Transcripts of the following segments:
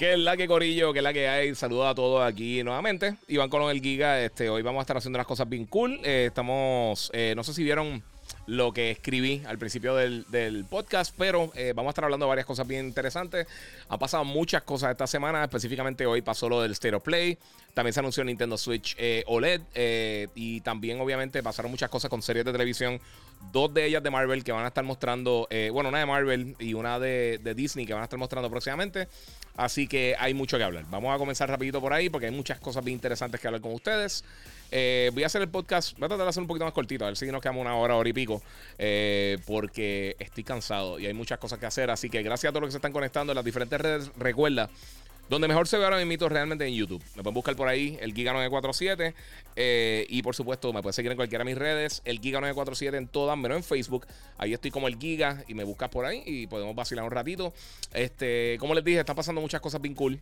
¿Qué es la que Corillo? ¿Qué es la que hay? Saludos a todos aquí nuevamente. Iván Colón el Giga. Este, hoy vamos a estar haciendo unas cosas bien cool. Eh, estamos, eh, no sé si vieron lo que escribí al principio del, podcast, pero eh, vamos a estar hablando de varias cosas bien interesantes. Han pasado muchas cosas esta semana, específicamente hoy pasó lo del State of Play, también se anunció Nintendo Switch OLED y también obviamente pasaron muchas cosas con series de televisión, dos de ellas de Marvel que van a estar mostrando, bueno, una de Marvel y una de, de Disney que van a estar mostrando próximamente. Así que hay mucho que hablar. Vamos a comenzar rapidito por ahí porque hay muchas cosas bien interesantes que hablar con ustedes. Eh, voy a hacer el podcast, voy a tratar de hacer un poquito más cortito, a ver si nos quedamos una hora, hora y pico, eh, porque estoy cansado y hay muchas cosas que hacer. Así que gracias a todos los que se están conectando en las diferentes redes. Recuerda, donde mejor se ve ahora mismo realmente en YouTube. Me pueden buscar por ahí el Giga947. Eh, y por supuesto, me pueden seguir en cualquiera de mis redes. El Giga947 en todas, menos en Facebook. Ahí estoy como el Giga y me buscas por ahí y podemos vacilar un ratito. Este, como les dije, están pasando muchas cosas bien cool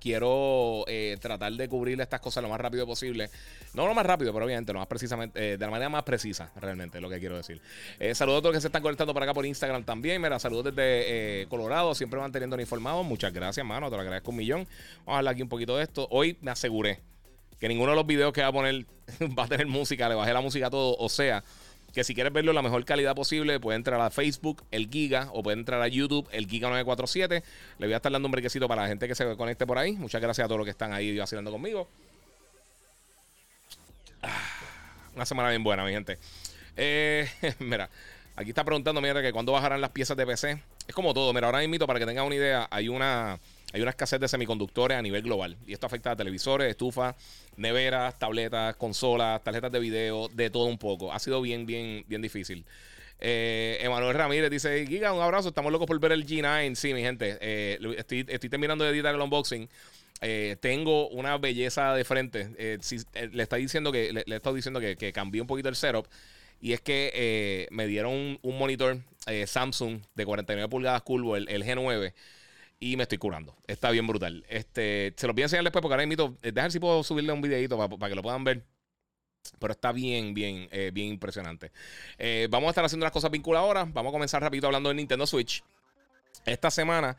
quiero eh, tratar de cubrir estas cosas lo más rápido posible. No lo más rápido, pero obviamente lo más precisamente, eh, de la manera más precisa, realmente, lo que quiero decir. Eh, saludos a todos los que se están conectando por acá por Instagram también. Mira, saludos desde Colorado, siempre manteniendo informados. Muchas gracias, mano, te lo agradezco un millón. Vamos a hablar aquí un poquito de esto. Hoy me aseguré que ninguno de los videos que va a poner va a tener música, le bajé la música a todo, o sea que si quieres verlo la mejor calidad posible, puede entrar a Facebook, el Giga, o puede entrar a YouTube, el Giga947. Le voy a estar dando un brequecito para la gente que se conecte por ahí. Muchas gracias a todos los que están ahí vacilando conmigo. Ah, una semana bien buena, mi gente. Eh, mira, aquí está preguntando, mira, que cuándo bajarán las piezas de PC. Es como todo, mira, ahora mismo, para que tengan una idea, hay una hay una escasez de semiconductores a nivel global. Y esto afecta a televisores, estufas, neveras, tabletas, consolas, tarjetas de video, de todo un poco. Ha sido bien, bien, bien difícil. Eh, Emanuel Ramírez dice: Giga, un abrazo. Estamos locos por ver el G9. Sí, mi gente. Eh, estoy, terminando de editar el unboxing. Eh, tengo una belleza de frente. le está diciendo que le, he estado diciendo que, que cambié un poquito el setup. Y es que me dieron un, monitor Samsung de 49 pulgadas curvo, el, el G9 y me estoy curando. Está bien brutal. Este, se los voy a enseñar después porque ahora mismo, eh, dejar si puedo subirle un videito para, que lo puedan ver. Pero está bien, bien, eh, bien impresionante. Eh, vamos a estar haciendo las cosas vinculadas ahora. Vamos a comenzar rapidito hablando de Nintendo Switch. Esta semana,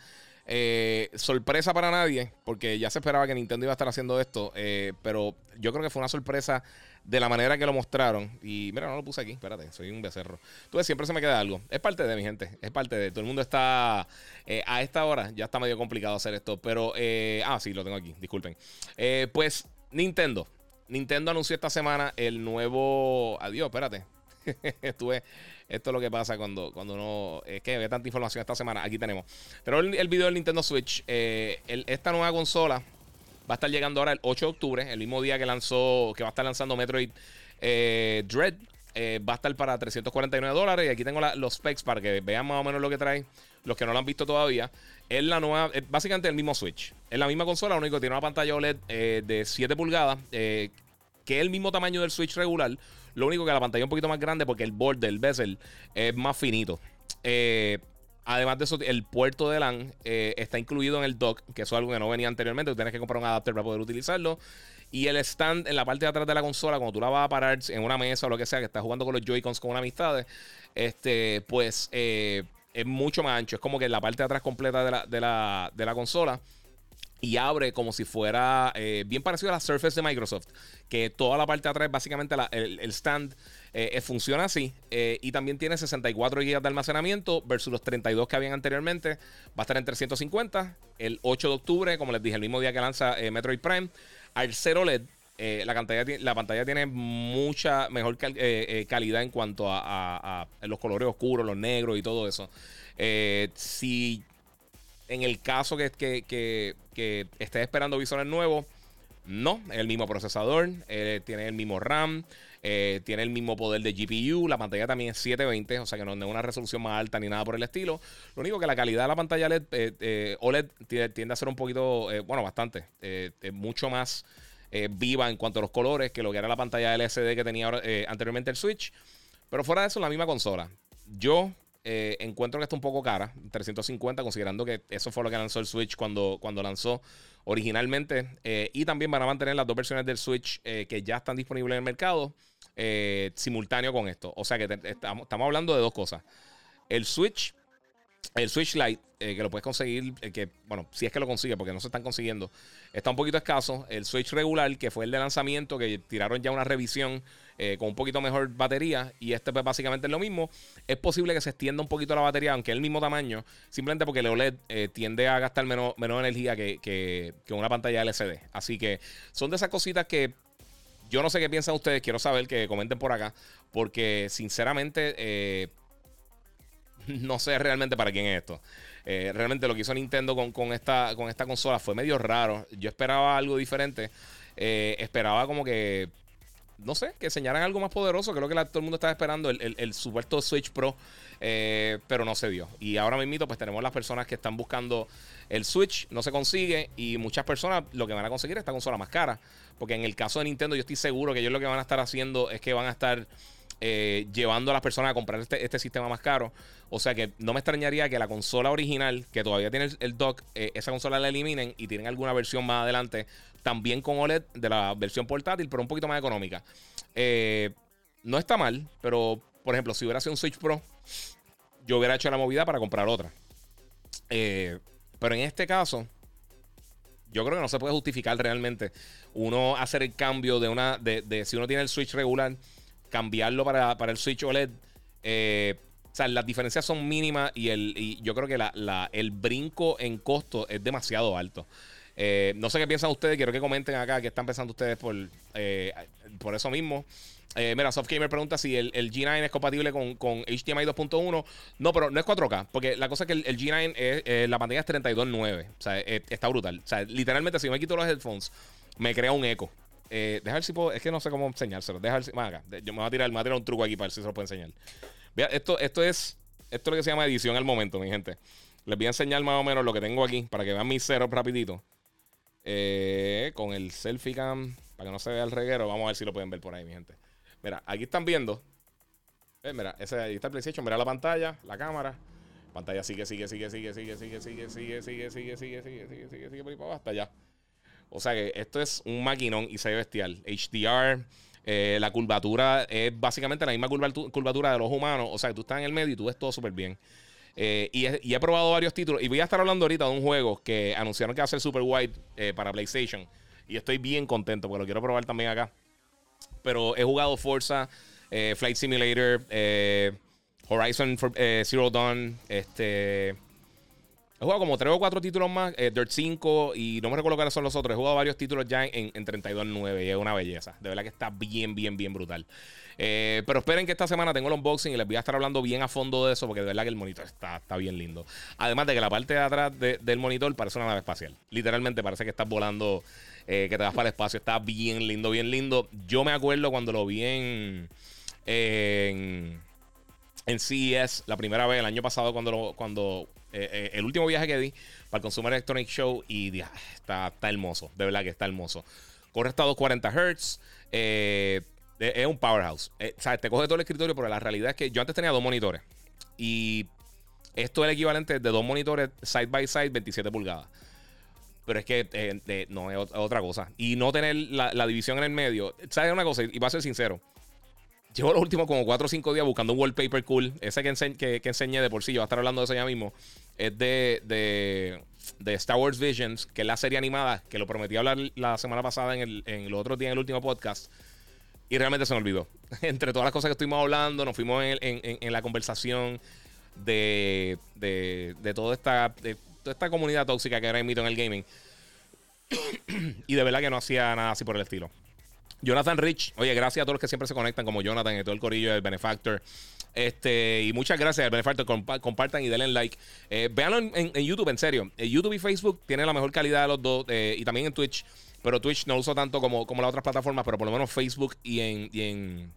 sorpresa para nadie, porque ya se esperaba que Nintendo iba a estar haciendo esto, pero yo creo que fue una sorpresa de la manera que lo mostraron. Y mira, no lo puse aquí, espérate, soy un becerro. Tú siempre se me queda algo. Es parte de mi gente, es parte de. Todo el mundo está eh, a esta hora, ya está medio complicado hacer esto, pero. Eh, ah, sí, lo tengo aquí, disculpen. Eh, pues Nintendo. Nintendo anunció esta semana el nuevo. Adiós, espérate. Estuve. Esto es lo que pasa cuando, cuando uno. Es que ve tanta información esta semana. Aquí tenemos. Pero el, video del Nintendo Switch. esta nueva consola Va a estar llegando ahora el 8 de octubre, el mismo día que lanzó, que va a estar lanzando Metroid eh, Dread. Eh, va a estar para 349 dólares. Y aquí tengo los specs para que vean más o menos lo que trae. Los que no lo han visto todavía. Es la nueva, básicamente el mismo Switch. Es la misma consola, lo único que tiene una pantalla OLED eh, de 7 pulgadas. que es el mismo tamaño del Switch regular. Lo único que la pantalla es un poquito más grande porque el borde, el bezel, es más finito. Además de eso, el puerto de LAN eh, está incluido en el dock, que eso es algo que no venía anteriormente. Tienes que comprar un adapter para poder utilizarlo. Y el stand en la parte de atrás de la consola, cuando tú la vas a parar en una mesa o lo que sea, que estás jugando con los Joy-Cons con una amistad, este, pues eh, es mucho más ancho. Es como que la parte de atrás completa de la, de la, de la consola y abre como si fuera eh, bien parecido a la Surface de Microsoft, que toda la parte de atrás, básicamente el, stand, eh, eh, funciona así. y también tiene 64 GB de almacenamiento versus los 32 que habían anteriormente. Va a estar en 350. El 8 de octubre, como les dije, el mismo día que lanza Metroid Prime. Al 0 LED, la, pantalla, la pantalla tiene mucha mejor calidad en cuanto a, los colores oscuros, los negros y todo eso. si en el caso que, que, que, estés esperando visores nuevos, no, es el mismo procesador, eh, tiene el mismo RAM, eh, tiene el mismo poder de GPU, la pantalla también es 720, o sea que no es una resolución más alta ni nada por el estilo. Lo único que la calidad de la pantalla LED, eh, OLED tiende a ser un poquito, bueno, bastante, mucho más viva en cuanto a los colores que lo que era la pantalla LCD que tenía anteriormente el Switch. Pero fuera de eso, la misma consola. Yo encuentro que está un poco cara, 350, considerando que eso fue lo que lanzó el Switch cuando, cuando lanzó originalmente. y también van a mantener las dos versiones del Switch que ya están disponibles en el mercado simultáneo con esto. O sea que estamos, estamos hablando de dos cosas. El Switch el Switch Lite, eh, que lo puedes conseguir, eh, que, bueno, si es que lo consigue, porque no se están consiguiendo, está un poquito escaso. El Switch regular, que fue el de lanzamiento, que tiraron ya una revisión eh, con un poquito mejor batería, y este pues básicamente es lo mismo. Es posible que se extienda un poquito la batería, aunque es el mismo tamaño, simplemente porque el OLED tiende a gastar menos, menos energía que, que, una pantalla LCD. Así que son de esas cositas que yo no sé qué piensan ustedes, quiero saber que comenten por acá, porque sinceramente no sé realmente para quién es esto. Eh, realmente lo que hizo Nintendo con, esta, con esta consola fue medio raro. Yo esperaba algo diferente. Eh, esperaba como que, no sé, que enseñaran algo más poderoso. Creo que todo el mundo estaba esperando el, el, supuesto Switch Pro, eh, pero no se dio. Y ahora mismo pues tenemos las personas que están buscando el Switch, no se consigue. Y muchas personas lo que van a conseguir es esta consola más cara. Porque en el caso de Nintendo yo estoy seguro que ellos lo que van a estar haciendo es que van a estar eh, llevando a las personas a comprar este, este, sistema más caro. O sea que no me extrañaría que la consola original, que todavía tiene el, dock, eh, esa consola la eliminen y tienen alguna versión más adelante, también con OLED de la versión portátil, pero un poquito más económica. Eh, no está mal, pero por ejemplo, si hubiera sido un Switch Pro, yo hubiera hecho la movida para comprar otra. pero en este caso, yo creo que no se puede justificar realmente uno hacer el cambio de una. De, de si uno tiene el Switch regular cambiarlo para, el Switch OLED. Eh, o sea, las diferencias son mínimas y, el, yo creo que la, el brinco en costo es demasiado alto. Eh, no sé qué piensan ustedes, quiero que comenten acá qué están pensando ustedes por, eh, por eso mismo. mira, Softgamer pregunta si el, G9 es compatible con, con HDMI 2.1. No, pero no es 4K, porque la cosa es que el, G9 es, la pantalla es 32.9. O sea, está brutal. O sea, literalmente, si me quito los headphones, me crea un eco. Eh, dejar si puedo. Es que no sé cómo enseñárselo. Dejar si. Acá, yo me voy a tirar, me voy a un truco aquí para ver si se lo puedo enseñar. Vea, esto, esto es. Esto es lo que se llama edición al momento, mi gente. Les voy a enseñar más o menos lo que tengo aquí para que vean mi cero rapidito. Eh, con el selfie cam. Para que no se vea el reguero. Vamos a ver si lo pueden ver por ahí, mi gente. Mira, aquí están viendo. Eh, mira, ese, ahí está el PlayStation. Mira la pantalla, la cámara. Pantalla sigue, sigue, sigue, sigue, sigue, sigue, sigue, sigue, sigue, sigue, sigue, sigue, sigue, sigue, sigue, sigue, por ahí para hasta allá. O sea que esto es un maquinón y se ve bestial. HDR, eh, la curvatura es básicamente la misma curvatura de los humanos. O sea que tú estás en el medio y tú ves todo súper bien. Eh, y, he, probado varios títulos. Y voy a estar hablando ahorita de un juego que anunciaron que va a ser super wide eh, para PlayStation. Y estoy bien contento porque lo quiero probar también acá. Pero he jugado Forza, Flight Simulator, Horizon Zero Dawn, este. He jugado como 3 o 4 títulos más, eh, Dirt 5 y no me recuerdo cuáles son los otros. He jugado varios títulos ya en, en 32.9 y es una belleza. De verdad que está bien, bien, bien brutal. Eh, pero esperen que esta semana tengo el unboxing y les voy a estar hablando bien a fondo de eso porque de verdad que el monitor está, está bien lindo. Además de que la parte de atrás del monitor parece una nave espacial. Literalmente parece que estás volando, eh, que te vas para el espacio. Está bien lindo, bien lindo. Yo me acuerdo cuando lo vi en... en CES la primera vez el año pasado cuando, cuando eh, eh, el último viaje que di para el Electronic Show y ah, está, está hermoso, de verdad que está hermoso. Corre hasta 240 Hz, eh, es un powerhouse. sea, te coge todo el escritorio, pero la realidad es que yo antes tenía dos monitores y esto es el equivalente de dos monitores side by side 27 pulgadas. Pero es que no es otra cosa. Y no tener la, la división en el medio. ¿Sabes una cosa? Y va a ser sincero. Llevo los últimos como 4 o 5 días buscando un wallpaper cool. Ese que, enseñé de por sí, yo voy a estar hablando de eso ya mismo. Es de, de, Star Wars Visions, que es la serie animada, que lo prometí hablar la semana pasada en el, en otro día, en el último podcast. Y realmente se me olvidó. Entre todas las cosas que estuvimos hablando, nos fuimos en, en, la conversación de, de, de, toda esta, de toda esta comunidad tóxica que ahora invito en el gaming. y de verdad que no hacía nada así por el estilo. Jonathan Rich, oye, gracias a todos los que siempre se conectan, como Jonathan y todo el corillo del Benefactor. Este, y muchas gracias al Benefactor. compartan y denle like. Eh, véanlo en, YouTube, en serio. En YouTube y Facebook tienen la mejor calidad de los dos. Eh, y también en Twitch. Pero Twitch no lo uso tanto como, como las otras plataformas. Pero por lo menos Facebook y en, y en,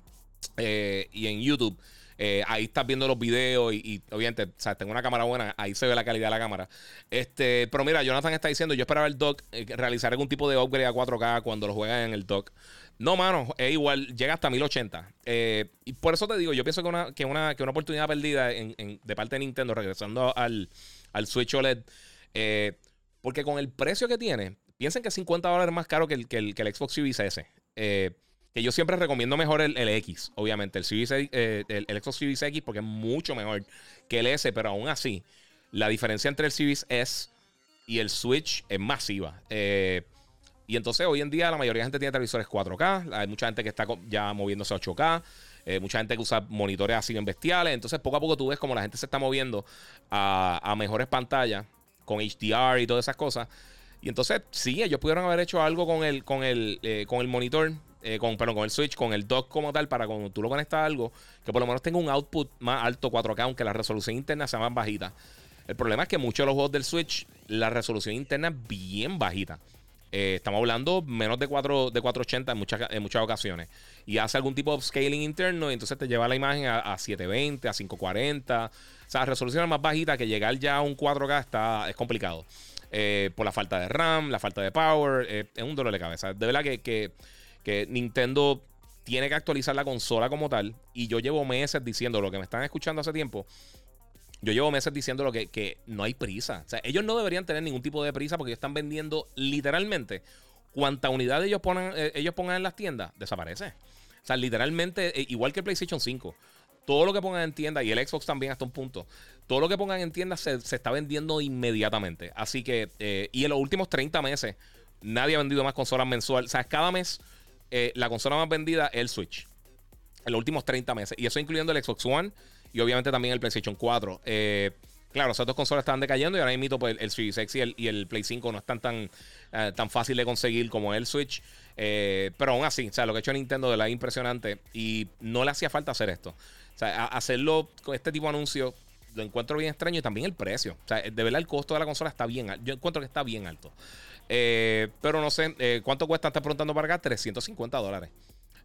eh, y en YouTube Eh, ahí estás viendo los videos y, obviamente, o sea, tengo una cámara buena, ahí se ve la calidad de la cámara. Este, pero mira, Jonathan está diciendo, yo esperaba el dock eh, realizar algún tipo de upgrade a 4K cuando lo juegan en el dock. No, mano, es igual, llega hasta 1080. Eh, y por eso te digo, yo pienso que una, que una, que una oportunidad perdida de parte de Nintendo, regresando al, Switch OLED, porque con el precio que tiene, piensen que es 50 dólares más caro que el, que el, el Xbox Series S. Eh, que yo siempre recomiendo mejor el, X, obviamente, el, eh, el, Xbox Series X, porque es mucho mejor que el S, pero aún así, la diferencia entre el Series S y el Switch es masiva. Eh, y entonces hoy en día la mayoría de la gente tiene televisores 4K, hay mucha gente que está ya moviéndose a 8K, eh, mucha gente que usa monitores así en bestiales, entonces poco a poco tú ves como la gente se está moviendo a, mejores pantallas con HDR y todas esas cosas. Y entonces, sí, ellos pudieron haber hecho algo con el, con el, con el monitor eh, con, con el Switch, con el dock como tal, para cuando tú lo conectas a algo, que por lo menos tenga un output más alto 4K, aunque la resolución interna sea más bajita. El problema es que muchos de los juegos del Switch, la resolución interna es bien bajita. Eh, estamos hablando menos de, 4, de 480 en muchas, en muchas ocasiones. Y hace algún tipo de scaling interno y entonces te lleva la imagen a, 720, a 540. O sea, la resolución es más bajita que llegar ya a un 4K está, es complicado. Eh, por la falta de RAM, la falta de power, es un dolor de cabeza. De verdad que que Nintendo tiene que actualizar la consola como tal. Y yo llevo meses diciendo lo que me están escuchando hace tiempo. Yo llevo meses diciendo lo que, que no hay prisa. O sea, ellos no deberían tener ningún tipo de prisa porque están vendiendo literalmente cuanta unidad ellos, ponen, eh, ellos pongan en las tiendas, desaparece. O sea, literalmente, eh, igual que el PlayStation 5. Todo lo que pongan en tienda y el Xbox también hasta un punto. Todo lo que pongan en tienda se, está vendiendo inmediatamente. Así que, eh, y en los últimos 30 meses, nadie ha vendido más consolas mensual. O sea, cada mes la consola más vendida es el Switch. En los últimos 30 meses. Y eso incluyendo el Xbox One y obviamente también el PlayStation 4. Eh, claro, esas dos consolas están decayendo y ahora mismo pues, el Series X y el, Play 5 no están tan, eh, tan fácil de conseguir como el Switch. pero aún así, o sea, lo que ha hecho Nintendo de la impresionante y no le hacía falta hacer esto. O sea, hacerlo con este tipo de anuncios lo encuentro bien extraño y también el precio. O sea, de verdad el costo de la consola está bien alto. Yo encuentro que está bien alto. Eh, pero no sé, eh, ¿cuánto cuesta? Está preguntando para acá, 350 dólares.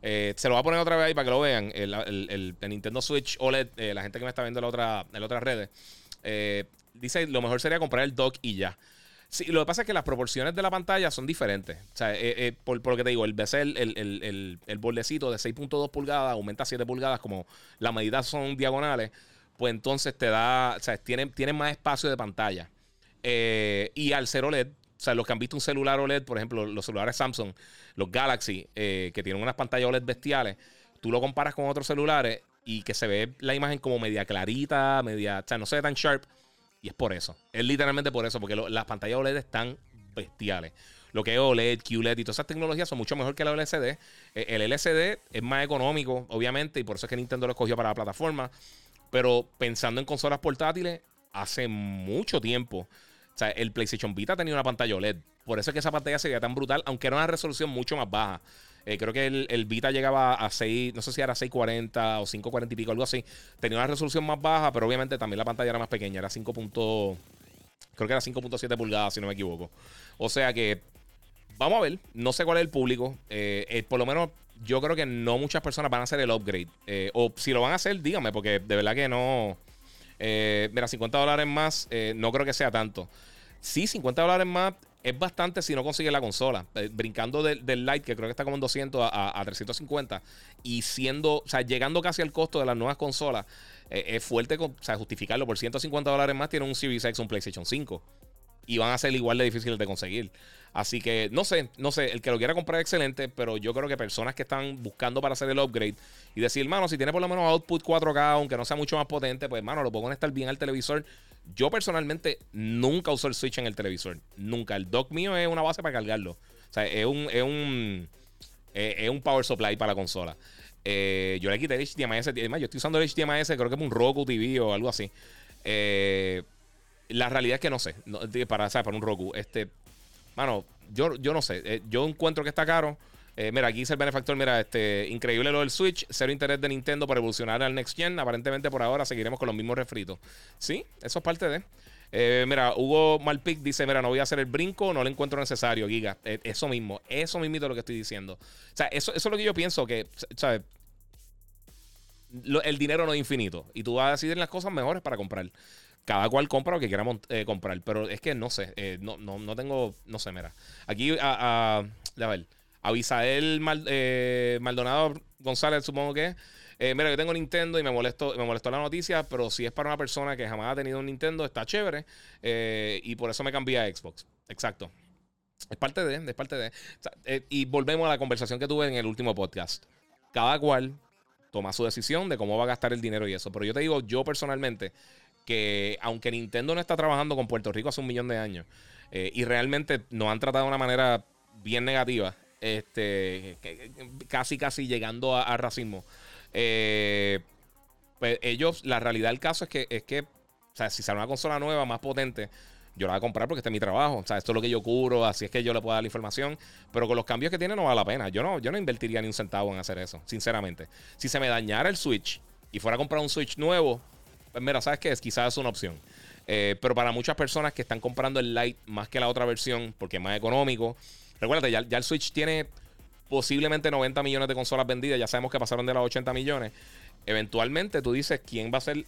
Eh, se lo voy a poner otra vez ahí para que lo vean. El, Nintendo Switch OLED, la gente que me está viendo en, la otra, en otras redes, dice lo mejor sería comprar el dock y ya. Sí, lo que pasa es que las proporciones de la pantalla son diferentes. O sea, por, lo que te digo, el bezel, el, el, bordecito de 6.2 pulgadas aumenta a 7 pulgadas, como las medidas son diagonales, pues entonces te da, o sea, tiene, tiene más espacio de pantalla. y al ser OLED, o sea, los que han visto un celular OLED, por ejemplo, los celulares Samsung, los Galaxy, eh, que tienen unas pantallas OLED bestiales, tú lo comparas con otros celulares y que se ve la imagen como media clarita, media, o sea, no se ve tan sharp. Y es por eso. Es literalmente por eso, porque las pantallas OLED están bestiales. Lo que es OLED, QLED y todas esas tecnologías son mucho mejor que la LCD. Eh, el LCD es más económico, obviamente, y por eso es que Nintendo lo escogió para la plataforma. Pero pensando en consolas portátiles, hace mucho tiempo o sea, el PlayStation Vita tenía una pantalla OLED. Por eso es que esa pantalla se veía tan brutal, aunque era una resolución mucho más baja. Eh, creo que el, Vita llegaba a 6, no sé si era 640 o 540 y pico, algo así. Tenía una resolución más baja, pero obviamente también la pantalla era más pequeña, era 5. creo que era 5.7 pulgadas, si no me equivoco. O sea que, vamos a ver, no sé cuál es el público. Eh, eh, por lo menos yo creo que no muchas personas van a hacer el upgrade. o si lo van a hacer, díganme, porque de verdad que no. Mira, 50 dólares más, no creo que sea tanto. Sí, 50 dólares más es bastante si no consigues la consola. Eh, brincando del, del Lite, que creo que está como en 200 a, 350, y siendo, o sea, llegando casi al costo de las nuevas consolas, eh, es fuerte, o sea, justificarlo. Por 150 dólares más tiene un Series X, un PlayStation 5. Y van a ser igual de difíciles de conseguir. Así que no sé, no sé, el que lo quiera comprar excelente, pero yo creo que personas que están buscando para hacer el upgrade y decir, hermano, si tiene por lo menos output 4K, aunque no sea mucho más potente, pues hermano, lo puedo conectar bien al televisor. Yo personalmente nunca uso el Switch en el televisor. Nunca. El dock mío es una base para cargarlo. O sea, es un, es un, es un power supply para la consola. Eh, yo le quité el HDMI. Además, yo estoy usando el HDMI creo que es un Roku TV o algo así. Eh, la realidad es que no sé. para, para un Roku. Este, mano, yo, yo no sé. Eh, yo encuentro que está caro. Eh, mira, aquí dice el benefactor, mira, este, increíble lo del Switch, cero interés de Nintendo para evolucionar al Next Gen. Aparentemente por ahora seguiremos con los mismos refritos. Sí, eso es parte de. Eh, mira, Hugo Malpic dice: Mira, no voy a hacer el brinco, no lo encuentro necesario, Giga. eso mismo, eso mismo es lo que estoy diciendo. O sea, eso, eso es lo que yo pienso, que, ¿sabes? el dinero no es infinito. Y tú vas a decidir las cosas mejores para comprar. Cada cual compra lo que quiera eh, comprar. Pero es que no sé. Eh, no, no, no, tengo. No sé, mira. Aquí, a, a, a ver. Eh, Maldonado González, supongo que mira, yo tengo Nintendo y me molestó, me molestó la noticia, pero si es para una persona que jamás ha tenido un Nintendo, está chévere. y por eso me cambié a Xbox. Exacto. Es parte de, es parte de. y volvemos a la conversación que tuve en el último podcast. Cada cual toma su decisión de cómo va a gastar el dinero y eso. Pero yo te digo, yo personalmente, que aunque Nintendo no está trabajando con Puerto Rico hace un millón de años eh, y realmente nos han tratado de una manera bien negativa, este, casi casi llegando a, racismo, eh, pues ellos, la realidad del caso es que, es que, o sea, si sale una consola nueva más potente, yo la voy a comprar porque este es mi trabajo. O sea, esto es lo que yo cubro, así es que yo le puedo dar la información. Pero con los cambios que tiene no vale la pena. Yo no, yo no invertiría ni un centavo en hacer eso, sinceramente. Si se me dañara el Switch y fuera a comprar un Switch nuevo, pues mira, ¿sabes qué? Quizás es una opción. Eh, pero para muchas personas que están comprando el Lite más que la otra versión, porque es más económico, recuérdate, ya, ya el Switch tiene posiblemente 90 millones de consolas vendidas. Ya sabemos que pasaron de los 80 millones. Eventualmente tú dices quién va a ser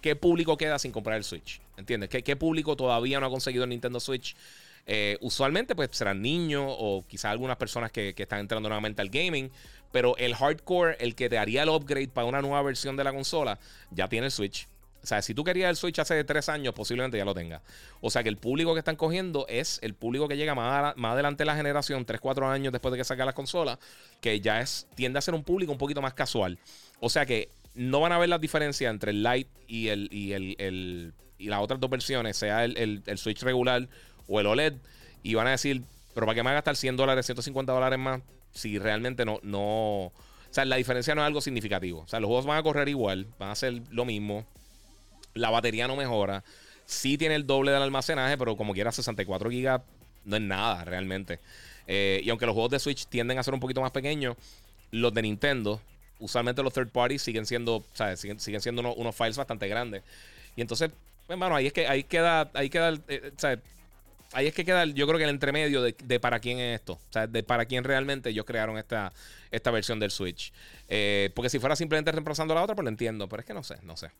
¿qué público queda sin comprar el Switch? ¿Entiendes? ¿Qué, público todavía no ha conseguido el Nintendo Switch? Eh, usualmente, pues serán niños o quizás algunas personas que, están entrando nuevamente al gaming. Pero el hardcore, el que te haría el upgrade para una nueva versión de la consola, ya tiene el Switch. O sea, si tú querías el Switch hace tres años, posiblemente ya lo tenga. O sea que el público que están cogiendo es el público que llega más, adelante de la generación, 3, 4 años después de que saque las consolas, que ya es, tiende a ser un público un poquito más casual. O sea que no van a ver la diferencia entre el Lite y, el, y, el, y las otras dos versiones, sea el, Switch regular o el OLED, y van a decir, pero ¿para qué me va a gastar 100 dólares, 150 dólares más si realmente no, no... O sea, la diferencia no es algo significativo. O sea, los juegos van a correr igual, van a ser lo mismo. La batería no mejora. Sí tiene el doble del almacenaje, pero como quiera 64 GB no es nada realmente. Eh, y aunque los juegos de Switch tienden a ser un poquito más pequeños, los de Nintendo usualmente los third parties siguen siendo, ¿sabes? Siguen, siguen siendo unos, files bastante grandes. Y entonces, pues, ahí es que ahí queda, ahí queda, eh. Ahí es que queda, yo creo que el entremedio de, para quién es esto. O sea, de para quién realmente ellos crearon esta, esta versión del Switch. Eh, porque si fuera simplemente reemplazando la otra, pues lo entiendo. Pero es que no sé, no sé.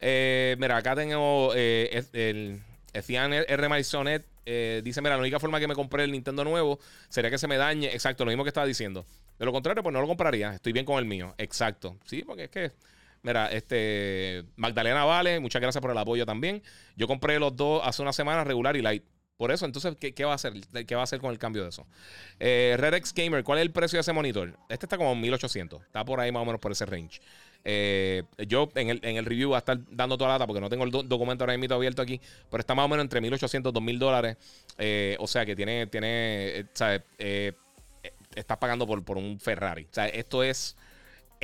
Eh, mira, acá tengo el, el R. Marisonet. dice: Mira, la única forma que me compré el Nintendo nuevo sería que se me dañe. Exacto, lo mismo que estaba diciendo. De lo contrario, pues no lo compraría. Estoy bien con el mío. Exacto. Sí, porque es que. Mira, este. Magdalena Vale, muchas gracias por el apoyo también. Yo compré los dos hace una semana, regular y light. Por eso, entonces, ¿qué, va a hacer? ¿Qué va a hacer con el cambio de eso? Eh, RedX Gamer, ¿cuál es el precio de ese monitor? Este está como 1800. Está por ahí más o menos por ese range. Eh, yo en el, en el, review voy a estar dando toda la data porque no tengo el documento ahora mismo abierto aquí, pero está más o menos entre 1800 y 2000 dólares. Eh, o sea que tiene, tiene eh, ¿sabes? estás pagando por, por un Ferrari. O sea, esto es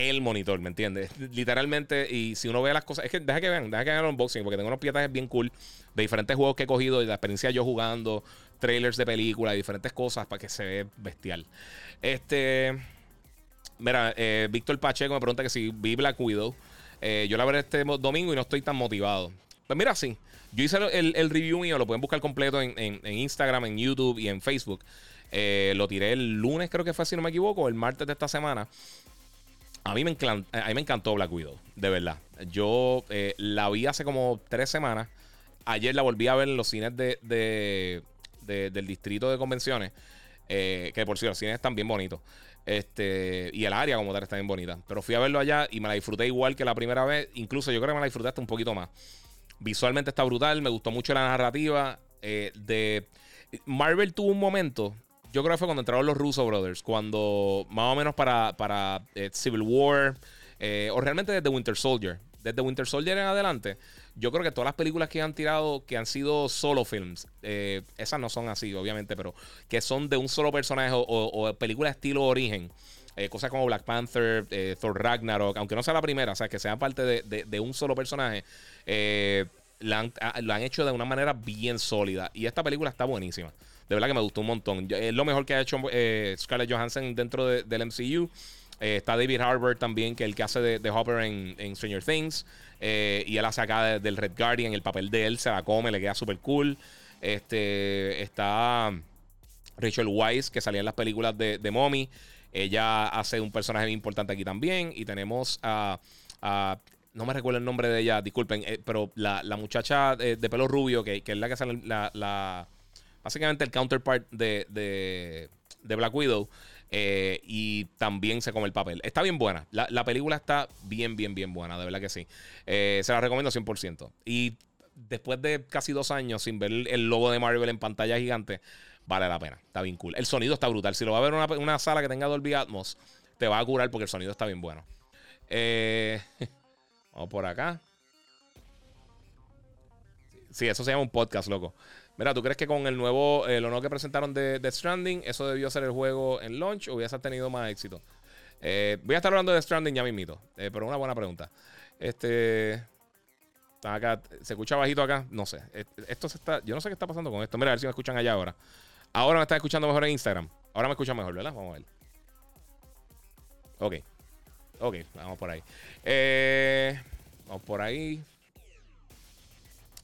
el monitor, ¿me entiendes? Literalmente, y si uno ve las cosas, es que deja que vean, deja que vean el unboxing, porque tengo unos pietajes bien cool de diferentes juegos que he cogido y la experiencia yo jugando, trailers de películas, diferentes cosas para que se ve bestial. Este, mira, eh, Víctor Pacheco me pregunta que si vi Black Widow. Eh, yo la veré este domingo y no estoy tan motivado. Pues mira, sí. Yo hice el, review mío, lo pueden buscar completo en, en Instagram, en YouTube y en Facebook. Eh, lo tiré el lunes, creo que fue, si no me equivoco, el martes de esta semana. A mí me, encantó, a mí me encantó Black Widow, de verdad. Yo eh, la vi hace como tres semanas. Ayer la volví a ver en los cines de, del distrito de convenciones. Eh, que por cierto, los cines están bien bonitos. Este, y el área como tal está bien bonita. Pero fui a verlo allá y me la disfruté igual que la primera vez. Incluso yo creo que me la disfruté hasta un poquito más. Visualmente está brutal. Me gustó mucho la narrativa. de Marvel tuvo un momento yo creo que fue cuando entraron los Russo Brothers, cuando más o menos para, para eh, Civil War, eh, o realmente desde Winter Soldier, desde Winter Soldier en adelante, yo creo que todas las películas que han tirado, que han sido solo films, eh, esas no son así, obviamente, pero que son de un solo personaje o, películas estilo origen. cosas como Black Panther, Thor Ragnarok, aunque no sea la primera, o sea, que sean parte de, un solo personaje, lo han hecho de una manera bien sólida. Y esta película está buenísima. De verdad que me gustó un montón. es lo mejor que ha hecho eh, Scarlett Johansson dentro del MCU. Eh, está David Harbour también, que es el que hace de, Hopper en, Stranger Things. Eh, y él hace acá del Red Guardian. El papel de él se la come, le queda súper cool. Este, está Rachel Weisz, que salía en las películas de, de Mommy. Ella hace un personaje muy importante aquí también. Y tenemos a no me recuerdo el nombre de ella, disculpen, eh, pero la, muchacha de, pelo rubio, que, es la que sale la, básicamente el counterpart de, de, Black Widow. Eh, y también se come el papel. Está bien buena. La, película está bien, bien, bien buena. De verdad que sí. se la recomiendo 100%. Y después de casi dos años sin ver el logo de Marvel en pantalla gigante, vale la pena. Está bien cool. El sonido está brutal. Si lo va a ver en una, una, sala que tenga Dolby Atmos, te va a curar porque el sonido está bien bueno. Eh, vamos por acá. Sí, eso se llama un podcast, loco. Mira, ¿tú crees que con el nuevo, eh, lo nuevo que presentaron de Death Stranding, eso debió ser el juego en launch o hubiese tenido más éxito? Eh, voy a estar hablando de Stranding ya mismito, eh, pero una buena pregunta. Este. Acá, ¿se escucha bajito acá? No sé. Esto se está. Yo no sé qué está pasando con esto. Mira, a ver si me escuchan allá ahora. Ahora me están escuchando mejor en Instagram. Ahora me escuchan mejor, ¿verdad? Vamos a ver. Ok. Ok, vamos por ahí. Eh, vamos por ahí.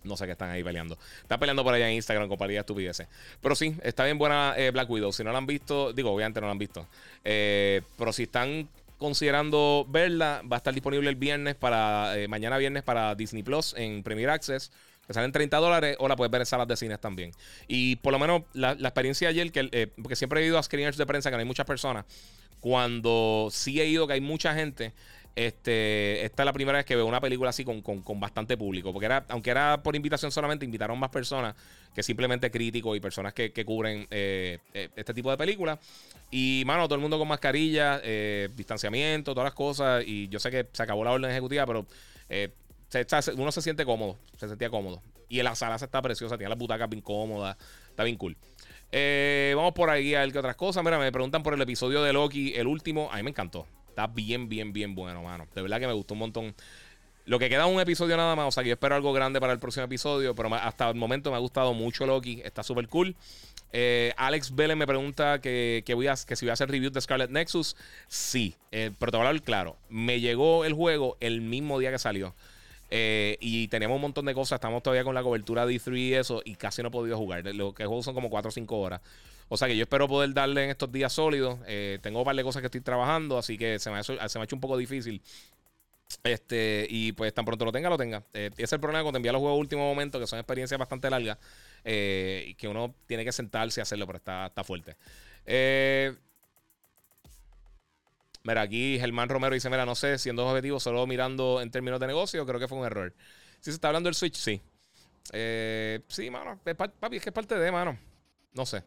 No sé qué están ahí peleando. Están peleando por allá en Instagram con paridad estupideces. Pero sí, está bien buena eh, Black Widow. Si no la han visto, digo, obviamente no la han visto. Eh, pero si están considerando verla, va a estar disponible el viernes para. mañana viernes para Disney Plus en Premier Access que salen 30 dólares, o la puedes ver en salas de cines también. Y por lo menos la, experiencia de ayer, que, eh, porque siempre he ido a screeners de prensa que no hay muchas personas, cuando sí he ido que hay mucha gente, este, esta es la primera vez que veo una película así con, bastante público. Porque era, aunque era por invitación solamente, invitaron más personas que simplemente críticos y personas que, cubren eh, eh, este tipo de películas. Y, mano, todo el mundo con mascarilla, distanciamiento, todas las cosas. Y yo sé que se acabó la orden ejecutiva, pero uno se siente cómodo, se sentía cómodo. Y la sala está preciosa, tiene las butacas bien cómodas, está bien cool. Eh, vamos por ahí a ver qué otras cosas. Mira, me preguntan por el episodio de Loki, el último. A mí me encantó. Está bien, bien, bien bueno, mano. De verdad que me gustó un montón. Lo que queda un episodio nada más. O sea, que yo espero algo grande para el próximo episodio. Pero hasta el momento me ha gustado mucho Loki. Está súper cool. Eh, Alex Vélez me pregunta que, voy a, que si voy a hacer review de Scarlet Nexus. Sí. Eh, pero te voy a hablar claro. Me llegó el juego el mismo día que salió. Eh, y teníamos un montón de cosas. Estamos todavía con la cobertura de E3 y eso. Y casi no he podido jugar. Lo que juego son como 4 o 5 horas. O sea que yo espero poder darle en estos días sólidos. Eh, tengo un par de cosas que estoy trabajando. Así que se me se ha hecho un poco difícil. Este, y pues tan pronto lo tenga, lo tenga. Eh, ese es el problema cuando envía los juegos a último momento, que son experiencias bastante largas. y que uno tiene que sentarse y hacerlo, pero está, está fuerte. Eh, Mira, aquí Germán Romero dice: Mira, no sé, siendo objetivo, solo mirando en términos de negocio, creo que fue un error. Si se está hablando del Switch, sí. Eh, sí, mano. papi, es que es parte de, mano. No sé.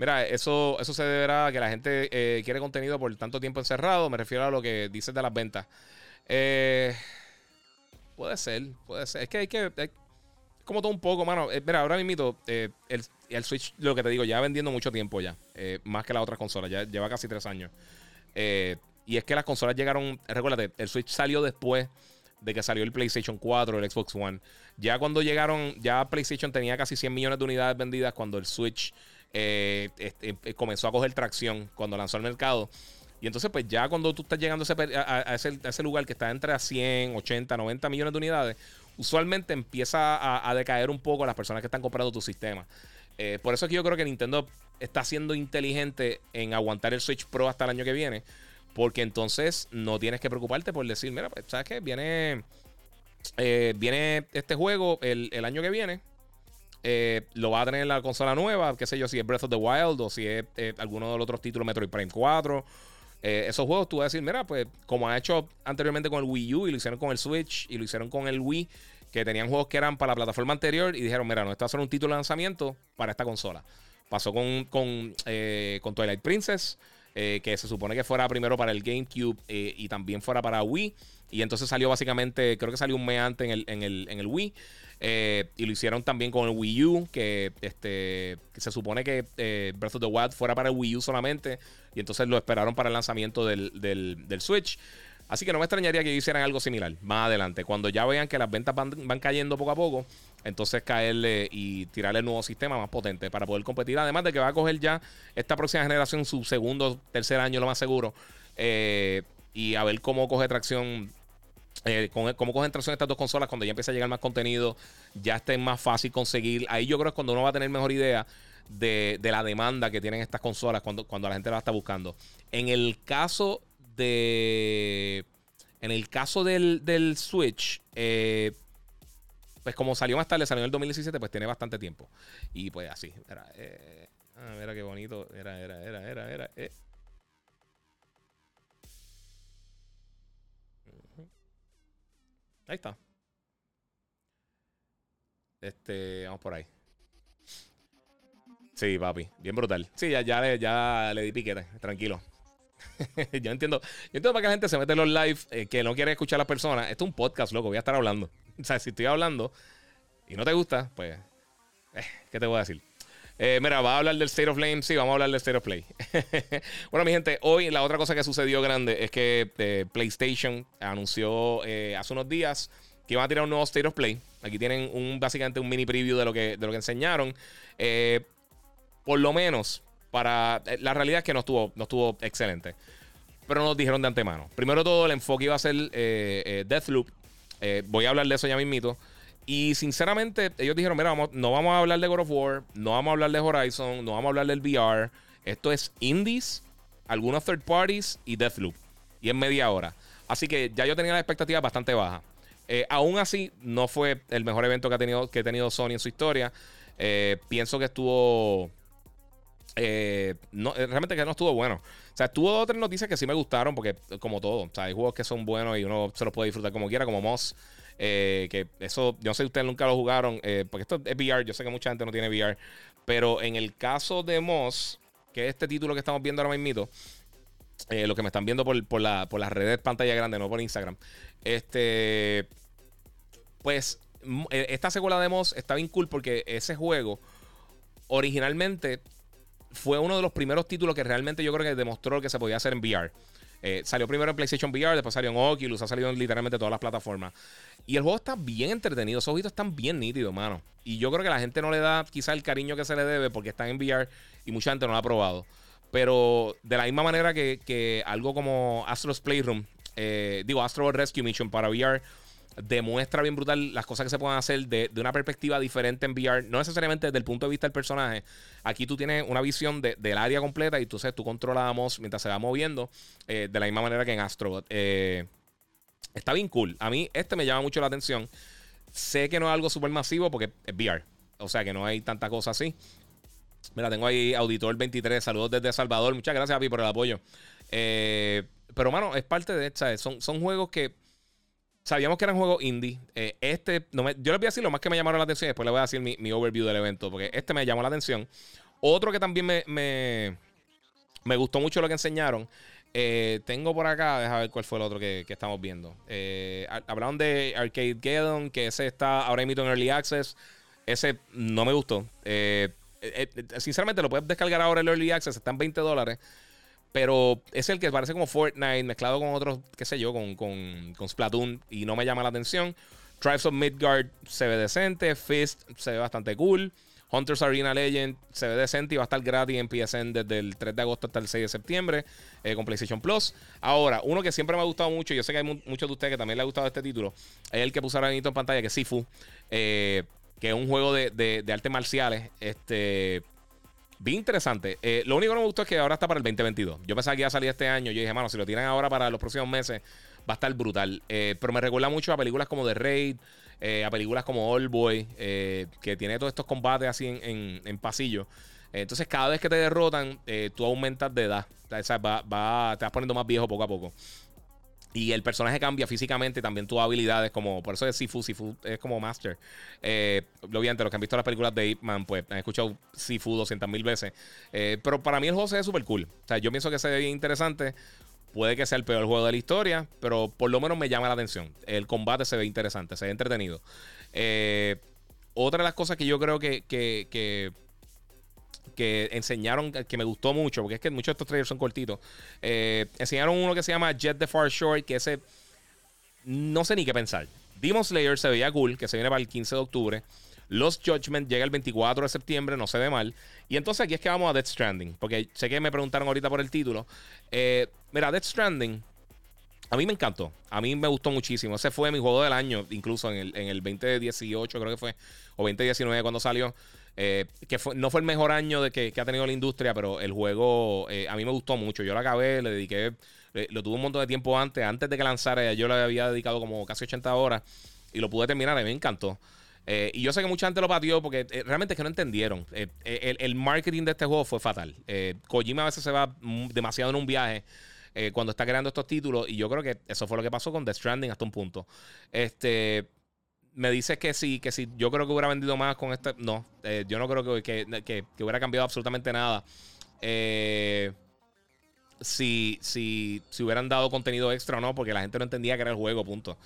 Mira, eso, eso se deberá a que la gente eh, quiere contenido por tanto tiempo encerrado. Me refiero a lo que dices de las ventas. Eh, puede ser, puede ser. Es que hay que. como todo un poco, mano. mira, ahora mismo el, el, Switch, lo que te digo, ya vendiendo mucho tiempo ya. más que las otras consolas. Ya lleva casi tres años. Eh, y es que las consolas llegaron. Recuérdate, el Switch salió después de que salió el PlayStation 4, el Xbox One. Ya cuando llegaron, ya PlayStation tenía casi 100 millones de unidades vendidas cuando el Switch eh, este, eh, comenzó a coger tracción, cuando lanzó al mercado. Y entonces, pues ya cuando tú estás llegando a ese, lugar que está entre 100, 80, 90 millones de unidades, usualmente empieza a, decaer un poco las personas que están comprando tu sistema. Eh, por eso es que yo creo que Nintendo está siendo inteligente en aguantar el Switch Pro hasta el año que viene. Porque entonces no tienes que preocuparte por decir, mira, pues, ¿sabes qué? Viene, viene este juego el, año que viene. Eh, lo va a tener en la consola nueva, qué sé yo, si es Breath of the Wild o si es eh, alguno de los otros títulos Metroid Prime 4. esos juegos tú vas a decir, mira, pues como ha hecho anteriormente con el Wii U y lo hicieron con el Switch y lo hicieron con el Wii, que tenían juegos que eran para la plataforma anterior y dijeron, mira, no, a ser un título de lanzamiento para esta consola. Pasó con, con Twilight Princess. Eh, que se supone que fuera primero para el GameCube eh, y también fuera para Wii. Y entonces salió básicamente, creo que salió un mes antes en el Wii. Eh, y lo hicieron también con el Wii U, que, este, se supone que Breath of the Wild fuera para el Wii U solamente. Y entonces lo esperaron para el lanzamiento del, del, del Switch. Así que no me extrañaría que hicieran algo similar más adelante. Cuando ya vean que las ventas van, van cayendo poco a poco, entonces caerle y tirarle el nuevo sistema más potente para poder competir. Además de que va a coger ya esta próxima generación su segundo, tercer año, lo más seguro. Eh, y a ver cómo coge tracción. Eh, cómo cogen tracción estas dos consolas cuando ya empieza a llegar más contenido, ya esté más fácil conseguir. Ahí yo creo que es cuando uno va a tener mejor idea de, la demanda que tienen estas consolas cuando, la gente la está buscando. En el caso de En el caso del, del Switch, eh, pues como salió más tarde, salió en el 2017, pues tiene bastante tiempo. Y pues así. Era, eh, ah, mira qué bonito. Era, era, era, era, era. Ahí está. Este, vamos por ahí. Sí, papi, bien brutal. Sí, ya, ya, le, ya le di piquete, tranquilo. yo entiendo, yo entiendo para que la gente se mete en los live eh, que no quiere escuchar a las personas. Esto es un podcast, loco, voy a estar hablando. O sea, si estoy hablando y no te gusta, pues, eh, ¿qué te voy a decir? Eh, mira, ¿va a hablar del State of Flame? Sí, vamos a hablar del State of Play. bueno, mi gente, hoy la otra cosa que sucedió grande es que PlayStation anunció hace unos días que iban a tirar un nuevo State of Play. Aquí tienen un, básicamente un mini preview de lo que, de lo que enseñaron. por lo menos, para. La realidad es que no estuvo, no estuvo excelente pero nos dijeron de antemano. Primero todo, el enfoque iba a ser eh, eh, Deathloop. Eh, voy a hablar de eso ya mismito. Y sinceramente, ellos dijeron: Mira, no vamos a hablar de God of War, no vamos a hablar de Horizon, no vamos a hablar del VR. Esto es indies, algunos third parties y Deathloop. Y en media hora. Así que ya yo tenía la expectativa bastante baja. aún así, no fue el mejor evento que ha tenido, que ha tenido Sony en su historia. pienso que estuvo. no, realmente que no estuvo bueno. O sea, tuvo otras noticias que sí me gustaron, porque como todo, o sea, hay juegos que son buenos y uno se los puede disfrutar como quiera, como Moss. Eh, que eso, yo no sé si ustedes nunca lo jugaron, eh, porque esto es VR, yo sé que mucha gente no tiene VR, pero en el caso de Moss, que es este título que estamos viendo ahora mismo, eh, lo que me están viendo por, por, la, por las redes pantalla grande, no por Instagram, este, pues esta secuela de Moss está bien cool porque ese juego originalmente fue uno de los primeros títulos que realmente yo creo que demostró que se podía hacer en VR. Eh, salió primero en PlayStation VR, después salió en Oculus, ha salido en literalmente todas las plataformas. Y el juego está bien entretenido, esos ojitos están bien nítidos, mano. Y yo creo que la gente no le da quizá el cariño que se le debe porque está en VR y mucha gente no lo ha probado. Pero de la misma manera que, algo como Astro's Playroom, eh, digo Astro Rescue Mission para VR, demuestra bien brutal las cosas que se pueden hacer de, una perspectiva diferente en VR, no necesariamente desde el punto de vista del personaje. Aquí tú tienes una visión del área completa y entonces tú controlas mientras se va moviendo eh, de la misma manera que en Astro. Eh, está bien cool. A mí este me llama mucho la atención. Sé que no es algo súper masivo porque es VR. O sea que no hay tanta cosa así. Mira, tengo ahí Auditor 23. Saludos desde Salvador. Muchas gracias, a ti por el apoyo. Eh, pero, mano, es parte de esta. Son, son juegos que Sabíamos que eran juegos indie. Eh, este, yo les voy a decir lo más que me llamaron la atención después les voy a decir mi, overview del evento, porque este me llamó la atención. Otro que también me, me, gustó mucho lo que enseñaron. Eh, tengo por acá, déjame ver cuál fue el otro que, estamos viendo. Eh, hablaron de Arcade Geddon, que ese está ahora mismo en Early Access. Ese no me gustó. sinceramente, lo puedes descargar ahora en Early Access, está en 20 dólares. Pero es el que parece como Fortnite mezclado con otros, qué sé yo, con, con, Splatoon y no me llama la atención. Tribes of Midgard se ve decente. Fist se ve bastante cool. Hunters Arena Legend se ve decente y va a estar gratis en PSN desde el 3 de agosto hasta el 6 de septiembre eh, con PlayStation Plus. Ahora, uno que siempre me ha gustado mucho, yo sé que hay muchos de ustedes que también les ha gustado este título, es el que puse ahora en pantalla, que es Sifu, eh, que es un juego de, de, de artes marciales. Este Bien interesante. Eh, lo único que no me gustó es que ahora está para el 2022. Yo pensaba que iba a salir este año. Yo dije, mano, si lo tiran ahora para los próximos meses, va a estar brutal. Eh, pero me recuerda mucho a películas como The Raid, eh, a películas como Old Boy, que tiene todos estos combates así en, pasillo. entonces, cada vez que te derrotan, tú aumentas de edad. O sea, va, te vas poniendo más viejo poco a poco. Y el personaje cambia físicamente, también tus habilidades, como por eso es Sifu, Sifu es como Master. Eh, obviamente, los que han visto las películas de Ape Man, pues han escuchado Sifu 200 mil veces. Eh, pero para mí el juego se ve súper cool. O sea, yo pienso que se ve bien interesante. Puede que sea el peor juego de la historia, pero por lo menos me llama la atención. El combate se ve interesante, se ve entretenido. Eh, otra de las cosas que yo creo que, que que enseñaron, que me gustó mucho, porque es que muchos de estos trailers son cortitos. Eh, enseñaron uno que se llama Jet the Far Shore, que ese no sé ni qué pensar. Demon Slayer se veía cool, que se viene para el 15 de octubre. Lost Judgment llega el 24 de septiembre, no se ve mal. Y entonces aquí es que vamos a Death Stranding, porque sé que me preguntaron ahorita por el título. Eh, mira, Death Stranding, a mí me encantó, a mí me gustó muchísimo. Ese fue mi juego del año, incluso en el, en el 2018 creo que fue, o 2019 cuando salió. Eh, que no fue el mejor año de que, ha tenido la industria, pero el juego eh, a mí me gustó mucho. Yo lo acabé, le dediqué, lo tuve un montón de tiempo antes, antes de que lanzara, yo le había dedicado como casi 80 horas y lo pude terminar, a me encantó. Eh, y yo sé que mucha gente lo pateó porque realmente es que no entendieron. el, marketing de este juego fue fatal. Kojima a veces se va demasiado en un viaje cuando está creando estos títulos. Y yo creo que eso fue lo que pasó con The Stranding hasta un punto. Este me dices que sí, que sí, yo creo que hubiera vendido más con este. No, eh, yo no creo que, hubiera cambiado absolutamente nada. Eh, si, si, si hubieran dado contenido extra o no, porque la gente no entendía que era el juego, punto.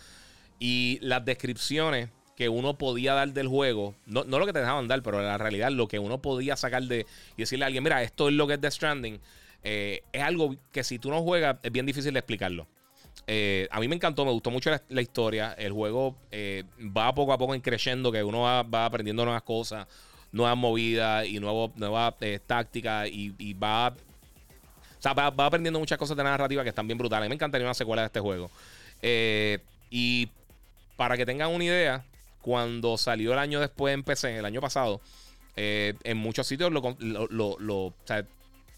Y las descripciones que uno podía dar del juego, no, lo que te dejaban dar, pero la realidad lo que uno podía sacar de y decirle a alguien, mira, esto es lo que es The Stranding, eh, es algo que si tú no juegas es bien difícil de explicarlo. Eh, a mí me encantó, me gustó mucho la, historia. El juego eh, va poco a poco creciendo, que uno va, aprendiendo nuevas cosas, nuevas movidas y nuevas eh, tácticas y, va, va, aprendiendo muchas cosas de narrativa que están bien brutales. Me encantaría una secuela de este juego. y para que tengan una idea, cuando salió el año después en PC, el año pasado, en muchos sitios lo,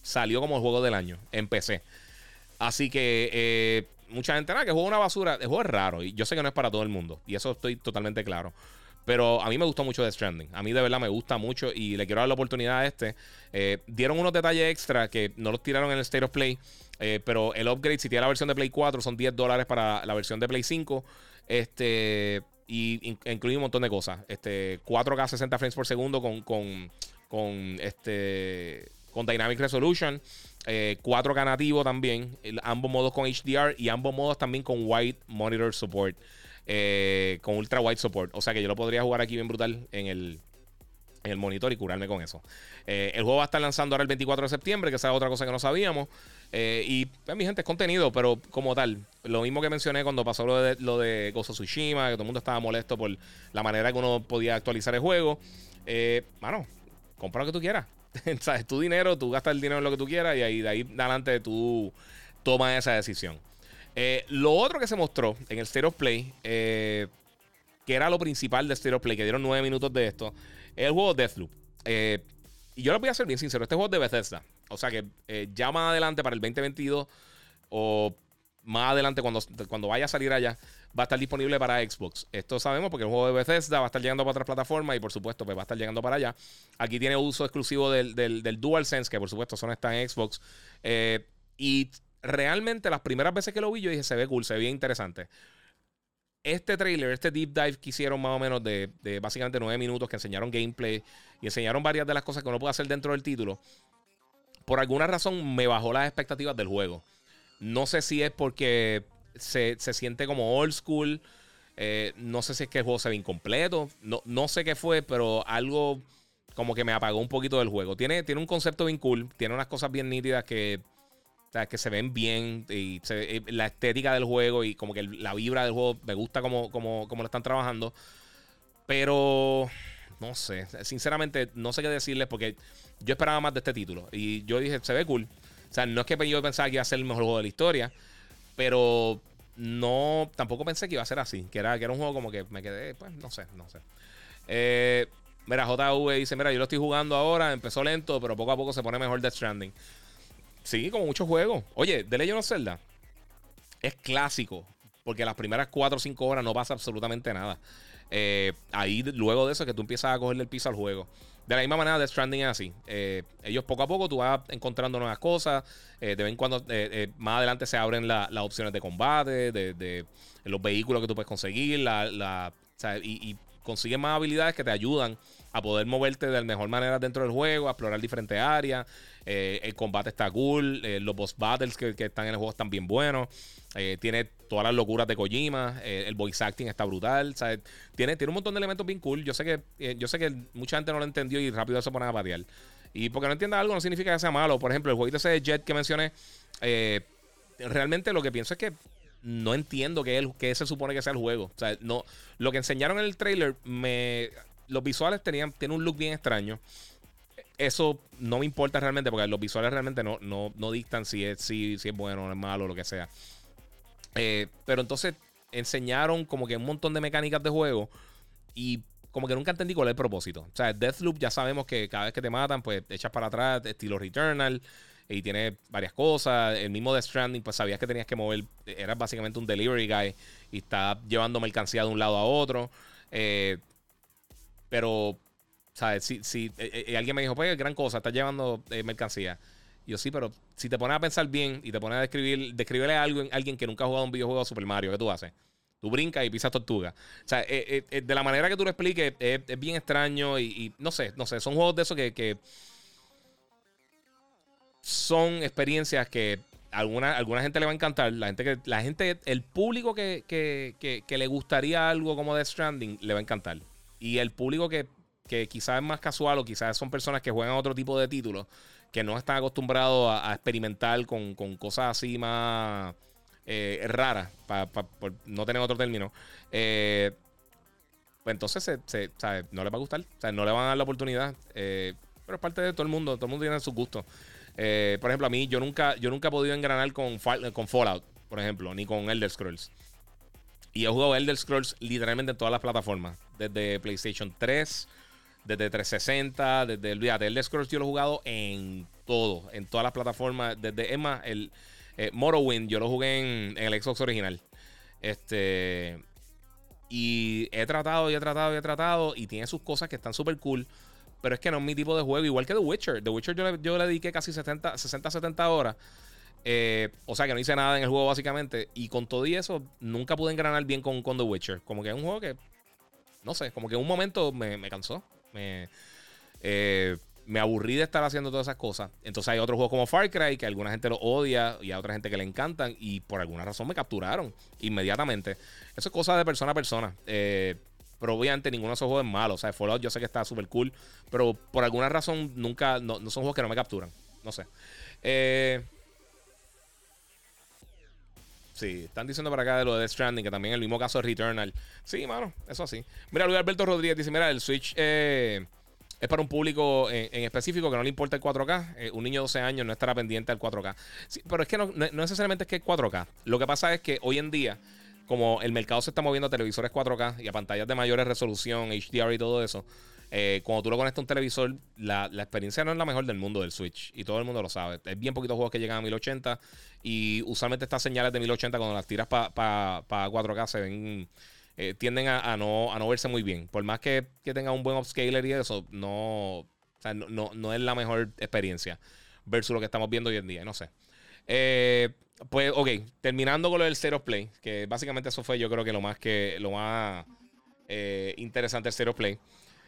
salió como el juego del año en PC. Así que mucha gente, nada, que juega una basura. El juego es raro y yo sé que no es para todo el mundo. Y eso estoy totalmente claro. Pero a mí me gustó mucho The Stranding. A mí de verdad me gusta mucho y le quiero dar la oportunidad a este. Eh, dieron unos detalles extra que no los tiraron en el State of Play. Eh, pero el upgrade, si tiene la versión de Play 4, son 10 dólares para la versión de Play 5. Este. Y incluye un montón de cosas. Este. 4K 60 frames por segundo con. con. con este. Con Dynamic Resolution. 4K eh, nativo también, ambos modos con HDR y ambos modos también con White Monitor Support, eh, con Ultra Wide Support. O sea que yo lo podría jugar aquí bien brutal en el, en el monitor y curarme con eso. Eh, el juego va a estar lanzando ahora el 24 de septiembre, que esa es otra cosa que no sabíamos. y pues, mi gente, es contenido, pero como tal, lo mismo que mencioné cuando pasó lo de, lo de Gozo Tsushima, que todo el mundo estaba molesto por la manera que uno podía actualizar el juego. mano, compra lo que tú quieras. ¿Sabes? Tu dinero, tú gastas el dinero en lo que tú quieras y ahí de ahí adelante tú tomas esa decisión. Eh, lo otro que se mostró en el Stereo Play, eh, que era lo principal de Stereo Play, que dieron nueve minutos de esto, es el juego Deathloop. Eh, y yo les voy a ser bien sincero, este juego es de Bethesda. O sea que ya más adelante para el 2022 o más adelante cuando, cuando vaya a salir allá, va a estar disponible para Xbox. Esto sabemos porque el juego de Bethesda va a estar llegando para otras plataformas y por supuesto pues va a estar llegando para allá. Aquí tiene uso exclusivo del, del, DualSense, que por supuesto son está en Xbox. Eh, y realmente las primeras veces que lo vi yo dije, se ve cool, se ve interesante. Este trailer, este deep dive que hicieron más o menos de, de básicamente nueve minutos, que enseñaron gameplay y enseñaron varias de las cosas que uno puede hacer dentro del título, por alguna razón me bajó las expectativas del juego. No sé si es porque se, siente como old school. Eh, no sé si es que el juego se ve incompleto. No, no sé qué fue, pero algo como que me apagó un poquito del juego. Tiene, tiene un concepto bien cool. Tiene unas cosas bien nítidas que, que se ven bien. Y eh, la estética del juego y como que la vibra del juego me gusta como, como, como lo están trabajando. Pero no sé. Sinceramente, no sé qué decirles porque yo esperaba más de este título. Y yo dije, se ve cool. Sea, no es que yo pensaba que iba a ser el mejor juego de la historia. Pero no, tampoco pensé que iba a ser así. Que era, que era un juego como que me quedé, pues, no sé, no sé. Eh, mira, JV dice, mira, yo lo estoy jugando ahora, empezó lento, pero poco a poco se pone mejor Death Stranding. Sí, como muchos juegos. Oye, The Legend of Zelda es clásico, porque las primeras 4 o 5 horas no pasa absolutamente nada. Eh, ahí, luego de eso, que tú empiezas a cogerle el piso al juego. De la misma manera, The Stranding es así. Eh, ellos poco a poco tú vas encontrando nuevas cosas. Eh, de vez en cuando, eh, más adelante se abren las opciones de combate, de, los vehículos que tú puedes conseguir, la, y, y consigues más habilidades que te ayudan a poder moverte de la mejor manera dentro del juego, a explorar diferentes áreas. el combate está cool, los boss battles que, que, están en el juego están bien buenos. Eh, tiene todas las locuras de Kojima. Eh, el voice acting está brutal. Tiene, tiene un montón de elementos bien cool. Yo sé que, eh, yo sé que mucha gente no lo entendió y rápido se pone a patear. Y porque no entienda algo no significa que sea malo. Por ejemplo, el jueguito ese de Jet que mencioné. realmente lo que pienso es que no entiendo qué, qué se supone que sea el juego. O sea, no, lo que enseñaron en el trailer, me, los visuales tenían, tienen un look bien extraño. Eso no me importa realmente porque los visuales realmente no, no, no dictan si es, si, es bueno o es malo o lo que sea. Eh, pero entonces enseñaron como que un montón de mecánicas de juego y como que nunca entendí cuál es el propósito. O sea, Deathloop ya sabemos que cada vez que te matan, pues echas para atrás, estilo Returnal, y tiene varias cosas. El mismo Death Stranding, pues sabías que tenías que mover, eras básicamente un delivery guy y está llevando mercancía de un lado a otro. Eh, pero, ¿sabes? Si, si eh, eh, alguien me dijo, pues, gran cosa, estás llevando mercancía. yo sí, pero si te pones a pensar bien y te pones a describir, describirle a alguien, que nunca ha jugado un videojuego de Super Mario, ¿qué tú haces? Tú brincas y pisas tortuga. O sea, de la manera que tú lo expliques, es, bien extraño y, no sé, no sé, son juegos de esos que son experiencias que alguna, alguna gente le va a encantar. La gente que, la gente, el público que, le gustaría algo como Death Stranding le va a encantar. Y el público que, quizás es más casual o quizás son personas que juegan otro tipo de títulos, que no están acostumbrados a, experimentar con, cosas así más eh, raras, para no tener otro término. Eh, pues entonces se, no les va a gustar. O sea, no le van a dar la oportunidad. Eh, pero es parte de todo el mundo. Todo el mundo tiene sus gustos. Eh, por ejemplo, a mí yo nunca, yo nunca he podido engranar con, con Fallout, por ejemplo, ni con Elder Scrolls. Y he jugado Elder Scrolls literalmente en todas las plataformas. Desde PlayStation 3, desde 360, desde el Elder Scrolls yo lo he jugado en todo, en todas las plataformas. Desde, es el eh, Morrowind yo lo jugué en, el Xbox original. Este. Y he tratado y he tratado y he tratado. Y tiene sus cosas que están súper cool pero es que no es mi tipo de juego. Igual que The Witcher. The Witcher yo le, yo le dediqué casi 70, 60, 70 horas. Eh, o sea que no hice nada en el juego básicamente. Y con todo y eso, nunca pude engranar bien con, con The Witcher. Como que es un juego que, no sé, como que en un momento me, me cansó. Me, eh, me aburrí de estar haciendo todas esas cosas. Entonces hay otros juegos como Far Cry que alguna gente lo odia y a otra gente que le encantan. Y por alguna razón me capturaron inmediatamente. Eso es cosa de persona a persona. Eh, pero obviamente ninguno de esos juegos es malo. O sea, Fallout yo sé que está súper cool. Pero por alguna razón nunca. No, son juegos que no me capturan. No sé. Eh, sí, están diciendo para acá de lo de Death Stranding, que también el mismo caso de Returnal. Sí, mano, eso así. Mira, Luis Alberto Rodríguez dice: Mira, el Switch eh, es para un público en, específico que no le importa el 4K. Eh, un niño de 12 años no estará pendiente al 4K. Sí, pero es que no, no necesariamente es que es 4K. Lo que pasa es que hoy en día como el mercado se está moviendo a televisores 4K y a pantallas de mayores resolución, HDR y todo eso, eh, cuando tú lo conectas a un televisor, la, experiencia no es la mejor del mundo del Switch. Y todo el mundo lo sabe. Es bien poquitos juegos que llegan a 1080. Y usualmente estas señales de 1080, cuando las tiras para 4K, se ven. Eh, tienden a, no, a no verse muy bien. Por más que, tenga un buen upscaler y eso, no, no, no, es la mejor experiencia versus lo que estamos viendo hoy en día. No sé. Eh, pues, ok, terminando con lo del Zero Play, que básicamente eso fue yo creo que lo más que lo más interesante del Zero Play.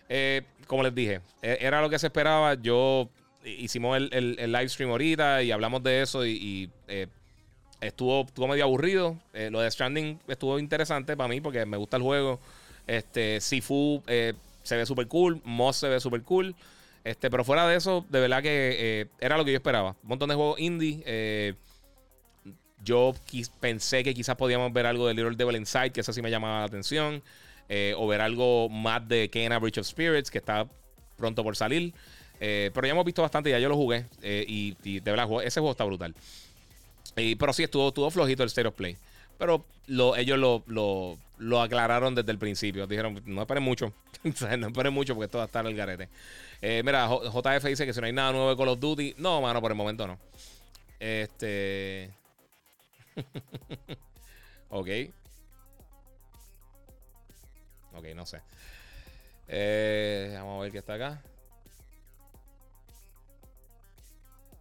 Eh, como les dije, e, era lo que se esperaba. Yo hicimos el, el, live stream ahorita y hablamos de eso y, eh, estuvo, estuvo medio aburrido. lo de Stranding estuvo interesante para mí porque me gusta el juego. Este, Sifu se ve súper cool, Moss se ve súper cool. Este, pero fuera de eso, de verdad que era lo que yo esperaba. Un montón de juegos indie. Yo pensé que quizás podíamos ver algo de Little Devil Inside, que eso sí me llamaba la atención. Eh, o ver algo más de Kena Bridge of Spirits, que está pronto por salir. Eh, pero ya hemos visto bastante, ya yo lo jugué. Eh, y, de verdad, ese juego está brutal. pero sí, estuvo, estuvo flojito el State of Play. Pero ellos lo, aclararon desde el principio. Dijeron, no esperen mucho. no esperen mucho porque esto va a estar el garete. mira, JF dice que si no hay nada nuevo de Call of Duty. No, mano, por el momento no. Este. ok. Ok, no sé. Eh, vamos a ver qué está acá.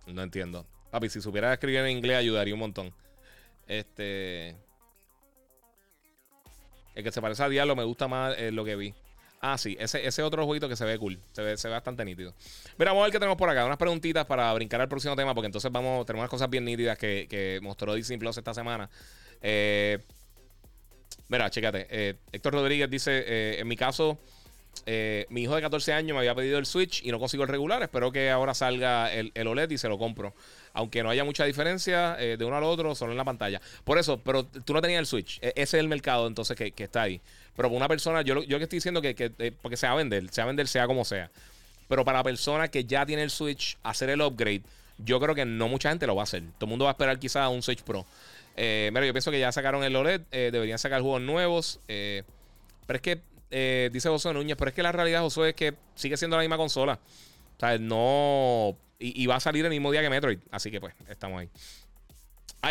No entiendo. Papi, si supiera escribir en inglés ayudaría un montón. Este. El que se parece a Diablo me gusta más eh, lo que vi. Ah, sí, ese, ese otro jueguito que se ve cool, se ve, se ve bastante nítido. Mira, vamos a ver qué tenemos por acá. Unas preguntitas para brincar al próximo tema, porque entonces vamos, tenemos unas cosas bien nítidas que, que mostró Disney Plus esta semana. Eh, mira, chécate. Eh, Héctor Rodríguez dice: eh, En mi caso, mi hijo de 14 años me había pedido el Switch y no consigo el regular. Espero que ahora salga el, el OLED y se lo compro aunque no haya mucha diferencia de uno al otro, solo en la pantalla. Por eso, pero tú no tenías el Switch. E, ese es el mercado entonces que, que está ahí. Pero para una persona, yo, yo que estoy diciendo que, eh, porque se va a vender, se va a vender sea como sea. Pero para la persona que ya tiene el Switch, hacer el upgrade, yo creo que no mucha gente lo va a hacer. Todo el mundo va a esperar quizás un Switch Pro. Eh, mira, yo pienso que ya sacaron el OLED, eh, deberían sacar juegos nuevos. pero es que eh, dice José Núñez, pero es que la realidad, José, es que sigue siendo la misma consola. O sea, no. Y, va a salir el mismo día que Metroid. Así que pues, estamos ahí.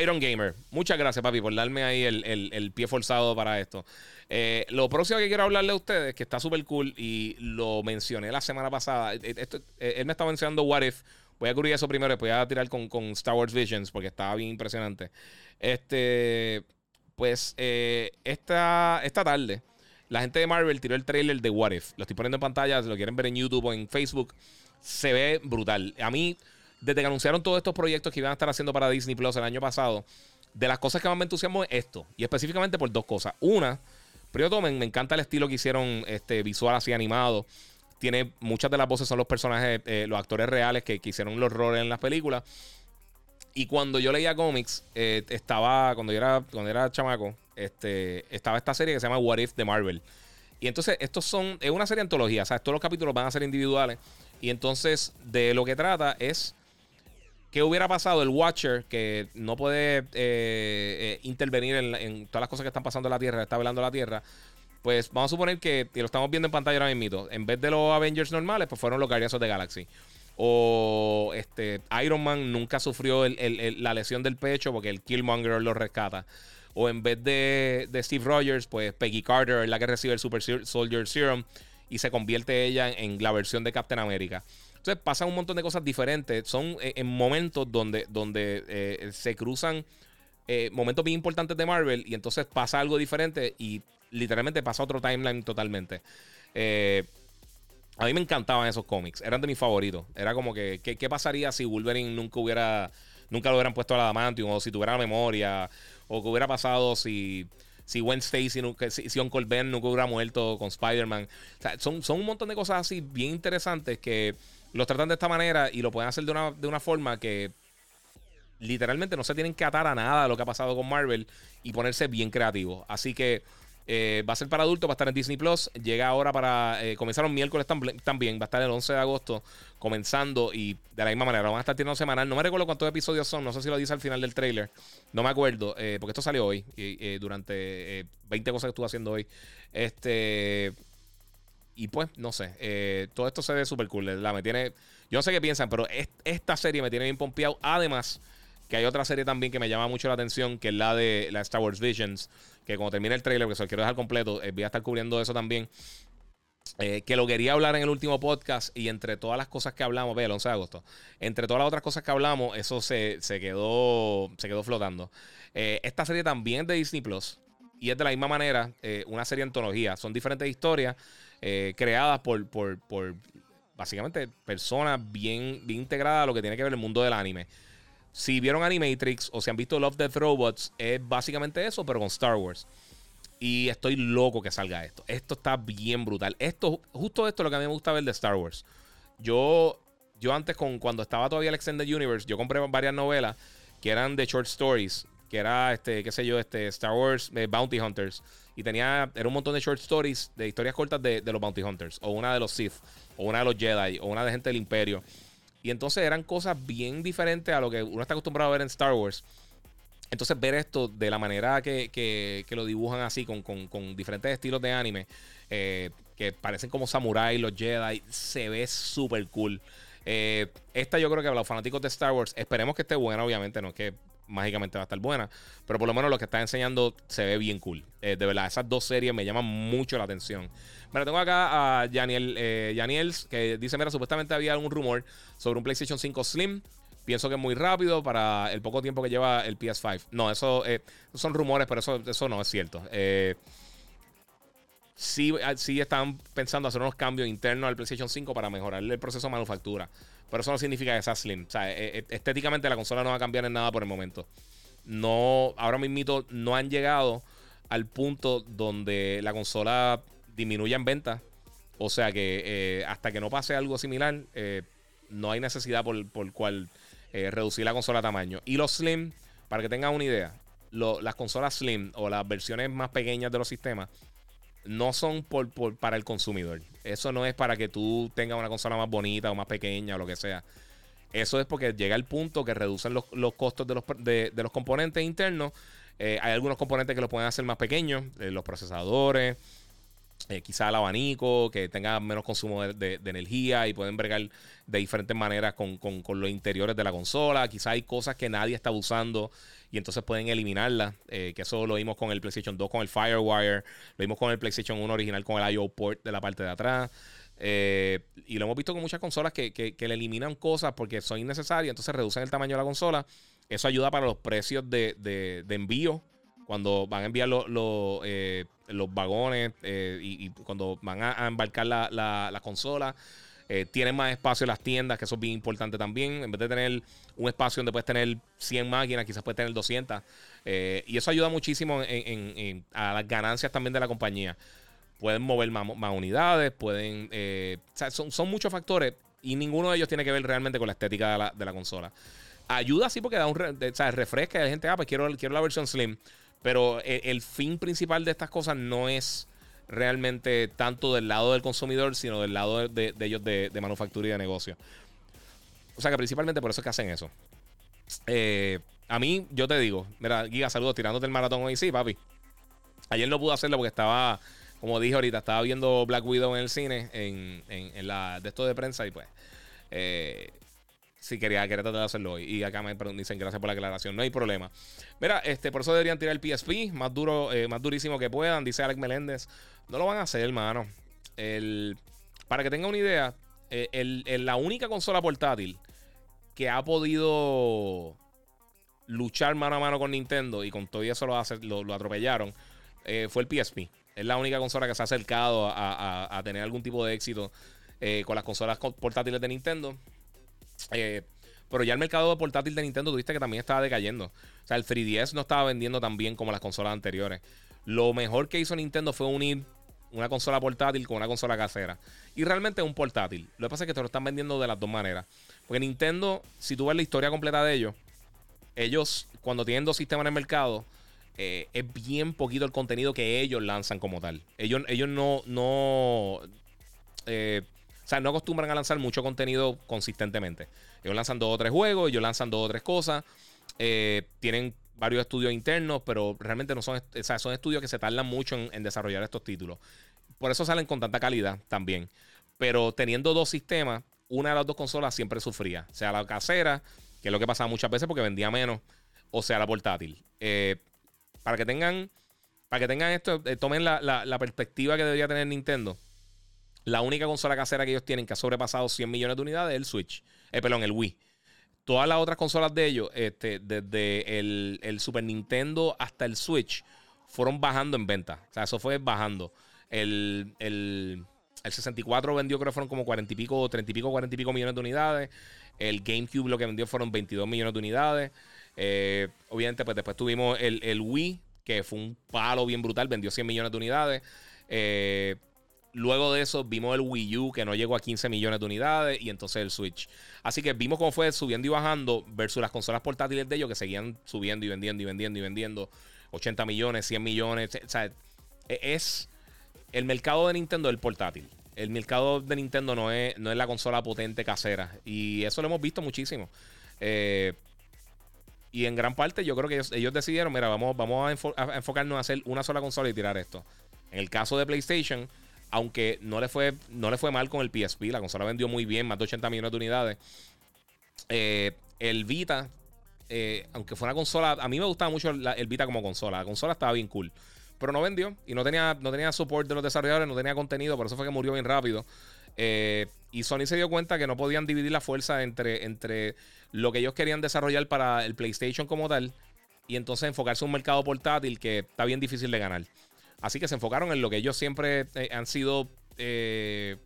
Iron Gamer, muchas gracias, papi, por darme ahí el, pie forzado para esto. Eh, lo próximo que quiero hablarle a ustedes, que está súper cool y lo mencioné la semana pasada. Eh, él me estaba mencionando What If. Voy a cubrir eso primero, después voy a tirar con, con Star Wars Visions porque estaba bien impresionante. Este, pues, esta, esta tarde la gente de Marvel tiró el trailer de What If. Lo estoy poniendo en pantalla, si lo quieren ver en YouTube o en Facebook. Se ve brutal. A mí, desde que anunciaron todos estos proyectos que iban a estar haciendo para Disney Plus el año pasado, de las cosas que más me entusiasmó es esto. Y específicamente por dos cosas. Una, primero me, me encanta el estilo que hicieron este, visual así animado. Tiene muchas de las voces son los personajes, eh, los actores reales que, que hicieron los roles en las películas. Y cuando yo leía cómics, eh, estaba, cuando yo era, cuando era chamaco, este, estaba esta serie que se llama What If de Marvel. Y entonces, estos son, es una serie de antología, o sea, todos los capítulos van a ser individuales. Y entonces, de lo que trata es qué hubiera pasado el Watcher, que no puede eh, eh, intervenir en, todas las cosas que están pasando en la Tierra, está velando la Tierra. Pues vamos a suponer que, y lo estamos viendo en pantalla ahora mismo, en vez de los Avengers normales, pues fueron los Guardians of the Galaxy. O este, Iron Man nunca sufrió la lesión del pecho porque el Killmonger lo rescata. O en vez de, Steve Rogers, pues Peggy Carter es la que recibe el Super Soldier Serum y se convierte ella en, la versión de Captain America. Entonces pasan un montón de cosas diferentes. Son eh, en momentos donde, donde eh, se cruzan eh, momentos bien importantes de Marvel y entonces pasa algo diferente y literalmente pasa otro timeline totalmente. A mí me encantaban esos cómics. Eran de mis favoritos. Era como que, ¿qué, pasaría si Wolverine nunca hubiera, nunca lo hubieran puesto a la Adamantium? O si tuviera la memoria. O qué hubiera pasado si, si Gwen si, si Uncle Ben nunca hubiera muerto con Spider-Man. O sea, son, son un montón de cosas así bien interesantes que los tratan de esta manera y lo pueden hacer de una, de una forma que literalmente no se tienen que atar a nada lo que ha pasado con Marvel y ponerse bien creativos. Así que eh, va a ser para adultos, va a estar en Disney Plus. Llega ahora para. Eh, comenzaron miércoles también. Va a estar el 11 de agosto comenzando. Y de la misma manera, van a estar tirando semanal. No me recuerdo cuántos episodios son. No sé si lo dice al final del trailer. No me acuerdo. Eh, porque esto salió hoy. Y, durante 20 cosas que estuve haciendo hoy. Este. Y pues, no sé. todo esto se ve súper cool. La me tiene. Yo no sé qué piensan, pero esta serie me tiene bien pompeado. Además, que hay otra serie también que me llama mucho la atención, que es la de la Star Wars Visions que cuando termine el trailer, que se lo quiero dejar completo, eh, voy a estar cubriendo eso también. Eh, que lo quería hablar en el último podcast y entre todas las cosas que hablamos, ve, el 11 de agosto, entre todas las otras cosas que hablamos, eso se, quedó, se quedó flotando. Eh, esta serie también es de Disney Plus y es de la misma manera una serie antología. Son diferentes historias creadas por, por, por, básicamente personas bien, bien integradas a lo que tiene que ver el mundo del anime. Si vieron Animatrix o si han visto Love Death Robots, es básicamente eso, pero con Star Wars. Y estoy loco que salga esto. Esto está bien brutal. Esto, justo esto es lo que a mí me gusta ver de Star Wars. Yo, yo antes, con, cuando estaba todavía el Extended Universe, yo compré varias novelas que eran de short stories. Que era, este, qué sé yo, este, Star Wars eh, Bounty Hunters. Y tenía, era un montón de short stories, de historias cortas de, de los Bounty Hunters. O una de los Sith. O una de los Jedi. O una de gente del Imperio. Y entonces eran cosas bien diferentes a lo que uno está acostumbrado a ver en Star Wars. Entonces ver esto de la manera que, lo dibujan así, con, diferentes estilos de anime, eh, que parecen como samurai, los Jedi, se ve súper cool. Eh, esta yo creo que a los fanáticos de Star Wars, esperemos que esté buena, obviamente, no es que mágicamente va a estar buena, pero por lo menos lo que está enseñando se ve bien cool. Eh, de verdad, esas dos series me llaman mucho la atención. Mira, tengo acá a Janiel, eh, que dice, mira, supuestamente había algún rumor sobre un PlayStation 5 Slim. Pienso que es muy rápido para el poco tiempo que lleva el PS5. No, eso eh, son rumores, pero eso, eso no es cierto. Eh, sí, ah, sí están pensando hacer unos cambios internos al PlayStation 5 para mejorar el proceso de manufactura. Pero eso no significa que sea slim. O sea, estéticamente la consola no va a cambiar en nada por el momento. No, ahora mismo no han llegado al punto donde la consola disminuya en venta. O sea que eh, hasta que no pase algo similar, eh, no hay necesidad por, por cual eh, reducir la consola a tamaño. Y los Slim, para que tengan una idea, las consolas Slim o las versiones más pequeñas de los sistemas no son por, para el consumidor. Eso no es para que tú tengas una consola más bonita o más pequeña o lo que sea. Eso es porque llega el punto que reducen los, costos de los, de, los componentes internos. hay algunos componentes que los pueden hacer más pequeños, los procesadores, eh, quizá el abanico, que tenga menos consumo de, energía y pueden bregar de diferentes maneras con, los interiores de la consola. Quizá hay cosas que nadie está usando y entonces pueden eliminarlas. Eh, que eso lo vimos con el PlayStation 2 con el Firewire, lo vimos con el PlayStation 1 original con el IO port de la parte de atrás. Eh, y lo hemos visto con muchas consolas que, le eliminan cosas porque son innecesarias, entonces reducen el tamaño de la consola. Eso ayuda para los precios de envío cuando van a enviar eh, los vagones eh, y, cuando van a, embarcar la, la, consola. Eh, tienen más espacio en las tiendas, que eso es bien importante también. En vez de tener un espacio donde puedes tener 100 máquinas, quizás puedes tener 200. y eso ayuda muchísimo a las ganancias también de la compañía. Pueden mover más, unidades, pueden... son, muchos factores y ninguno de ellos tiene que ver realmente con la estética de la, de la consola. Ayuda sí porque da un refresca y la gente, ah, pues quiero, quiero la versión slim. Pero eh, el, fin principal de estas cosas no es realmente tanto del lado del consumidor, sino del lado de, ellos de, manufactura y de negocio. O sea que principalmente por eso es que hacen eso. Eh, a mí, yo te digo, mira, Giga, saludos, tirándote el maratón hoy, sí, papi. Ayer no pude hacerlo porque estaba, como dije ahorita, estaba viendo Black Widow en el cine, en, en, la de esto de prensa, y pues eh, si quería, quería tratar de hacerlo hoy. Y acá me dicen gracias por la aclaración. No hay problema. Mira, este, por eso deberían tirar el PSP más duro, eh, más durísimo que puedan, dice Alex Meléndez. No lo van a hacer, hermano. El, para que tenga una idea, eh, el, la única consola portátil que ha podido luchar mano a mano con Nintendo y con todo eso lo, hace, lo, atropellaron eh, fue el PSP. Es la única consola que se ha acercado a tener algún tipo de éxito con las consolas portátiles de Nintendo. Eh, pero ya el mercado portátil de Nintendo tuviste que también estaba decayendo. O sea, el 3DS no estaba vendiendo tan bien como las consolas anteriores. Lo mejor que hizo Nintendo fue unir una consola portátil con una consola casera. Y realmente es un portátil. Lo que pasa es que te lo están vendiendo de las dos maneras. Porque Nintendo, si tú ves la historia completa de ellos, ellos cuando tienen dos sistemas en el mercado, eh, es bien poquito el contenido que ellos lanzan como tal. Ellos, ellos no, no eh, o sea, no acostumbran a lanzar mucho contenido consistentemente. Ellos lanzan dos o tres juegos, ellos lanzan dos o tres cosas. Eh, tienen varios estudios internos, pero realmente no son, o sea, son estudios que se tardan mucho en, desarrollar estos títulos. Por eso salen con tanta calidad también. Pero teniendo dos sistemas, una de las dos consolas siempre sufría. Sea la casera, que es lo que pasaba muchas veces porque vendía menos, o sea la portátil. Eh, para que tengan, para que tengan esto, eh, tomen la, la perspectiva que debería tener Nintendo. La única consola casera que ellos tienen que ha sobrepasado 100 millones de unidades es el Switch. Eh, perdón, el Wii. Todas las otras consolas de ellos, este, desde el, Super Nintendo hasta el Switch, fueron bajando en venta. O sea, eso fue bajando. El, 64 vendió, creo que fueron como 40 y pico, 30 y pico, 40 y pico millones de unidades. El GameCube lo que vendió fueron 22 millones de unidades. Eh, obviamente, pues después tuvimos el, el, Wii, que fue un palo bien brutal, vendió 100 millones de unidades. Eh, Luego de eso vimos el Wii U que no llegó a 15 millones de unidades y entonces el Switch. Así que vimos cómo fue subiendo y bajando versus las consolas portátiles de ellos que seguían subiendo y vendiendo y vendiendo y vendiendo 80 millones, 100 millones. O sea, e-, es el mercado de Nintendo el portátil. El mercado de Nintendo no es, no es la consola potente casera. Y eso lo hemos visto muchísimo. Eh, y en gran parte yo creo que ellos, decidieron, mira, vamos, vamos a, enfocarnos a hacer una sola consola y tirar esto. En el caso de PlayStation aunque no le fue, no le fue mal con el PSP, la consola vendió muy bien, más de 80 millones de unidades. Eh, el Vita, eh, aunque fue una consola, a mí me gustaba mucho el Vita como consola, la consola estaba bien cool. Pero no vendió y no tenía, no tenía support de los desarrolladores, no tenía contenido, por eso fue que murió bien rápido. Eh, y Sony se dio cuenta que no podían dividir la fuerza entre, entre lo que ellos querían desarrollar para el PlayStation como tal y entonces enfocarse en un mercado portátil que está bien difícil de ganar. Así que se enfocaron en lo que ellos siempre eh, han sido eh,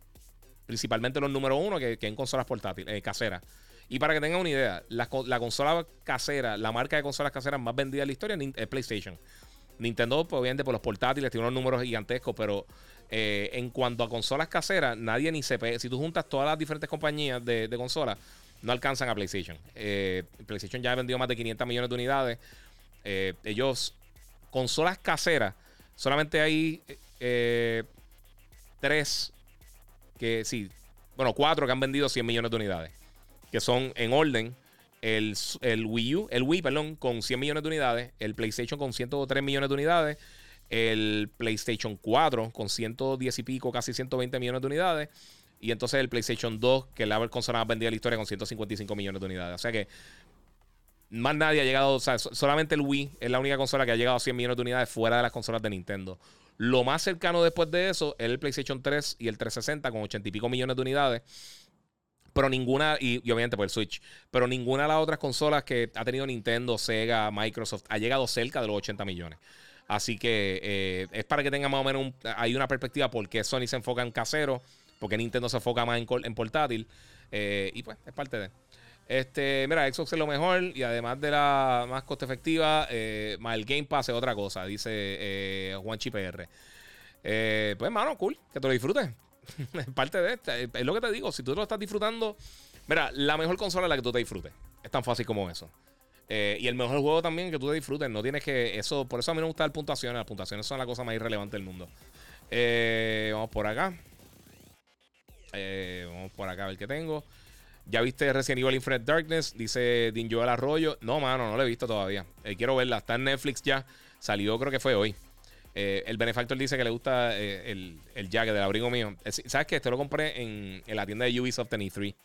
principalmente los número uno, que, en consolas portátiles, eh, caseras. Y para que tengan una idea, la, consola casera, la marca de consolas caseras más vendida en la historia es PlayStation. Nintendo, pues, obviamente, por los portátiles tiene unos números gigantescos, pero en cuanto a consolas caseras, nadie ni se... Si tú juntas todas las diferentes compañías de, consolas, no alcanzan a PlayStation. PlayStation ya ha vendido más de 500 millones de unidades. ellos, consolas caseras, Solamente hay eh, tres que sí, bueno, cuatro que han vendido 100 millones de unidades. Que son en orden el, Wii U, el Wii, perdón, con 100 millones de unidades, el PlayStation con 103 millones de unidades, el PlayStation 4 con 110 y pico, casi 120 millones de unidades. Y entonces el PlayStation 2, que es la consola más vendida de la historia, con 155 millones de unidades. O sea que más nadie ha llegado, o sea, solamente el Wii es la única consola que ha llegado a 100 millones de unidades fuera de las consolas de Nintendo. Lo más cercano después de eso es el PlayStation 3 y el 360 con 80 y pico millones de unidades. Pero ninguna, y, obviamente por el Switch, pero ninguna de las otras consolas que ha tenido Nintendo, Sega, Microsoft ha llegado cerca de los 80 millones. Así que eh, es para que tengan más o menos hay una perspectiva por qué Sony se enfoca en casero, porque Nintendo se enfoca más en, portátil. Eh, y pues es parte de. Este, mira, Xbox es lo mejor y además de la más coste efectiva, eh, el Game Pass es otra cosa, dice eh, Juan. Eh, pues, mano, cool, que te lo disfrutes. es parte de esto. Es lo que te digo, si tú lo estás disfrutando, mira, la mejor consola es la que tú te disfrutes. Es tan fácil como eso. y el mejor juego también que tú te disfrutes. No tienes que. Eso, por eso a mí me gusta el puntuaciones. Las puntuaciones son la cosa más irrelevante del mundo. vamos por acá. vamos por acá a ver qué tengo. ¿Ya viste Resident Evil Infinite Darkness? Dice Din Joel Arroyo. No, mano, no lo he visto todavía. Eh, quiero verla. Está en Netflix ya. Salió, creo que fue hoy. Eh, el benefactor dice que le gusta eh, el, el jacket del abrigo mío. ¿Sabes qué? Este lo compré en, la tienda de Ubisoft en E3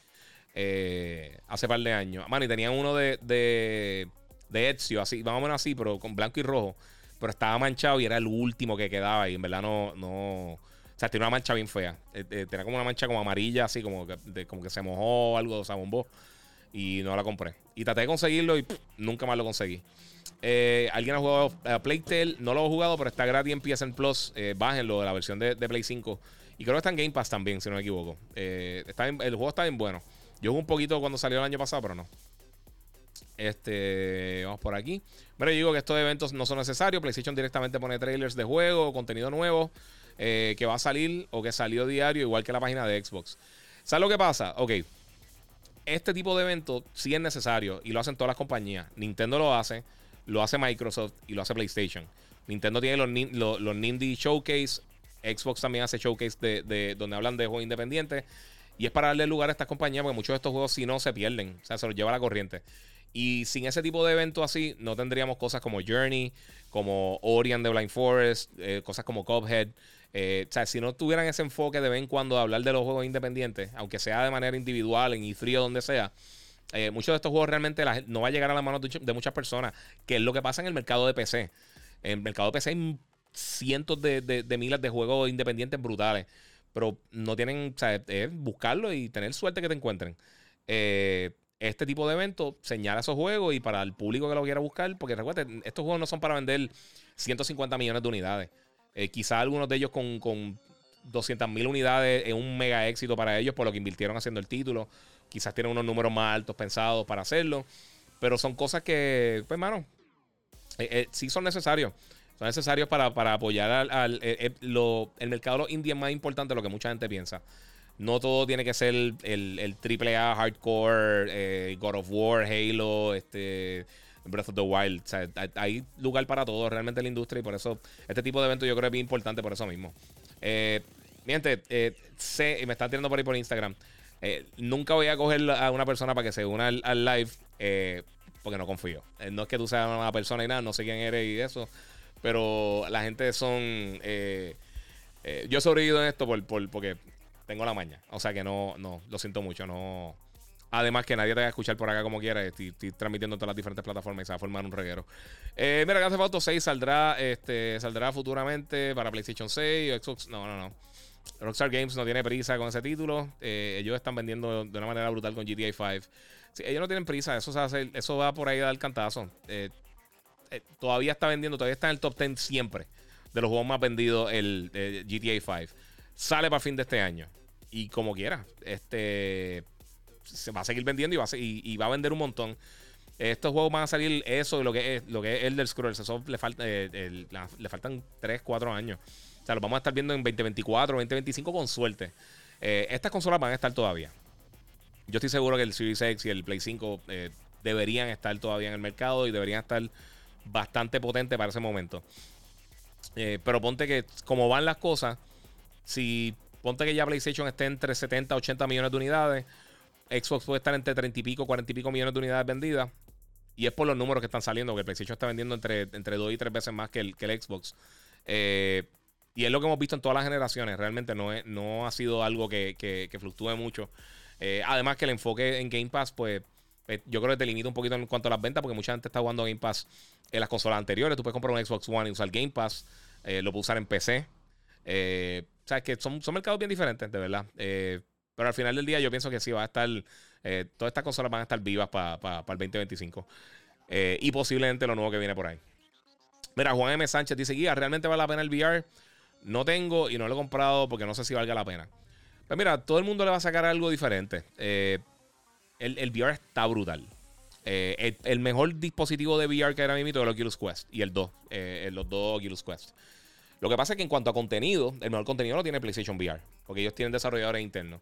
hace par de años. Mano, y tenía uno de, de, de Ezio, así, más o menos así, pero con blanco y rojo. Pero estaba manchado y era el último que quedaba. Y en verdad no, no, o sea, tiene una mancha bien fea. Eh, eh, tenía como una mancha como amarilla, así como que, como que se mojó o algo, se bombó. Y no la compré. Y traté de conseguirlo y nunca más lo conseguí. Eh, ¿Alguien ha jugado a Playtel? No lo he jugado, pero está gratis en PSN Plus. bájenlo de la versión de, Play 5. Y creo que está en Game Pass también, si no me equivoco. está el juego está bien bueno. Yo jugué un poquito cuando salió el año pasado, pero no. Este, vamos por aquí. Pero yo digo que estos eventos no son necesarios. PlayStation directamente pone trailers de juego, contenido nuevo. Eh, que va a salir o que salió diario, igual que la página de Xbox. ¿Sabes lo que pasa? Ok. Este tipo de evento sí es necesario y lo hacen todas las compañías. Nintendo lo hace, lo hace Microsoft y lo hace PlayStation. Nintendo tiene los, los, Showcase. Xbox también hace showcase de, donde hablan de juegos independientes. Y es para darle lugar a estas compañías porque muchos de estos juegos si no se pierden. O sea, se los lleva la corriente. Y sin ese tipo de evento así, no tendríamos cosas como Journey, como Ori de Blind Forest, eh, cosas como Cuphead. Eh, o sea, si no tuvieran ese enfoque de vez en cuando hablar de los juegos independientes, aunque sea de manera individual, en E3 o donde sea, eh, muchos de estos juegos realmente no va a llegar a las manos de, muchas personas, que es lo que pasa en el mercado de PC. En el mercado de PC hay cientos de, miles de juegos independientes brutales, pero no tienen, o sea, es buscarlo y tener suerte que te encuentren. Eh, este tipo de eventos señala esos juegos y para el público que lo quiera buscar, porque recuerden, estos juegos no son para vender 150 millones de unidades. Eh, quizá algunos de ellos con, con 200 mil unidades es un mega éxito para ellos por lo que invirtieron haciendo el título. Quizás tienen unos números más altos pensados para hacerlo. Pero son cosas que, pues, mano, eh, eh, sí son necesarios. Son necesarios para, apoyar al, el mercado indie es más importante de lo que mucha gente piensa. No todo tiene que ser el, el, AAA hardcore, God of War, Halo, este, Breath of the Wild. O sea, hay lugar para todo realmente en la industria y por eso este tipo de eventos yo creo que es bien importante por eso mismo. Eh, mi gente, eh, sé, me están tirando por ahí por Instagram. Eh, nunca voy a coger a una persona para que se una al, live eh, porque no confío. no es que tú seas una persona y nada, no sé quién eres y eso. Pero la gente son. yo he sobrevivido en esto por, porque tengo la maña. O sea que no, no, lo siento mucho. No, Además, que nadie te va a escuchar por acá como quiera. Estoy, transmitiendo en todas las diferentes plataformas y se va a formar un reguero. Eh, mira, Grand Theft Auto 6 saldrá, este, saldrá futuramente para PlayStation 6 o Xbox. No, no, no. Rockstar Games no tiene prisa con ese título. Eh, ellos están vendiendo de una manera brutal con GTA 5. ellos no tienen prisa. Eso, se eso va por ahí a dar cantazo. Eh, todavía está vendiendo, todavía está en el top 10 siempre de los juegos más vendidos el GTA 5. Sale para fin de este año. Y como quiera. Este se va a seguir vendiendo y va a, y, va a vender un montón. Estos juegos van a salir eso, lo que es, lo que es Elder Scrolls. Eso le, eh, faltan 3, 4 años. O sea, lo vamos a estar viendo en 2024, 2025 con suerte. Eh, estas consolas van a estar todavía. Yo estoy seguro que el Series X y el Play 5 eh, deberían estar todavía en el mercado y deberían estar bastante potentes para ese momento. pero ponte que, como van las cosas, si ponte que ya PlayStation esté entre 70 80 millones de unidades Xbox puede estar entre 30 y pico, 40 y pico millones de unidades vendidas. Y es por los números que están saliendo, que el PlayStation está vendiendo entre, entre 2 y 3 veces más que el, que el Xbox. Eh, y es lo que hemos visto en todas las generaciones. Realmente no, no ha sido algo que, fluctúe mucho. Eh, además que el enfoque en Game Pass, pues eh, yo creo que te limita un poquito en cuanto a las ventas, porque mucha gente está jugando Game Pass en las consolas anteriores. Tú puedes comprar un Xbox One y usar Game Pass. Lo puedes usar en PC. o sea, que son, son mercados bien diferentes, de verdad. Pero al final del día yo pienso que sí va a estar... todas estas consolas van a estar vivas para el 2025. y posiblemente lo nuevo que viene por ahí. Mira, Juan M. Sánchez dice, guía, ¿realmente vale la pena el VR? No tengo y no lo he comprado porque no sé si valga la pena. Pues mira, todo el mundo le va a sacar algo diferente. Eh, el, el, VR está brutal. Eh, el, mejor dispositivo de VR que era mismo es el Oculus Quest y el 2, eh, los dos Oculus Quest. Lo que pasa es que en cuanto a contenido, el mejor contenido lo tiene PlayStation VR, porque ellos tienen desarrolladores internos.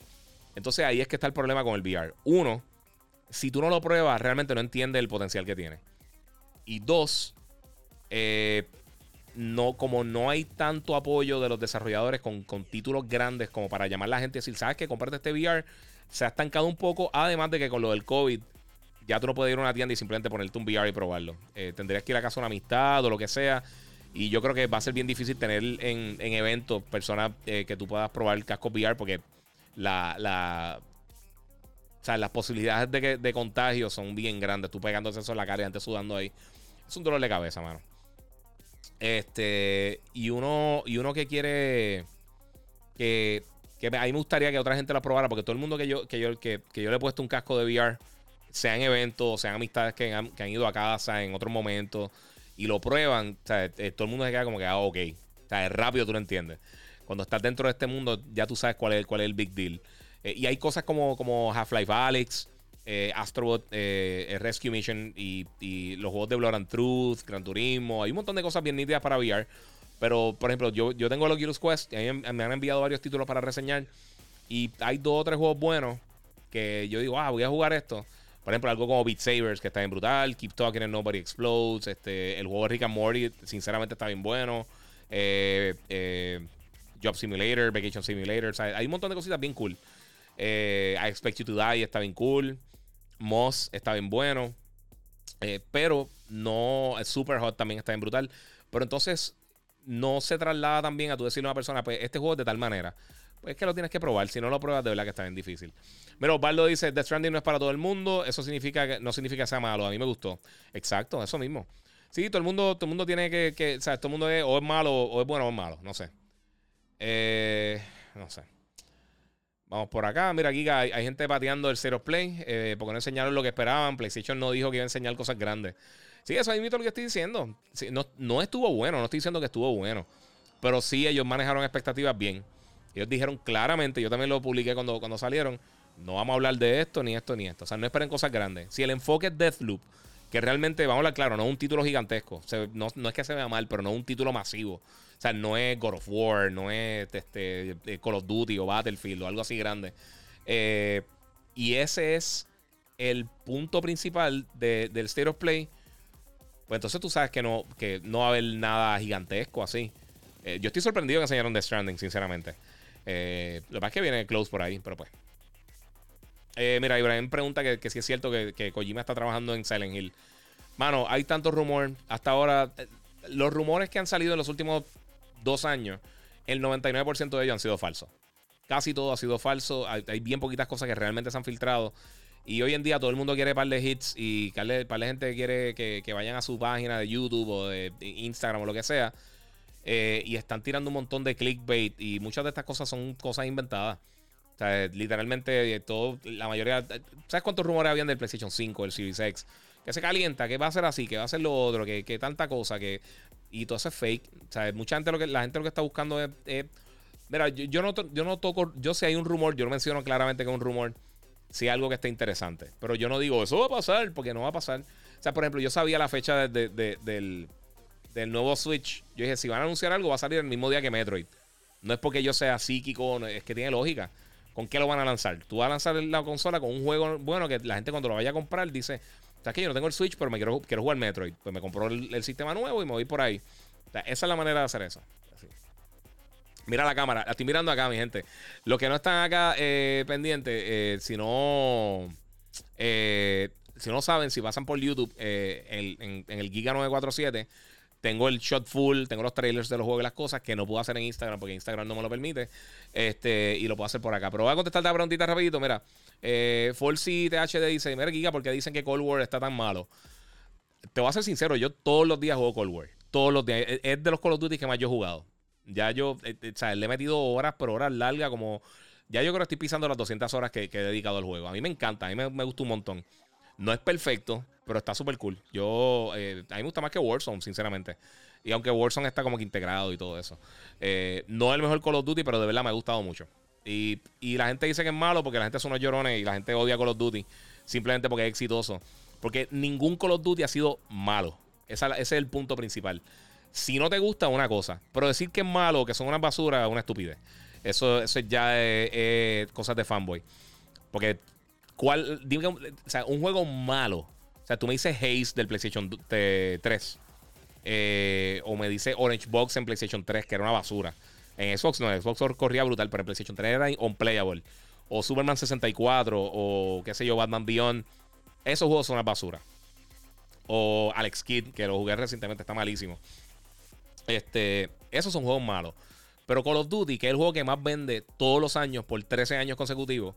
Entonces ahí es que está el problema con el VR. Uno, si tú no lo pruebas, realmente no entiendes el potencial que tiene. Y dos, eh, no, como no hay tanto apoyo de los desarrolladores con, títulos grandes como para llamar a la gente y decir, ¿sabes qué? Comparte este VR. Se ha estancado un poco, además de que con lo del COVID, ya tú no puedes ir a una tienda y simplemente ponerte un VR y probarlo. Eh, tendrías que ir a casa a una amistad o lo que sea. Y yo creo que va a ser bien difícil tener en, eventos personas eh, que tú puedas probar el casco VR porque la, la, o sea, las posibilidades de, de contagio son bien grandes. Tú pegándose eso en la cara y antes sudando ahí. Es un dolor de cabeza, mano. Este, y uno, y uno que quiere que, que a mí me gustaría que otra gente lo probara, porque todo el mundo que yo, que yo, que, yo le he puesto un casco de VR, sean eventos, sean amistades que han, que han ido a casa en otros momentos y lo prueban, eh, todo el mundo se queda como que, ah, ok. O sea, es rápido, tú lo entiendes. Cuando estás dentro de este mundo, ya tú sabes cuál es, cuál es el big deal. Eh, y hay cosas como, como Half-Life Alyx, eh, Astrobot eh, Rescue Mission y, los juegos de Blood and Truth, Gran Turismo. Hay un montón de cosas bien nítidas para VR. Pero, por ejemplo, yo, yo tengo el Oculus Quest y me, han enviado varios títulos para reseñar. Y hay dos o tres juegos buenos que yo digo, ah, voy a jugar esto. Por ejemplo, algo como Beat Sabers, que está bien brutal. Keep Talking and Nobody Explodes. Este, el juego de Rick and Morty, sinceramente, está bien bueno. Eh, Job Simulator, Vacation Simulator. hay un montón de cositas bien cool. I Expect You to Die está bien cool. Moss está bien bueno. Eh, pero no. Super Hot también está bien brutal. Pero entonces no se traslada también a tú decirle a una persona, pues este juego es de tal manera. Pues es que lo tienes que probar. Si no lo pruebas, de verdad que está bien difícil. Pero Osvaldo dice: Death Stranding no es para todo el mundo. Eso significa que, no significa que sea malo. A mí me gustó. Exacto, eso mismo. Sí, todo el mundo, todo el mundo tiene que, que. O sea, todo el mundo es o es malo o es bueno o es malo. No sé. Eh, no sé. Vamos por acá. Mira, aquí hay, gente pateando el Zero Play eh, porque no enseñaron lo que esperaban. PlayStation no dijo que iba a enseñar cosas grandes. Sí, eso es lo que estoy diciendo. no, no estuvo bueno, no estoy diciendo que estuvo bueno. Pero sí, ellos manejaron expectativas bien. Ellos dijeron claramente, yo también lo publiqué cuando, cuando salieron, no vamos a hablar de esto, ni esto, ni esto. O sea, no esperen cosas grandes. Si el enfoque es Deathloop, que realmente, vamos a hablar claro, no es un título gigantesco. no, no, es que se vea mal, pero no es un título masivo. Sea, no es God of War, no es este, eh, Call of Duty o Battlefield o algo así grande. Eh, y ese es el punto principal del State of Play. Pues entonces tú sabes que no, que no va a haber nada gigantesco así. Eh, yo estoy sorprendido que enseñaron The Stranding, sinceramente. lo que pasa es que viene Close por ahí, pero pues. mira, Ibrahim pregunta que, si es cierto que, que, Kojima está trabajando en Silent Hill. Mano, hay tanto rumor. Hasta ahora, los rumores que han salido en los últimos dos años, el 99% de ellos han sido falsos. Casi todo ha sido falso. Hay, bien poquitas cosas que realmente se han filtrado. Y hoy en día todo el mundo quiere par de hits y par de, gente quiere que, vayan a su página de YouTube o de, Instagram o lo que sea. Eh, y están tirando un montón de clickbait y muchas de estas cosas son cosas inventadas. O sea, literalmente todo, la mayoría... ¿Sabes cuántos rumores habían del PlayStation 5, el Series X? Que se calienta, que va a ser así, que va a ser lo otro, que, que tanta cosa, que y todo eso es fake. O sea, mucha gente lo que, la gente lo que está buscando es. mira, yo, no, yo no toco. Yo si hay un rumor, yo lo menciono claramente que es un rumor. Si hay algo que está interesante. Pero yo no digo, eso va a pasar, porque no va a pasar. O sea, por ejemplo, yo sabía la fecha del, del nuevo Switch. Yo dije, si van a anunciar algo, va a salir el mismo día que Metroid. No es porque yo sea psíquico, es que tiene lógica. ¿Con qué lo van a lanzar? Tú vas a lanzar la consola con un juego bueno que la gente cuando lo vaya a comprar dice, ¿Sabes que Yo no tengo el Switch, pero me quiero, jugar Metroid. Pues me compró el, sistema nuevo y me voy por ahí. esa es la manera de hacer eso. Mira la cámara. La estoy mirando acá, mi gente. Los que no están acá eh, pendientes, eh, si no. Eh, si no saben, si pasan por YouTube en, el Giga 947, tengo el shot full, tengo los trailers de los juegos y las cosas que no puedo hacer en Instagram porque Instagram no me lo permite. Este, y lo puedo hacer por acá. Pero voy a contestar la preguntita rapidito. Mira, eh, Forcy THD dice: Mira, Giga, porque dicen que Cold War está tan malo? Te voy a ser sincero, yo todos los días juego Cold War. Todos los días. Es de los Call of Duty que más yo he jugado. Ya yo, eh, eh, o sea, le he metido horas, pero horas largas, como. Ya yo creo que estoy pisando las 200 horas que, he dedicado al juego. A mí me encanta, a mí me gusta un montón. No es perfecto, pero está súper cool. Yo, eh, a mí me gusta más que Warzone, sinceramente. Y aunque Warzone está como que integrado y todo eso. Eh, no es el mejor Call of Duty, pero de verdad me ha gustado mucho. Y, la gente dice que es malo porque la gente son unos llorones y la gente odia Call of Duty simplemente porque es exitoso. Porque ningún Call of Duty ha sido malo. ese es el punto principal. Si no te gusta, una cosa. Pero decir que es malo, que son una basura, una estupidez. Eso, eso ya es, cosas de fanboy. Porque, ¿cuál? Dime, o sea, un juego malo o sea, tú me dices Haze del PlayStation 3. Eh, o me dice Orange Box en PlayStation 3, que era una basura. En Xbox no, en Xbox corría brutal, pero en PlayStation 3 era unplayable. O Superman 64, o qué sé yo, Batman Beyond. Esos juegos son una basura. O Alex Kidd, que lo jugué recientemente, está malísimo. Este, esos son juegos malos. Pero Call of Duty, que es el juego que más vende todos los años por 13 años consecutivos,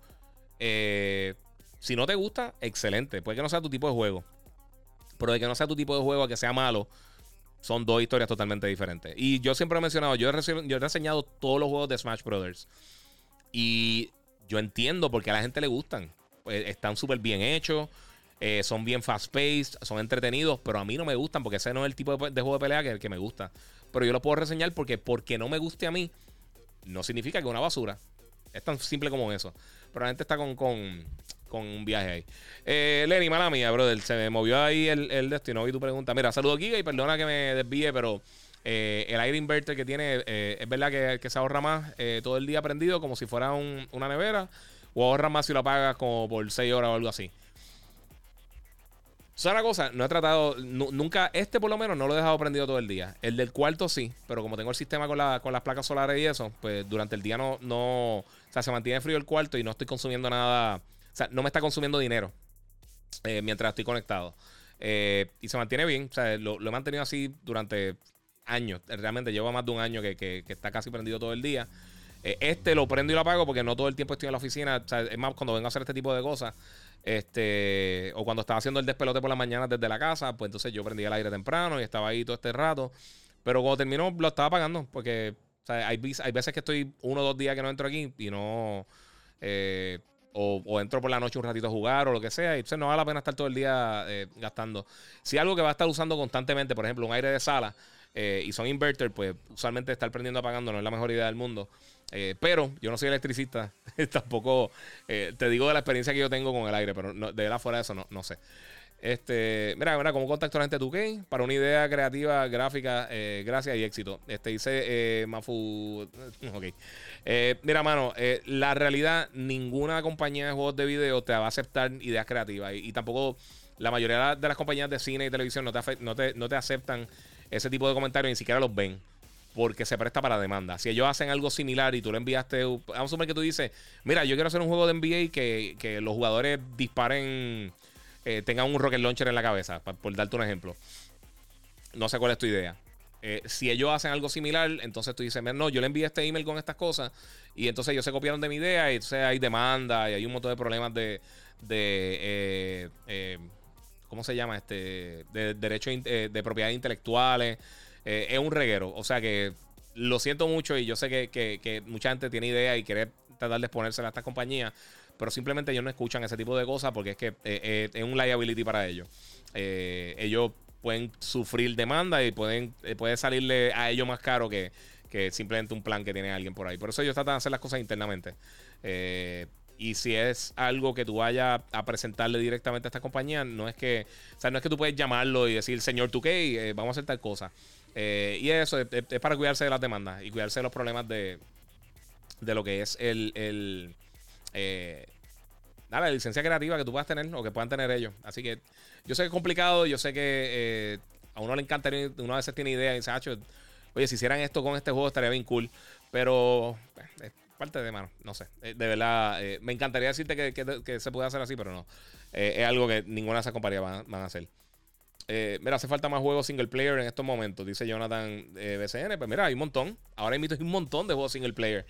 eh, si no te gusta, excelente. Puede que no sea tu tipo de juego. Pero de que no sea tu tipo de juego a que sea malo, son dos historias totalmente diferentes. Y yo siempre he mencionado, yo he, yo he reseñado todos los juegos de Smash Brothers. Y yo entiendo por qué a la gente le gustan. Pues, están súper bien hechos. Eh, son bien fast-paced, son entretenidos, pero a mí no me gustan porque ese no es el tipo de, juego de pelea que, que, me gusta. Pero yo lo puedo reseñar porque porque no me guste a mí, no significa que es una basura. Es tan simple como eso. Pero la gente está con, con un viaje ahí. Eh, Lenny, mala mía, brother. Se me movió ahí el, destino. Y tu pregunta. Mira, saludo Giga y perdona que me desvíe, pero eh, el aire inverter que tiene, eh, es verdad que, se ahorra más eh, todo el día prendido, como si fuera una nevera, o ahorra más si lo apagas como por 6 horas o algo así. O cosa, no he tratado, nunca, este por lo menos no lo he dejado prendido todo el día. El del cuarto sí, pero como tengo el sistema con, la, con las placas solares y eso, pues durante el día no, no, o sea, se mantiene frío el cuarto y no estoy consumiendo nada sea, no me está consumiendo dinero eh, mientras estoy conectado. Eh, y se mantiene bien. O sea, lo, he mantenido así durante años. Realmente llevo más de un año que, está casi prendido todo el día. Eh, este lo prendo y lo apago porque no todo el tiempo estoy en la oficina. O sea, es más, cuando vengo a hacer este tipo de cosas. Este, o cuando estaba haciendo el despelote por la mañana desde la casa, pues entonces yo prendía el aire temprano y estaba ahí todo este rato. Pero cuando terminó, lo estaba apagando porque hay, hay veces que estoy uno o dos días que no entro aquí y no. O, entro por la noche un ratito a jugar o lo que sea, y entonces no vale la pena estar todo el día eh, gastando. Si algo que va a estar usando constantemente, por ejemplo, un aire de sala eh, y son inverter, pues usualmente estar prendiendo apagando no es la mejor idea del mundo. Eh, pero yo no soy electricista, tampoco te digo de la experiencia que yo tengo con el aire, pero de verdad fuera de eso no, no sé. Este, mira, mira, ¿cómo contacto a la gente de 2 Para una idea creativa, gráfica, eh, gracias y éxito. Este dice eh, Mafu. Ok. Eh, mira, mano, la realidad, ninguna compañía de juegos de video te va a aceptar ideas creativas. Y, tampoco la mayoría de las compañías de cine y televisión no te, no te, no te aceptan ese tipo de comentarios, ni siquiera los ven porque se presta para demanda. Si ellos hacen algo similar y tú le enviaste, vamos a suponer que tú dices, mira, yo quiero hacer un juego de NBA que, que los jugadores disparen eh, tengan un rocket launcher en la cabeza, por, darte un ejemplo. No sé cuál es tu idea. Eh, si ellos hacen algo similar, entonces tú dices, no, yo le envié este email con estas cosas y entonces ellos se copiaron de mi idea y entonces hay demanda y hay un montón de problemas de, de eh, ¿cómo se llama? Este, de derechos de propiedad intelectuales. es un reguero. O sea que lo siento mucho y yo sé que, que mucha gente tiene idea y quiere tratar de exponérsela a estas compañías pero simplemente ellos no escuchan ese tipo de cosas porque es que eh, eh, es un liability para ellos. Eh, ellos pueden sufrir demanda y pueden puede salirle a ellos más caro que, simplemente un plan que tiene alguien por ahí. Por eso ellos tratan de hacer las cosas internamente. y si es algo que tú vayas a presentarle directamente a esta compañía, no es que, o sea, no es que tú puedes llamarlo y decir, señor 2K, vamos a hacer tal cosa. y eso es, para cuidarse de las demandas y cuidarse de los problemas de, de lo que es el eh, la licencia creativa que tú puedas tener o que puedan tener ellos. Así que yo sé que es complicado, yo sé que eh, a uno le encanta, uno a veces tiene ideas y dice, oye, si hicieran esto con este juego estaría bien cool. Pero eh, es parte de mano, no sé. Eh, de verdad, me encantaría decirte que, se puede hacer así, pero no. es algo que ninguna de esas compañías van, a hacer. Eh, mira, hace falta más juegos single player en estos momentos, dice Jonathan eh, BCN. Pues mira, hay un montón. Ahora hay un montón de juegos single player.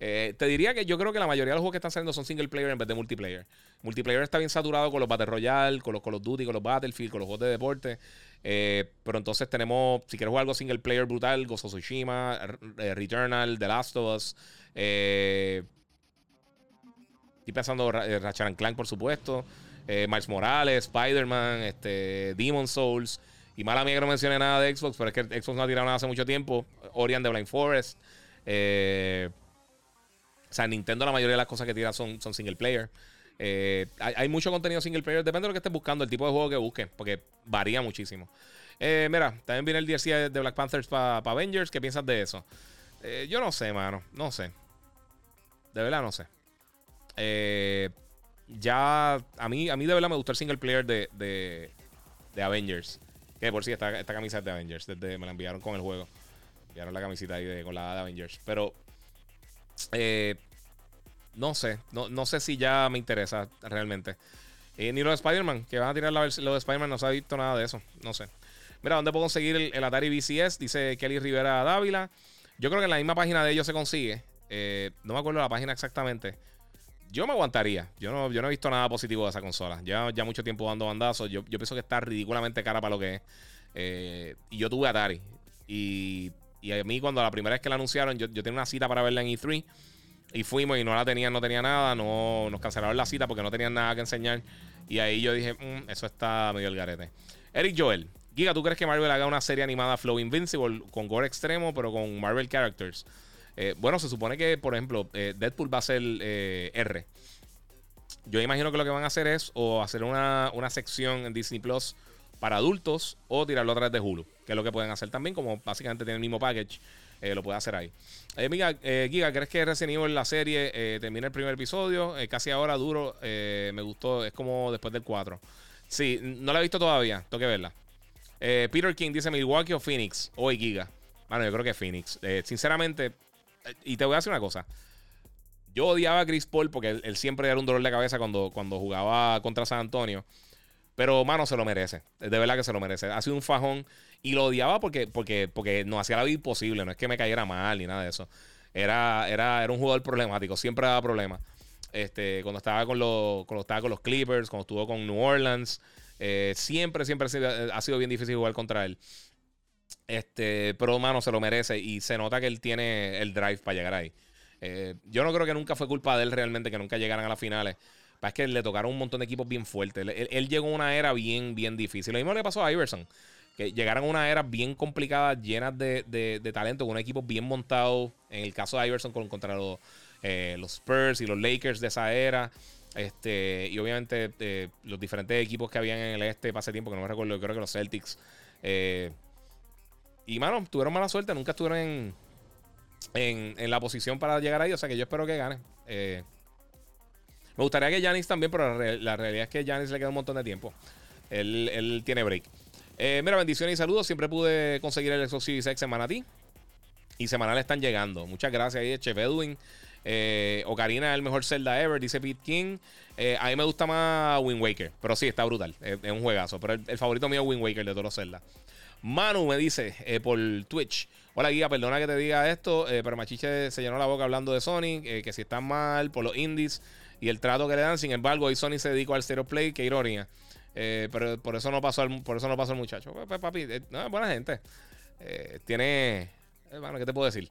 Eh, te diría que yo creo que la mayoría de los juegos que están saliendo son single player en vez de multiplayer. Multiplayer está bien saturado con los Battle Royale, con los Call of Duty, con los Battlefield, con los juegos de deporte. Eh, pero entonces tenemos, si quieres jugar algo single player brutal, of Tsushima, eh, Returnal, The Last of Us. estoy pensando Ratchet Clank, por supuesto. Miles Morales, Spider-Man, este, Demon Souls. Y mala mía que no mencioné nada de Xbox, pero es que Xbox no ha tirado nada hace mucho tiempo. Orion de Blind Forest. Eh, o sea, Nintendo la mayoría de las cosas que tira son, son single player. Eh, hay, mucho contenido single player. Depende de lo que estés buscando, el tipo de juego que busques, porque varía muchísimo. eh mira, también viene el DLC de Black Panthers para Avengers. ¿Qué piensas de eso? Eh, yo no sé, mano. No sé. De verdad no sé. Ya, a mí, a mí de verdad me gustó el single player de, de, de Avengers. Que por sí, esta, esta camisa es de Avengers. Desde, me la enviaron con el juego. Enviaron la camisita ahí de, con la de Avengers. Pero eh, no sé, no, sé si ya me interesa realmente. Eh, ni lo de Spider-Man, que van a tirar lo de Spider-Man, no se ha visto nada de eso, no sé. Mira, ¿dónde puedo conseguir el, Atari VCS? Dice Kelly Rivera Dávila. Yo creo que en la misma página de ellos se consigue. Eh, no me acuerdo la página exactamente. Yo me aguantaría. Yo no, yo no he visto nada positivo de esa consola. Ya, ya mucho tiempo dando bandazos. Yo, yo pienso que está ridículamente cara para lo que es. y yo tuve Atari. Y y a mí, cuando la primera vez que la anunciaron, yo, yo tenía una cita para verla en E3. Y fuimos y no la tenían, no tenía nada. No, nos cancelaron la cita porque no tenían nada que enseñar. Y ahí yo dije, mm, eso está medio el garete. Eric Joel, Giga, ¿tú crees que Marvel haga una serie animada Flow Invincible con gore extremo, pero con Marvel characters? Eh, bueno, se supone que, por ejemplo, eh, Deadpool va a ser eh, R. Yo imagino que lo que van a hacer es o hacer una, una sección en Disney Plus para adultos o tirarlo a través de Hulu, que es lo que pueden hacer también, como básicamente tiene el mismo package, eh, lo puede hacer ahí. Eh, eh, Giga, ¿crees que Resident Evil la serie eh, termina el primer episodio? casi ahora duro, me gustó, es como después del 4. Sí, no la he visto todavía, tengo que verla. Peter King dice Milwaukee o Phoenix, hoy Giga. Bueno, yo creo que Phoenix. sinceramente, y te voy a decir una cosa. Yo odiaba a Chris Paul porque él, él, siempre era un dolor de cabeza cuando, cuando jugaba contra San Antonio. Pero, mano, se lo merece. De verdad que se lo merece. Ha sido un fajón. Y lo odiaba porque, porque, porque no hacía la vida imposible. No es que me cayera mal ni nada de eso. Era, era, era un jugador problemático. Siempre daba problemas. Este, cuando estaba con los, cuando estaba con los Clippers, cuando estuvo con New Orleans. Eh, siempre, siempre ha sido bien difícil jugar contra él. Este, pero, mano, se lo merece. Y se nota que él tiene el drive para llegar ahí. Eh, yo no creo que nunca fue culpa de él realmente que nunca llegaran a las finales. Es que le tocaron un montón de equipos bien fuertes. Él, llegó a una era bien, bien difícil. Lo mismo le pasó a Iverson. Que llegaron a una era bien complicada, llenas de, de, talento, con un equipo bien montado. En el caso de Iverson contra los, eh, los Spurs y los Lakers de esa era. Este, y obviamente eh, los diferentes equipos que habían en el este para ese tiempo, que no me recuerdo, creo que los Celtics. Eh, y mano, tuvieron mala suerte, nunca estuvieron en, en, en, la posición para llegar ahí. O sea que yo espero que gane. Me gustaría que Janis también, pero la, realidad es que Janis le queda un montón de tiempo. Él, tiene break. Eh, mira, bendiciones y saludos. Siempre pude conseguir el Xbox Series X en Manatí. Y semanal están llegando. Muchas gracias ahí, Chef Edwin. Eh, Ocarina es el mejor Zelda ever, dice Pete King. Eh, a mí me gusta más Wind Waker. Pero sí, está brutal. Es, un juegazo. Pero el, favorito mío es Wind Waker de todos los Zelda. Manu me dice eh, por Twitch. Hola, guía, perdona que te diga esto, pero Machiche se llenó la boca hablando de Sony, que si están mal por los indies y el trato que le dan. Sin embargo, hoy Sony se dedicó al Stereo Play, qué ironía. Eh, pero por eso no pasó el, por eso no pasó el muchacho. Pues, pues papi, eh, buena gente. Eh, tiene. Bueno, ¿qué te puedo decir?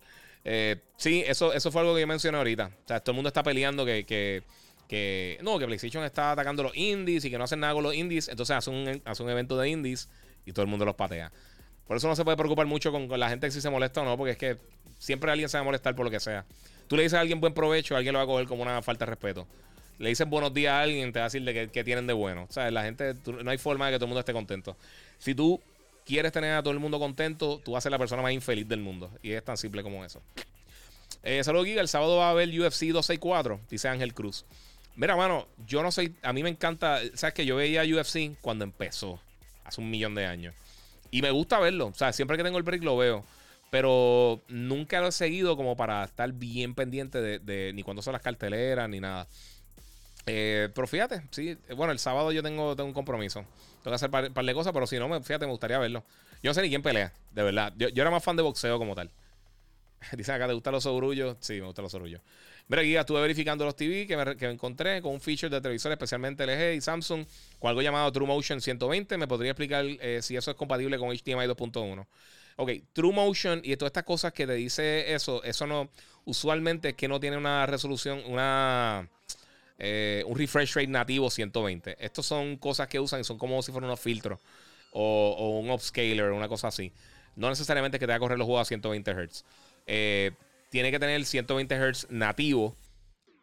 sí, eso, eso fue algo que yo mencioné ahorita. O sea, todo el mundo está peleando que, que, que, No, que PlayStation está atacando los indies y que no hacen nada con los indies. Entonces hace un, hace un evento de indies y todo el mundo los patea. Por eso no se puede preocupar mucho con, la gente si se molesta o no, porque es que siempre alguien se va a molestar por lo que sea. Tú le dices a alguien buen provecho, alguien lo va a coger como una falta de respeto. Le dices buenos días a alguien, te va a decir de qué, tienen de bueno. O sea, la gente, no hay forma de que todo el mundo esté contento. Si tú quieres tener a todo el mundo contento, tú vas a ser la persona más infeliz del mundo. Y es tan simple como eso. Eh, saludos, Giga. El sábado va a haber UFC 264, dice Ángel Cruz. Mira, mano, yo no soy. A mí me encanta. Sabes que yo veía UFC cuando empezó, hace un millón de años. Y me gusta verlo. O sea, siempre que tengo el break lo veo. Pero nunca lo he seguido como para estar bien pendiente de, ni cuando son las carteleras ni nada. Eh, pero fíjate, sí, bueno, el sábado yo tengo, tengo un compromiso. Tengo que hacer un par, de cosas, pero si no, me, fíjate, me gustaría verlo. Yo no sé ni quién pelea, de verdad. Yo, yo era más fan de boxeo como tal. Dicen acá, ¿te gustan los sorullos? Sí, me gustan los sorullos. Mira, aquí estuve verificando los TV que me, que encontré con un feature de televisor, especialmente LG y Samsung, con algo llamado TrueMotion 120. ¿Me podría explicar eh, si eso es compatible con HDMI 2.1? Ok, TrueMotion y todas estas cosas que te dice eso, eso no, usualmente es que no tiene una resolución, una, eh, un refresh rate nativo 120. Estos son cosas que usan y son como si fueran unos filtros o, un upscaler, una cosa así. No necesariamente que te va correr los juegos a 120 Hz. Eh, tiene que tener 120 Hz nativo.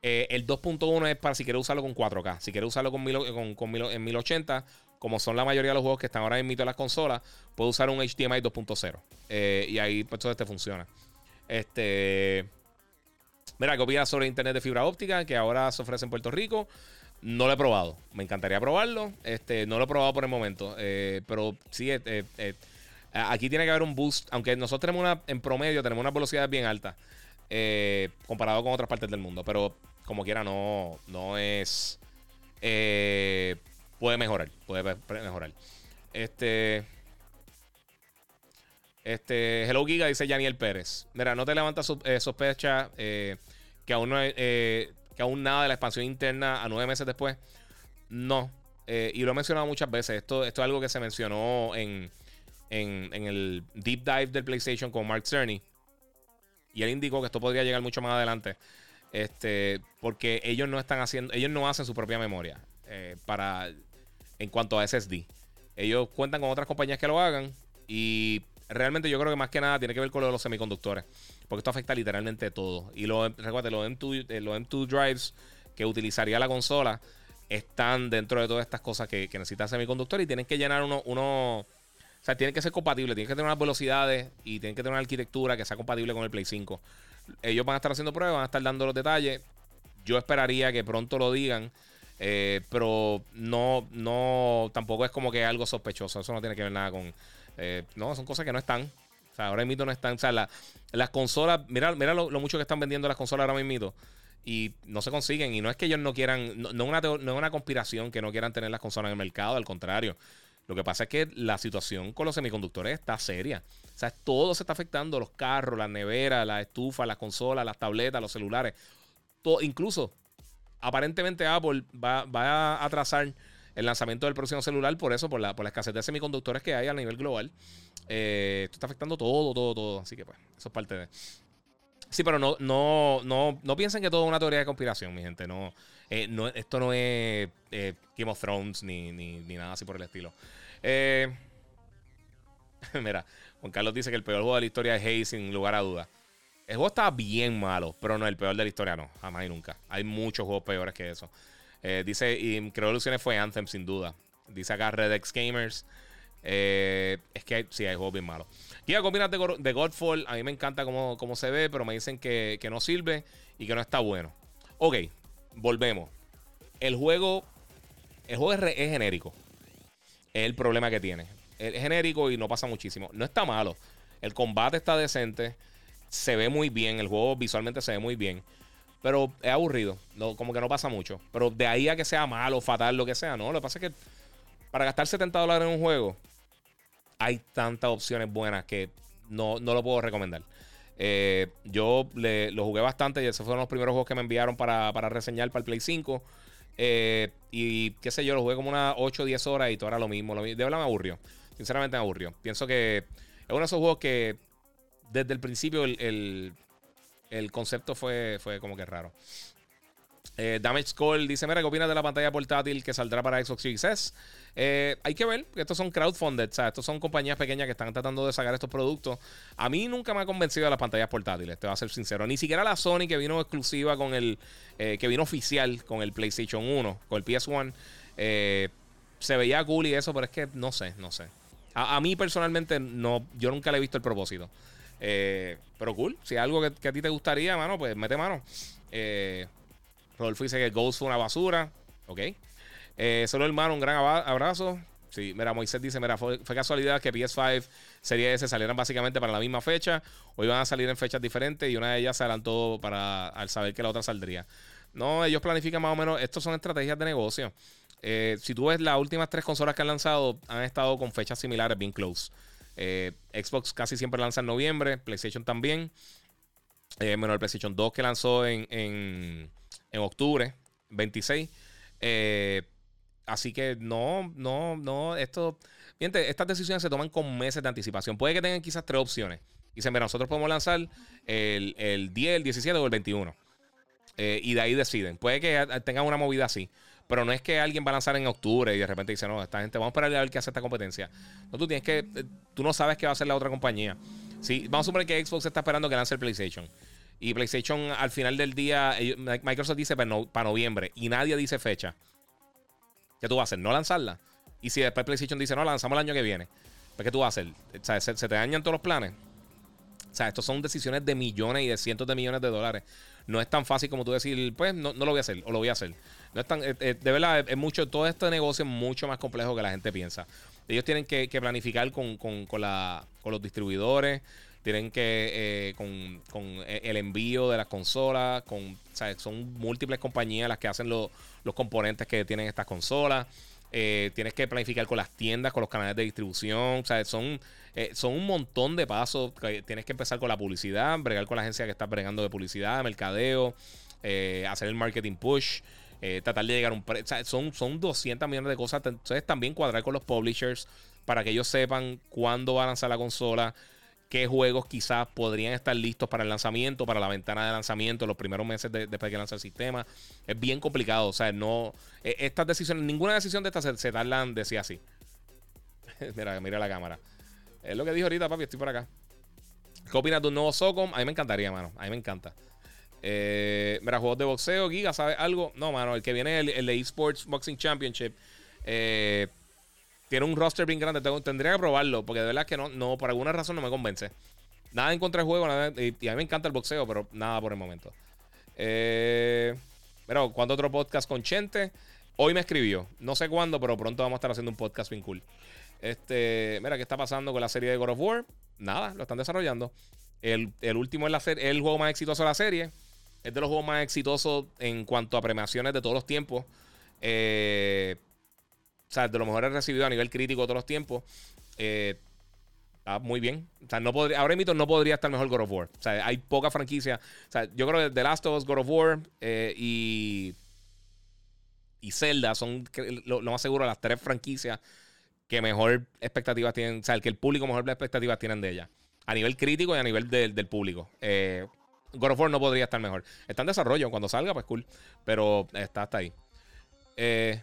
Eh, el 2.1 es para si quieres usarlo con 4K. Si quieres usarlo con, en 1080, como son la mayoría de los juegos que están ahora en mito de las consolas, puedes usar un HDMI 2.0. Eh, y ahí pues todo este funciona. Este. Mira, ¿qué opinas sobre internet de fibra óptica que ahora se ofrece en Puerto Rico? No lo he probado. Me encantaría probarlo. Este, no lo he probado por el momento. pero sí, Aquí tiene que haber un boost, aunque nosotros tenemos una, en promedio, tenemos una velocidad bien alta eh, comparado con otras partes del mundo, pero como quiera no, no es... Eh, puede mejorar, puede mejorar. Este... Este, Hello Giga dice Daniel Pérez. Mira, no te levantas eh, sospecha que aún no que aún nada de la expansión interna a nueve meses después. No. y lo he mencionado muchas veces. Esto, esto es algo que se mencionó en, en, el deep dive del PlayStation con Mark Cerny. Y él indicó que esto podría llegar mucho más adelante. Este, porque ellos no están haciendo, ellos no hacen su propia memoria eh, para en cuanto a SSD. Ellos cuentan con otras compañías que lo hagan. Y realmente yo creo que más que nada tiene que ver con lo de los semiconductores. Porque esto afecta literalmente todo. Y lo, recuerda, los M2, eh, los M2 drives que utilizaría la consola están dentro de todas estas cosas que, que necesitan semiconductores y tienen que llenar uno, uno o sea, tiene que ser compatible, tiene que tener unas velocidades y tiene que tener una arquitectura que sea compatible con el Play 5. Ellos van a estar haciendo pruebas, van a estar dando los detalles. Yo esperaría que pronto lo digan. Eh, pero no, no, tampoco es como que algo sospechoso. Eso no tiene que ver nada con. Eh, no, son cosas que no están. O sea, ahora mismo no están. O sea, las consolas. Mira, mira lo, mucho que están vendiendo las consolas ahora mismo. Y no se consiguen. Y no es que ellos no quieran. No, no, una, no es una conspiración que no quieran tener las consolas en el mercado. Al contrario. Lo que pasa es que la situación con los semiconductores está seria. O sea, todo se está afectando. Los carros, las neveras, las estufas, las consolas, las tabletas, los celulares. Todo, incluso, aparentemente Apple va, a atrasar el lanzamiento del próximo celular por eso, por la, por la escasez de semiconductores que hay a nivel global. Eh, esto está afectando todo, todo, todo. Así que pues, eso es parte de... Sí, pero no, no, no, no piensen que todo es una teoría de conspiración, mi gente. No, eh, esto no es eh, Game of Thrones ni, nada así por el estilo. Mira, Juan Carlos dice que el peor juego de la historia es Haze, sin lugar a dudas. El juego está bien malo, pero no, el peor de la historia no, jamás y nunca. Hay muchos juegos peores que eso. dice, y creo que fue Anthem, sin duda. Dice acá Red X Gamers. es que sí, hay juegos bien malos. ¿Qué opinas de, de, Godfall? A mí me encanta cómo, cómo se ve, pero me dicen que, que, no sirve y que no está bueno. Ok, volvemos. El juego, el juego es, genérico. Es el problema que tiene. Es genérico y no pasa muchísimo. No está malo. El combate está decente. Se ve muy bien. El juego visualmente se ve muy bien. Pero es aburrido. No, como que no pasa mucho. Pero de ahí a que sea malo, fatal, lo que sea, no. Lo que pasa es que para gastar 70 dólares en un juego, hay tantas opciones buenas que no, no lo puedo recomendar. Eh, yo lo jugué bastante y esos fueron los primeros juegos que me enviaron para, reseñar para el Play 5. Eh, y qué sé yo, lo jugué como unas 8 o 10 horas y todo era lo mismo. de verdad me aburrió. Sinceramente me aburrió. Pienso que es uno de esos juegos que desde el principio el, concepto fue, fue como que raro. Eh, Damage Call dice: Mira, ¿qué opinas de la pantalla portátil que saldrá para Xbox Series S? Eh, hay que ver, estos son crowdfunded, o sea, estos son compañías pequeñas que están tratando de sacar estos productos. A mí nunca me ha convencido de las pantallas portátiles, te voy a ser sincero. Ni siquiera la Sony que vino exclusiva con el, eh, que vino oficial con el PlayStation 1, con el PS1, eh, se veía cool y eso, pero es que no sé, no sé. A, mí personalmente, no, yo nunca le he visto el propósito. Pero cool, si hay algo que, a ti te gustaría, mano, pues mete mano. Rodolfo dice que Ghost fue una basura. Ok. Eh, solo hermano, un gran abrazo. Sí, mira, Moisés dice, mira, fue, casualidad que PS5 Serie S salieran básicamente para la misma fecha o iban a salir en fechas diferentes y una de ellas se adelantó para al saber que la otra saldría. No, ellos planifican más o menos. Estos son estrategias de negocio. Eh, si tú ves las últimas tres consolas que han lanzado, han estado con fechas similares, bien close. Eh, Xbox casi siempre lanza en noviembre, PlayStation también. Eh, menos el PlayStation 2 que lanzó en, en, en octubre 26. así que no, no, no. Esto. Fíjate, estas decisiones se toman con meses de anticipación. Puede que tengan quizás tres opciones. Dicen, mira, nosotros podemos lanzar el, el 10, el 17 o el 21. Eh, y de ahí deciden. Puede que tengan una movida así. Pero no es que alguien va a lanzar en octubre y de repente dice, no, esta gente, vamos a esperar a ver qué hace esta competencia. No, tú tienes que. Eh, tú no sabes qué va a hacer la otra compañía. Sí, vamos a suponer que Xbox está esperando que lance el PlayStation. Y PlayStation al final del día, Microsoft dice para, noviembre y nadie dice fecha. ¿Qué tú vas a hacer? ¿No lanzarla? Y si después PlayStation dice, no, lanzamos el año que viene. ¿Pues qué tú vas a hacer? O sea, ¿se, te dañan todos los planes? O sea, estos son decisiones de millones y de cientos de millones de dólares. No es tan fácil como tú decir, pues no, lo voy a hacer o lo voy a hacer. No es tan, eh, eh, de verdad, es mucho, todo este negocio es mucho más complejo que la gente piensa. Ellos tienen que, planificar con, los distribuidores, tienen que, eh, con, el envío de las consolas, con, son múltiples compañías las que hacen los componentes que tienen estas consolas. Eh, tienes que planificar con las tiendas, con los canales de distribución. O sea, son, eh, son un montón de pasos. Tienes que empezar con la publicidad, bregar con la agencia que está bregando de publicidad, mercadeo, eh, hacer el marketing push. tratar de llegar a un o sea, son, son 200 millones de cosas. Entonces también cuadrar con los publishers para que ellos sepan cuándo va a lanzar la consola, qué juegos quizás podrían estar listos para el lanzamiento, para la ventana de lanzamiento, los primeros meses después de que lanza el sistema. Es bien complicado. O sea, no. E, estas decisiones, ninguna decisión de estas se, se tardan, decía así. mira, mira la cámara. Es lo que dijo ahorita, papi, estoy por acá. ¿Qué opinas de un nuevo Socom? A mí me encantaría, mano. A mí me encanta. Eh, mira, juegos de boxeo, Giga, ¿sabes algo? No, mano, el que viene el, el de Esports Boxing Championship. Eh, tiene un roster bien grande. tendría que probarlo, porque de verdad que no, no, por alguna razón no me convence. Nada en contra del juego, nada, y, a mí me encanta el boxeo, pero nada por el momento. Eh, pero, ¿cuándo otro podcast con Chente? Hoy me escribió. No sé cuándo, pero pronto vamos a estar haciendo un podcast bien cool. Este, mira, ¿qué está pasando con la serie de God of War? Nada, lo están desarrollando. El, último es la el juego más exitoso de la serie. Es de los juegos más exitosos en cuanto a premiaciones de todos los tiempos. Eh, sea, de lo mejor he recibido a nivel crítico de todos los tiempos. Eh, muy bien. O sea, no podría, ahora mismo no podría estar mejor God of War. O sea, hay poca franquicia. O sea, yo creo que The Last of Us, God of War eh, y, y Zelda son lo, más seguro las tres franquicias que mejor expectativas tienen. O sea, el que el público mejor expectativas tienen de ella. A nivel crítico y a nivel del público. Eh, God of War no podría estar mejor. Está en desarrollo. Cuando salga, pues cool. Pero está hasta ahí. Eh,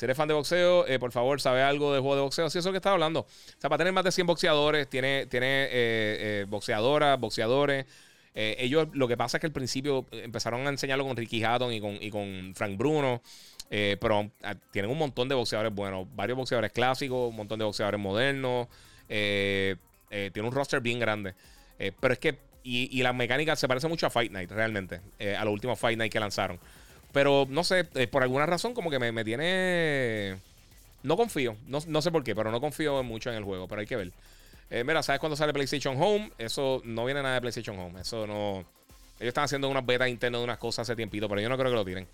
si eres fan de boxeo, eh, por favor, sabe algo de juego de boxeo. Sí, eso es lo que estaba hablando. O sea, para tener más de 100 boxeadores, tiene, tiene eh, eh, boxeadoras, boxeadores. ellos, lo que pasa es que al principio empezaron a enseñarlo con Ricky Hatton y con, y con Frank Bruno. pero ah, tienen un montón de boxeadores buenos. Varios boxeadores clásicos, un montón de boxeadores modernos. tiene un roster bien grande. pero es que, y, y la mecánica se parece mucho a Fight Night, realmente. a los últimos Fight Night que lanzaron. Pero no sé, eh, por alguna razón como que me, tiene... No confío, no, sé por qué, pero no confío mucho en el juego, pero hay que ver. Eh, mira, ¿sabes cuándo sale PlayStation Home? Eso no viene nada de PlayStation Home. Eso no... Ellos están haciendo unas betas internas de unas cosas hace tiempito, pero yo no creo que lo tiren.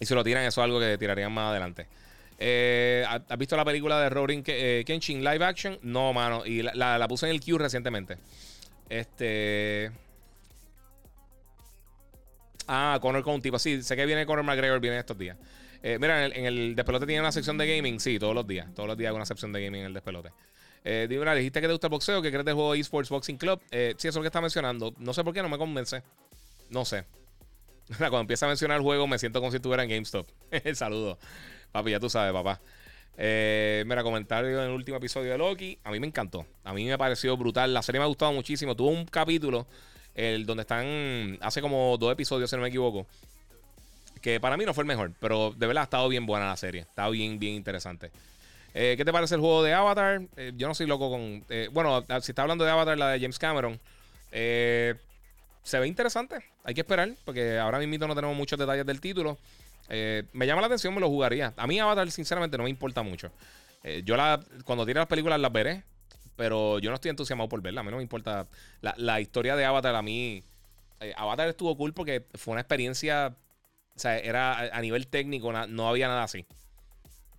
Y si lo tiran, eso es algo que tirarían más adelante. Eh, ¿Has visto la película de Roaring Kenshin live action? No, mano. Y la, la, puse en el queue recientemente. Este. Ah, Conor con un tipo. Sí, sé que viene Conor McGregor, viene estos días. Eh, mira, en el, despelote tiene una sección de gaming. Sí, todos los días. Todos los días hay una sección de gaming en el despelote. Eh, dijiste que te gusta el boxeo, que crees del juego eSports Boxing Club. Eh, sí, eso es lo que está mencionando. No sé por qué no me convence. No sé. Cuando empieza a mencionar el juego, me siento como si estuviera en GameStop. El saludo. Papi, ya tú sabes, papá. Eh, mira, comentario en el último episodio de Loki. A mí me encantó. A mí me pareció brutal. La serie me ha gustado muchísimo. Tuvo un capítulo el donde están hace como dos episodios, si no me equivoco. Que para mí no fue el mejor, pero de verdad ha estado bien buena la serie. Está bien, bien interesante. Eh, ¿Qué te parece el juego de Avatar? Eh, yo no soy loco con. Eh, bueno, si está hablando de Avatar, la de James Cameron. se ve interesante. Hay que esperar, porque ahora mismo no tenemos muchos detalles del título. me llama la atención, me lo jugaría. A mí, Avatar, sinceramente, no me importa mucho. yo la, cuando tire las películas las veré pero yo no estoy entusiasmado por verla. A mí no me importa. La, historia de Avatar a mí. eh, Avatar estuvo cool porque fue una experiencia. O sea, era a, nivel técnico, no había nada así.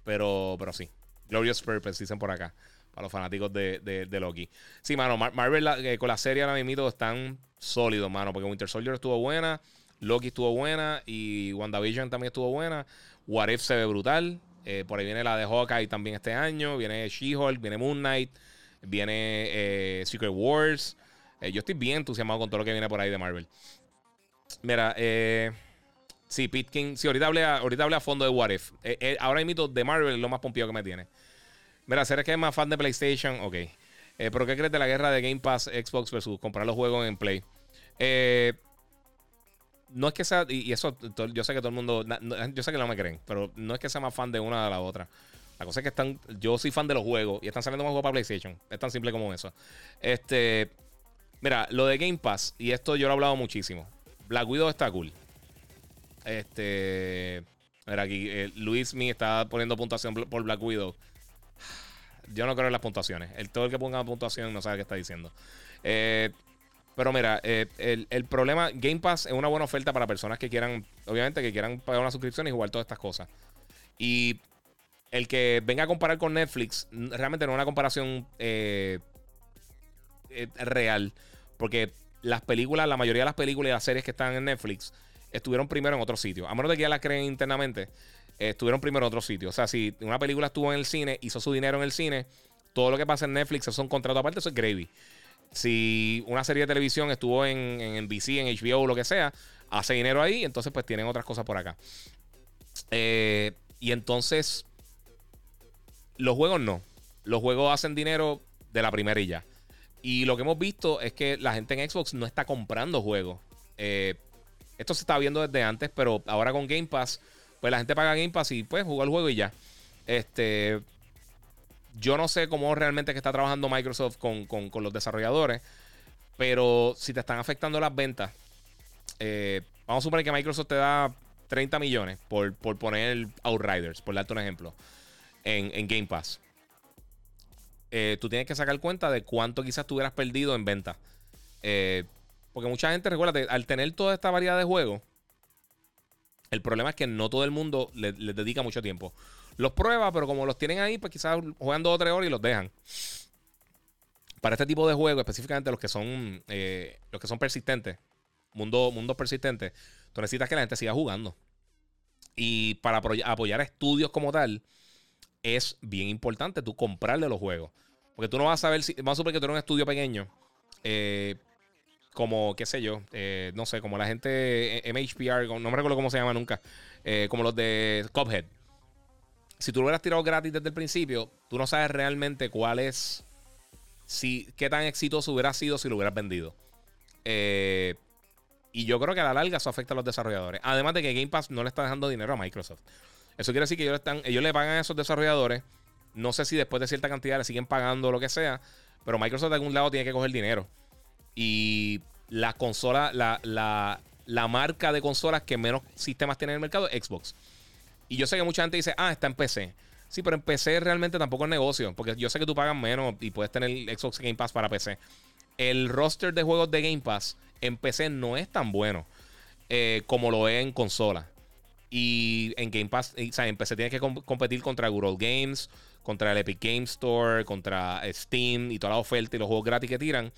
Pero, pero sí. Glorious Purpose, dicen por acá. Para los fanáticos de, de, Loki. Sí, mano, Marvel eh, con la serie ahora mismo están sólidos, mano. Porque Winter Soldier estuvo buena. Loki estuvo buena. Y WandaVision también estuvo buena. What If se ve brutal. Eh, por ahí viene la de Hawkeye también este año. Viene She-Hulk, viene Moon Knight. Viene eh, Secret Wars. yo estoy bien entusiasmado con todo lo que viene por ahí de Marvel. Mira, eh. Sí, Pitkin. Sí, ahorita hablé, a, ahorita hablé a fondo de What If. Eh, eh, ahora mismo de Marvel es lo más pompido que me tiene. Mira, ¿será que es más fan de PlayStation? Ok. Eh, ¿Pero qué crees de la guerra de Game Pass, Xbox versus comprar los juegos en Play? no es que sea. Y, eso, yo sé que todo el mundo. yo sé que no me creen, pero no es que sea más fan de una de la otra. La cosa es que están. Yo soy fan de los juegos y están saliendo más juegos para PlayStation. Es tan simple como eso. Este. Mira, lo de Game Pass, y esto yo lo he hablado muchísimo. Black Widow está cool. Este. Mira, aquí eh, Luis Me está poniendo puntuación por Black Widow. Yo no creo en las puntuaciones. El, todo el que ponga puntuación no sabe qué está diciendo. Eh, pero mira, eh, el, problema, Game Pass es una buena oferta para personas que quieran, obviamente, que quieran pagar una suscripción y jugar todas estas cosas. Y el que venga a comparar con Netflix, realmente no es una comparación real. Porque las películas, la mayoría de las películas y las series que están en Netflix estuvieron primero en otro sitio. A menos de que ya la creen internamente, eh, estuvieron primero en otro sitio. O sea, si una película estuvo en el cine, hizo su dinero en el cine, todo lo que pasa en Netflix es un contrato aparte, eso es gravy. Si una serie de televisión estuvo en, en NBC, en HBO lo que sea, hace dinero ahí, entonces pues tienen otras cosas por acá. Eh, y entonces, los juegos no. Los juegos hacen dinero de la primera y ya. Y lo que hemos visto es que la gente en Xbox no está comprando juegos. Eh, esto se estaba viendo desde antes, pero ahora con Game Pass, pues la gente paga Game Pass y pues juega el juego y ya. Este. Yo no sé cómo realmente que está trabajando Microsoft con, los desarrolladores, pero si te están afectando las ventas, eh, vamos a suponer que Microsoft te da 30 millones por, por poner Outriders, por darte un ejemplo, en, Game Pass. Eh, tú tienes que sacar cuenta de cuánto quizás tú hubieras perdido en venta. Eh, porque mucha gente, recuerda, al tener toda esta variedad de juegos, el problema es que no todo el mundo les le dedica mucho tiempo. Los prueba, pero como los tienen ahí, pues quizás juegan dos o tres horas y los dejan. Para este tipo de juegos, específicamente los que son eh, los que son persistentes, mundo, mundos persistentes, tú necesitas que la gente siga jugando. Y para apoyar a estudios como tal, es bien importante tú comprarle los juegos. Porque tú no vas a saber si. Vamos a suponer que tú eres un estudio pequeño. Eh, como, qué sé yo, eh, no sé, como la gente MHPR, no me recuerdo cómo se llama nunca, eh, como los de Cuphead. Si tú lo hubieras tirado gratis desde el principio, tú no sabes realmente cuál es, si, qué tan exitoso hubiera sido si lo hubieras vendido. Eh, y yo creo que a la larga eso afecta a los desarrolladores. Además de que Game Pass no le está dejando dinero a Microsoft. Eso quiere decir que ellos, le pagan a esos desarrolladores. No sé si después de cierta cantidad le siguen pagando o lo que sea. Pero Microsoft de algún lado tiene que coger dinero. Y la consola, la, la, marca de consolas que menos sistemas tiene en el mercado es Xbox. Y yo sé que mucha gente dice, ah, está en PC. Sí, pero en PC realmente tampoco es negocio. Porque yo sé que tú pagas menos y puedes tener Xbox Game Pass para PC. El roster de juegos de Game Pass en PC no es tan bueno eh, como lo es en consola. Y en Game Pass, o sea, en PC tienes que competir contra Google Games, contra el Epic Game Store, contra Steam y toda la oferta y los juegos gratis que tiran.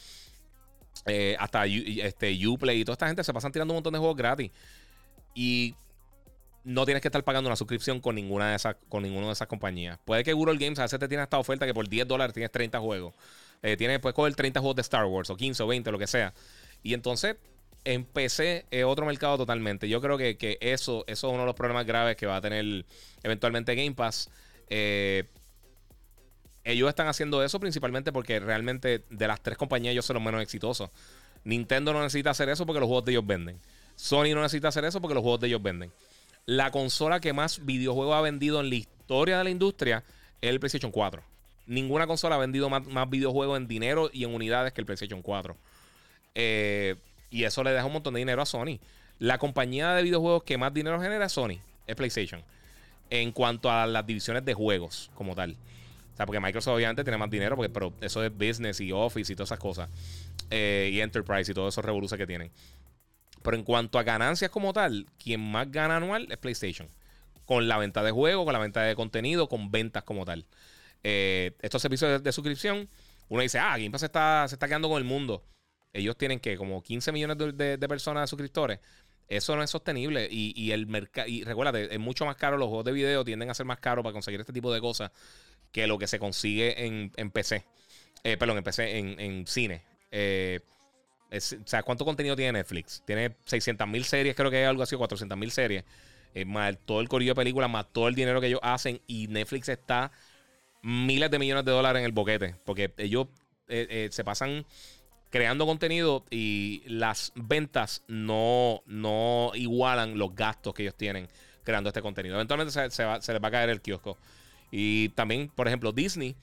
Eh, hasta este, Uplay y toda esta gente se pasan tirando un montón de juegos gratis. Y no tienes que estar pagando una suscripción con ninguna de esas, con ninguna de esas compañías. Puede que Google Games a veces te tiene esta oferta que por 10 dólares tienes 30 juegos. Eh, tienes, puedes coger 30 juegos de Star Wars, o 15 o 20, lo que sea. Y entonces, en PC es otro mercado totalmente. Yo creo que, eso, eso es uno de los problemas graves que va a tener eventualmente Game Pass. Eh, ellos están haciendo eso principalmente porque realmente de las tres compañías ellos son los menos exitosos. Nintendo no necesita hacer eso porque los juegos de ellos venden. Sony no necesita hacer eso porque los juegos de ellos venden. La consola que más videojuegos ha vendido en la historia de la industria es el PlayStation 4. Ninguna consola ha vendido más, videojuegos en dinero y en unidades que el PlayStation 4. Eh, y eso le deja un montón de dinero a Sony. La compañía de videojuegos que más dinero genera es Sony, es PlayStation. En cuanto a las divisiones de juegos como tal. O sea, porque Microsoft obviamente tiene más dinero, porque, pero eso es business y office y todas esas cosas. Eh, y enterprise y todos esos revoluciones que tienen. Pero en cuanto a ganancias como tal, quien más gana anual es PlayStation. Con la venta de juegos, con la venta de contenido, con ventas como tal. Eh, estos servicios de, suscripción, uno dice, ah, Game Pass está, se está quedando con el mundo. Ellos tienen que como 15 millones de, de, personas de suscriptores. Eso no es sostenible. Y, el mercado, y recuérdate, es mucho más caro. Los juegos de video tienden a ser más caros para conseguir este tipo de cosas que lo que se consigue en, en PC. Eh, perdón, en PC, en, en cine. Eh, o sea, ¿cuánto contenido tiene Netflix? Tiene 600 mil series, creo que hay algo así, 400 mil series. Eh, más todo el corillo de películas, más todo el dinero que ellos hacen. Y Netflix está miles de millones de dólares en el boquete. Porque ellos se pasan creando contenido y las ventas no, no igualan los gastos que ellos tienen creando este contenido. Eventualmente se, se, les va a caer el kiosco. Y también, por ejemplo, Disney,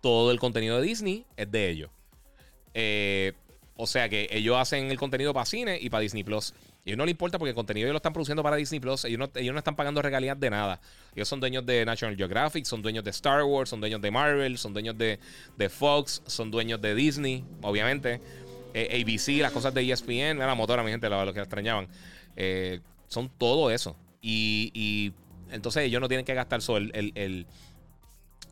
todo el contenido de Disney es de ellos. Eh, o sea que ellos hacen el contenido para cine y para Disney Plus. Y no les importa porque el contenido ellos lo están produciendo para Disney Plus. Ellos no, ellos no están pagando regalías de nada. Ellos son dueños de National Geographic, son dueños de Star Wars, son dueños de Marvel, son dueños de, Fox, son dueños de Disney, obviamente. Eh, ABC, las cosas de ESPN, la motora, mi gente, lo, que extrañaban. Eh, son todo eso. Y, entonces ellos no tienen que gastar solo el,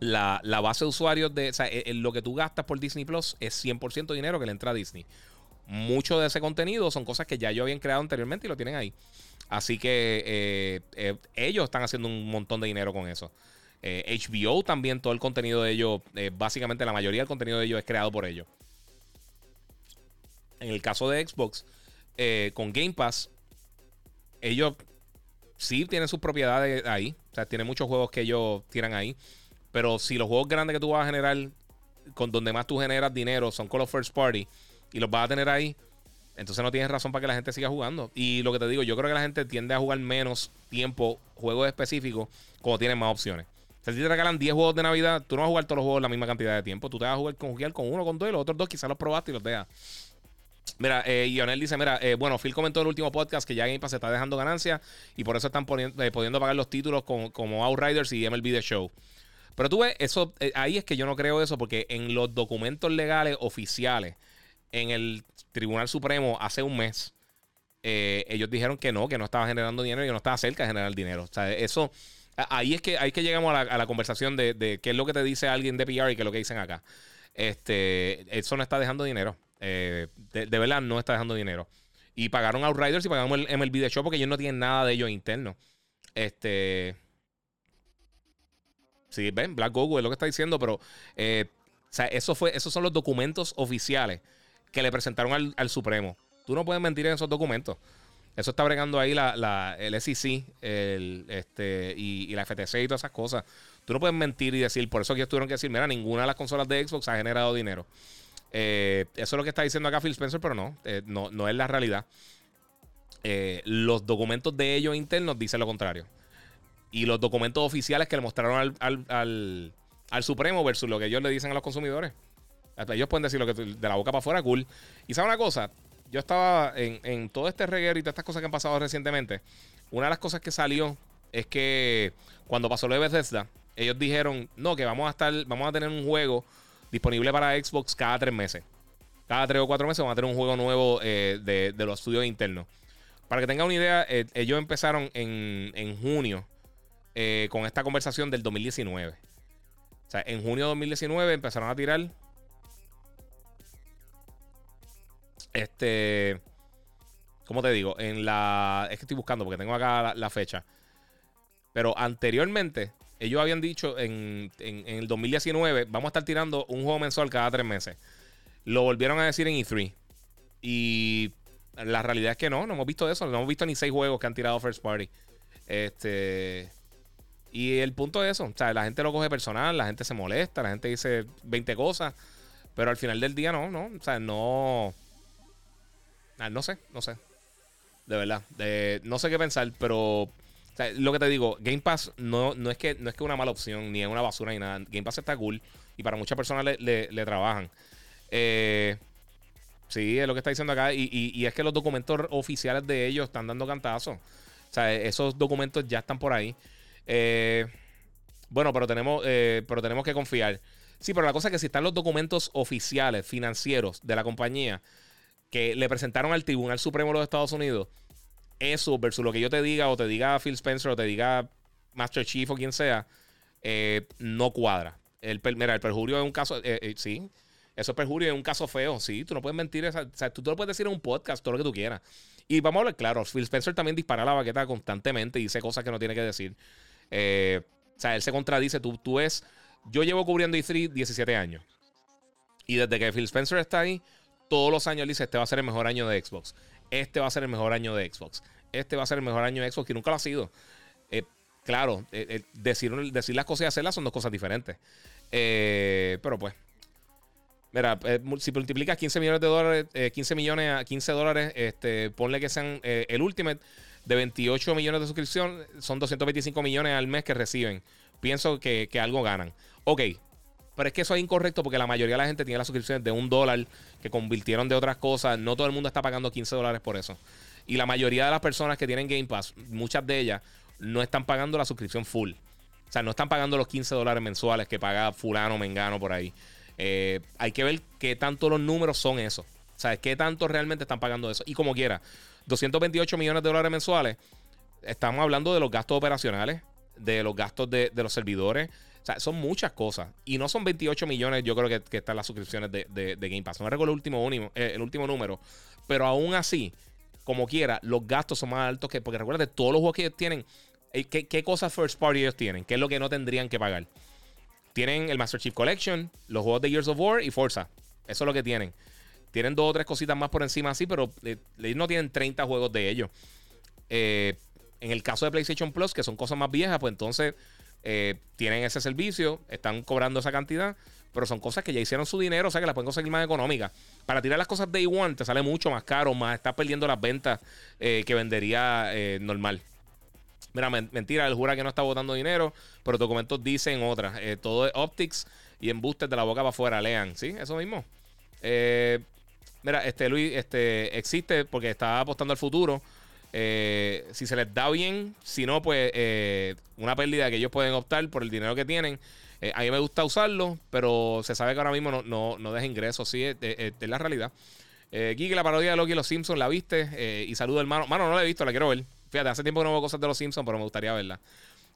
la, base de usuarios de. O sea, lo que tú gastas por Disney Plus es 100% dinero que le entra a Disney. Mucho de ese contenido son cosas que ya yo habían creado anteriormente y lo tienen ahí. Así que eh, eh, ellos están haciendo un montón de dinero con eso. HBO eh, también, todo el contenido de ellos, básicamente la mayoría del contenido de ellos es creado por ellos. En el caso de Xbox, con Game Pass, ellos sí tienen sus propiedades ahí. O sea, tienen muchos juegos que ellos tiran ahí. Pero si los juegos grandes que tú vas a generar, con donde más tú generas dinero, son Call of First Party, y los vas a tener ahí, entonces no tienes razón para que la gente siga jugando. Y lo que te digo, yo creo que la gente tiende a jugar menos tiempo juegos específicos cuando tienen más opciones. Si te regalan 10 juegos de Navidad, tú no vas a jugar todos los juegos la misma cantidad de tiempo. Tú te vas a jugar con, jugar con uno, con dos, y los otros dos quizás los probaste y los dejas. Mira, eh, Lionel dice, mira, eh, bueno, Phil comentó en el último podcast que ya Game Pass está dejando ganancias y por eso están poniendo, eh, pudiendo pagar los títulos como Outriders y MLB The Show. Pero tú ves, eso, eh, ahí es que yo no creo eso, porque en los documentos legales oficiales, en el Tribunal Supremo hace un mes, eh, ellos dijeron que no, que no estaba generando dinero y que no estaba cerca de generar dinero. O sea, eso, ahí es que, ahí que llegamos a la, conversación de, qué es lo que te dice alguien de PR y qué es lo que dicen acá. Este, eso no está dejando dinero. Eh, de, verdad, no está dejando dinero. Y pagaron Outriders y pagaron el MLB de Show porque ellos no tienen nada de ellos interno. Este. Sí, ven, Black Google es lo que está diciendo, pero eh, o sea, eso fue, esos son los documentos oficiales que le presentaron al, Supremo. Tú no puedes mentir en esos documentos. Eso está bregando ahí la, el SEC el, este, y, la FTC y todas esas cosas. Tú no puedes mentir y decir, por eso que ellos tuvieron que decir, mira, ninguna de las consolas de Xbox ha generado dinero. Eh, eso es lo que está diciendo acá Phil Spencer, pero no, eh, no, no, es la realidad. los documentos de ellos internos dicen lo contrario y los documentos oficiales que le mostraron al, Supremo versus lo que ellos le dicen a los consumidores. Ellos pueden decir lo que de la boca para afuera, cool. Y sabe una cosa, yo estaba en, todo este reguero y todas estas cosas que han pasado recientemente. Una de las cosas que salió es que cuando pasó lo de Bethesda, ellos dijeron, no, que vamos a estar, vamos a tener un juego disponible para Xbox cada tres meses. Cada tres o cuatro meses vamos a tener un juego nuevo eh, de, los estudios internos. Para que tengan una idea, eh, ellos empezaron en, en junio eh, con esta conversación del 2019. O sea, en junio de 2019 empezaron a tirar. Este. ¿Cómo te digo? En la. Es que estoy buscando porque tengo acá la, fecha. Pero anteriormente, ellos habían dicho en, en, el 2019, vamos a estar tirando un juego mensual cada tres meses. Lo volvieron a decir en E3. Y la realidad es que no, no hemos visto eso. No hemos visto ni seis juegos que han tirado First Party. Este. Y el punto es eso, o sea, la gente lo coge personal, la gente se molesta, la gente dice 20 cosas, pero al final del día no, no, o sea, no... Ah, no sé, no sé. De verdad, no sé qué pensar, pero lo que te digo, Game Pass no, no, es que, no es que una mala opción, ni es una basura ni nada. Game Pass está cool y para muchas personas le, trabajan. Eh, sí, es lo que está diciendo acá. Y, y, es que los documentos oficiales de ellos están dando cantazos. O sea, esos documentos ya están por ahí. Eh, bueno, pero tenemos, eh, pero tenemos que confiar. Sí, pero la cosa es que si están los documentos oficiales, financieros de la compañía, que le presentaron al Tribunal Supremo de los Estados Unidos, eso versus lo que yo te diga, o te diga Phil Spencer, o te diga Master Chief, o quien sea, eh, no cuadra. El, mira, el perjurio es un caso, eh, eh, sí, eso es perjurio, es un caso feo, sí, tú no puedes mentir, o sea, tú, tú lo puedes decir en un podcast, todo lo que tú quieras. Y vamos a hablar claro, Phil Spencer también dispara la baqueta constantemente y dice cosas que no tiene que decir. o sea, él se contradice, tú, tú es, yo llevo cubriendo E3 17 años. Y desde que Phil Spencer está ahí, todos los años dice, este va a ser el mejor año de Xbox. Este va a ser el mejor año de Xbox. Este va a ser el mejor año de Xbox, y nunca lo ha sido. Eh, claro, eh, eh, decir, decir, las cosas y hacerlas son dos cosas diferentes. pero pues. Mira, si multiplicas 15 millones de dólares, 15 millones a 15 dólares, este, ponle que sean el Ultimate de 28 millones de suscripción, son 225 millones al mes que reciben. Pienso que, que algo ganan. Ok, pero es que eso es incorrecto porque la mayoría de la gente tiene las suscripciones de un dólar que convirtieron de otras cosas. No todo el mundo está pagando 15 dólares por eso. Y la mayoría de las personas que tienen Game Pass, muchas de ellas, no están pagando la suscripción full. O sea, no están pagando los 15 dólares mensuales que paga fulano, mengano por ahí. Eh, hay que ver qué tanto los números son eso. O sea, qué tanto realmente están pagando eso. Y como quiera, 228 millones de dólares mensuales. Estamos hablando de los gastos operacionales, de los gastos de, de los servidores, sea, son muchas cosas. Y no son 28 millones, yo creo que, están las suscripciones de, Game Pass. No recuerdo el último, eh, el último número. Pero aún así, como quiera, los gastos son más altos que. Porque recuerda, todos los juegos que ellos tienen, eh, ¿qué, cosas first party ellos tienen? ¿Qué es lo que no tendrían que pagar? Tienen el Master Chief Collection, los juegos de Years of War y Forza. Eso es lo que tienen. Tienen dos o tres cositas más por encima así, pero eh, no tienen 30 juegos de ellos. en el caso de PlayStation Plus, que son cosas más viejas, pues entonces eh, tienen ese servicio, están cobrando esa cantidad, pero son cosas que ya hicieron su dinero, o sea que las pueden conseguir más económicas. Para tirar las cosas Day One te sale mucho más caro, más estás perdiendo las ventas eh, que vendería eh, normal. Mira, mentira, él jura que no está botando dinero, pero documentos dicen otras. todo es optics y embustes de la boca para afuera, lean, ¿sí? Eso mismo. mira, este Luis, este existe porque está apostando al futuro. Eh, si se les da bien, si no, pues eh, una pérdida que ellos pueden optar por el dinero que tienen. Eh, a mí me gusta usarlo, pero se sabe que ahora mismo no, no, deja ingresos, sí, es, la realidad. Kiki, la parodia de Loki y los Simpsons, ¿la viste? y saludo hermano. Mano, no la he visto, la quiero ver. Fíjate, hace tiempo que no veo cosas de los Simpsons, pero me gustaría verla.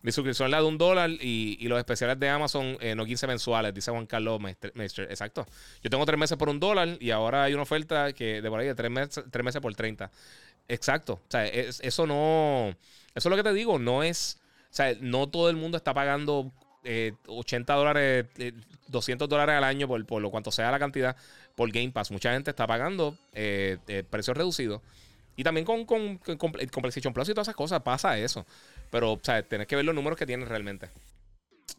Mi suscripción es la de un dólar y, los especiales de Amazon no 15 mensuales, dice Juan Carlos Meister. Exacto. Yo tengo tres meses por un dólar y ahora hay una ofelta que de por ahí de tres meses, tres meses por 30. Exacto. O sea, eso no. Eso es lo que te digo. No es. O sea, no todo el mundo está pagando 80 eh, dólares, 200 eh, dólares al año por, por, lo cuanto sea la cantidad por Game Pass. Mucha gente está pagando eh, precios reducidos. Y también con, con, con, PlayStation Plus y todas esas cosas pasa eso. Pero, o sea, tenés que ver los números que tienes realmente.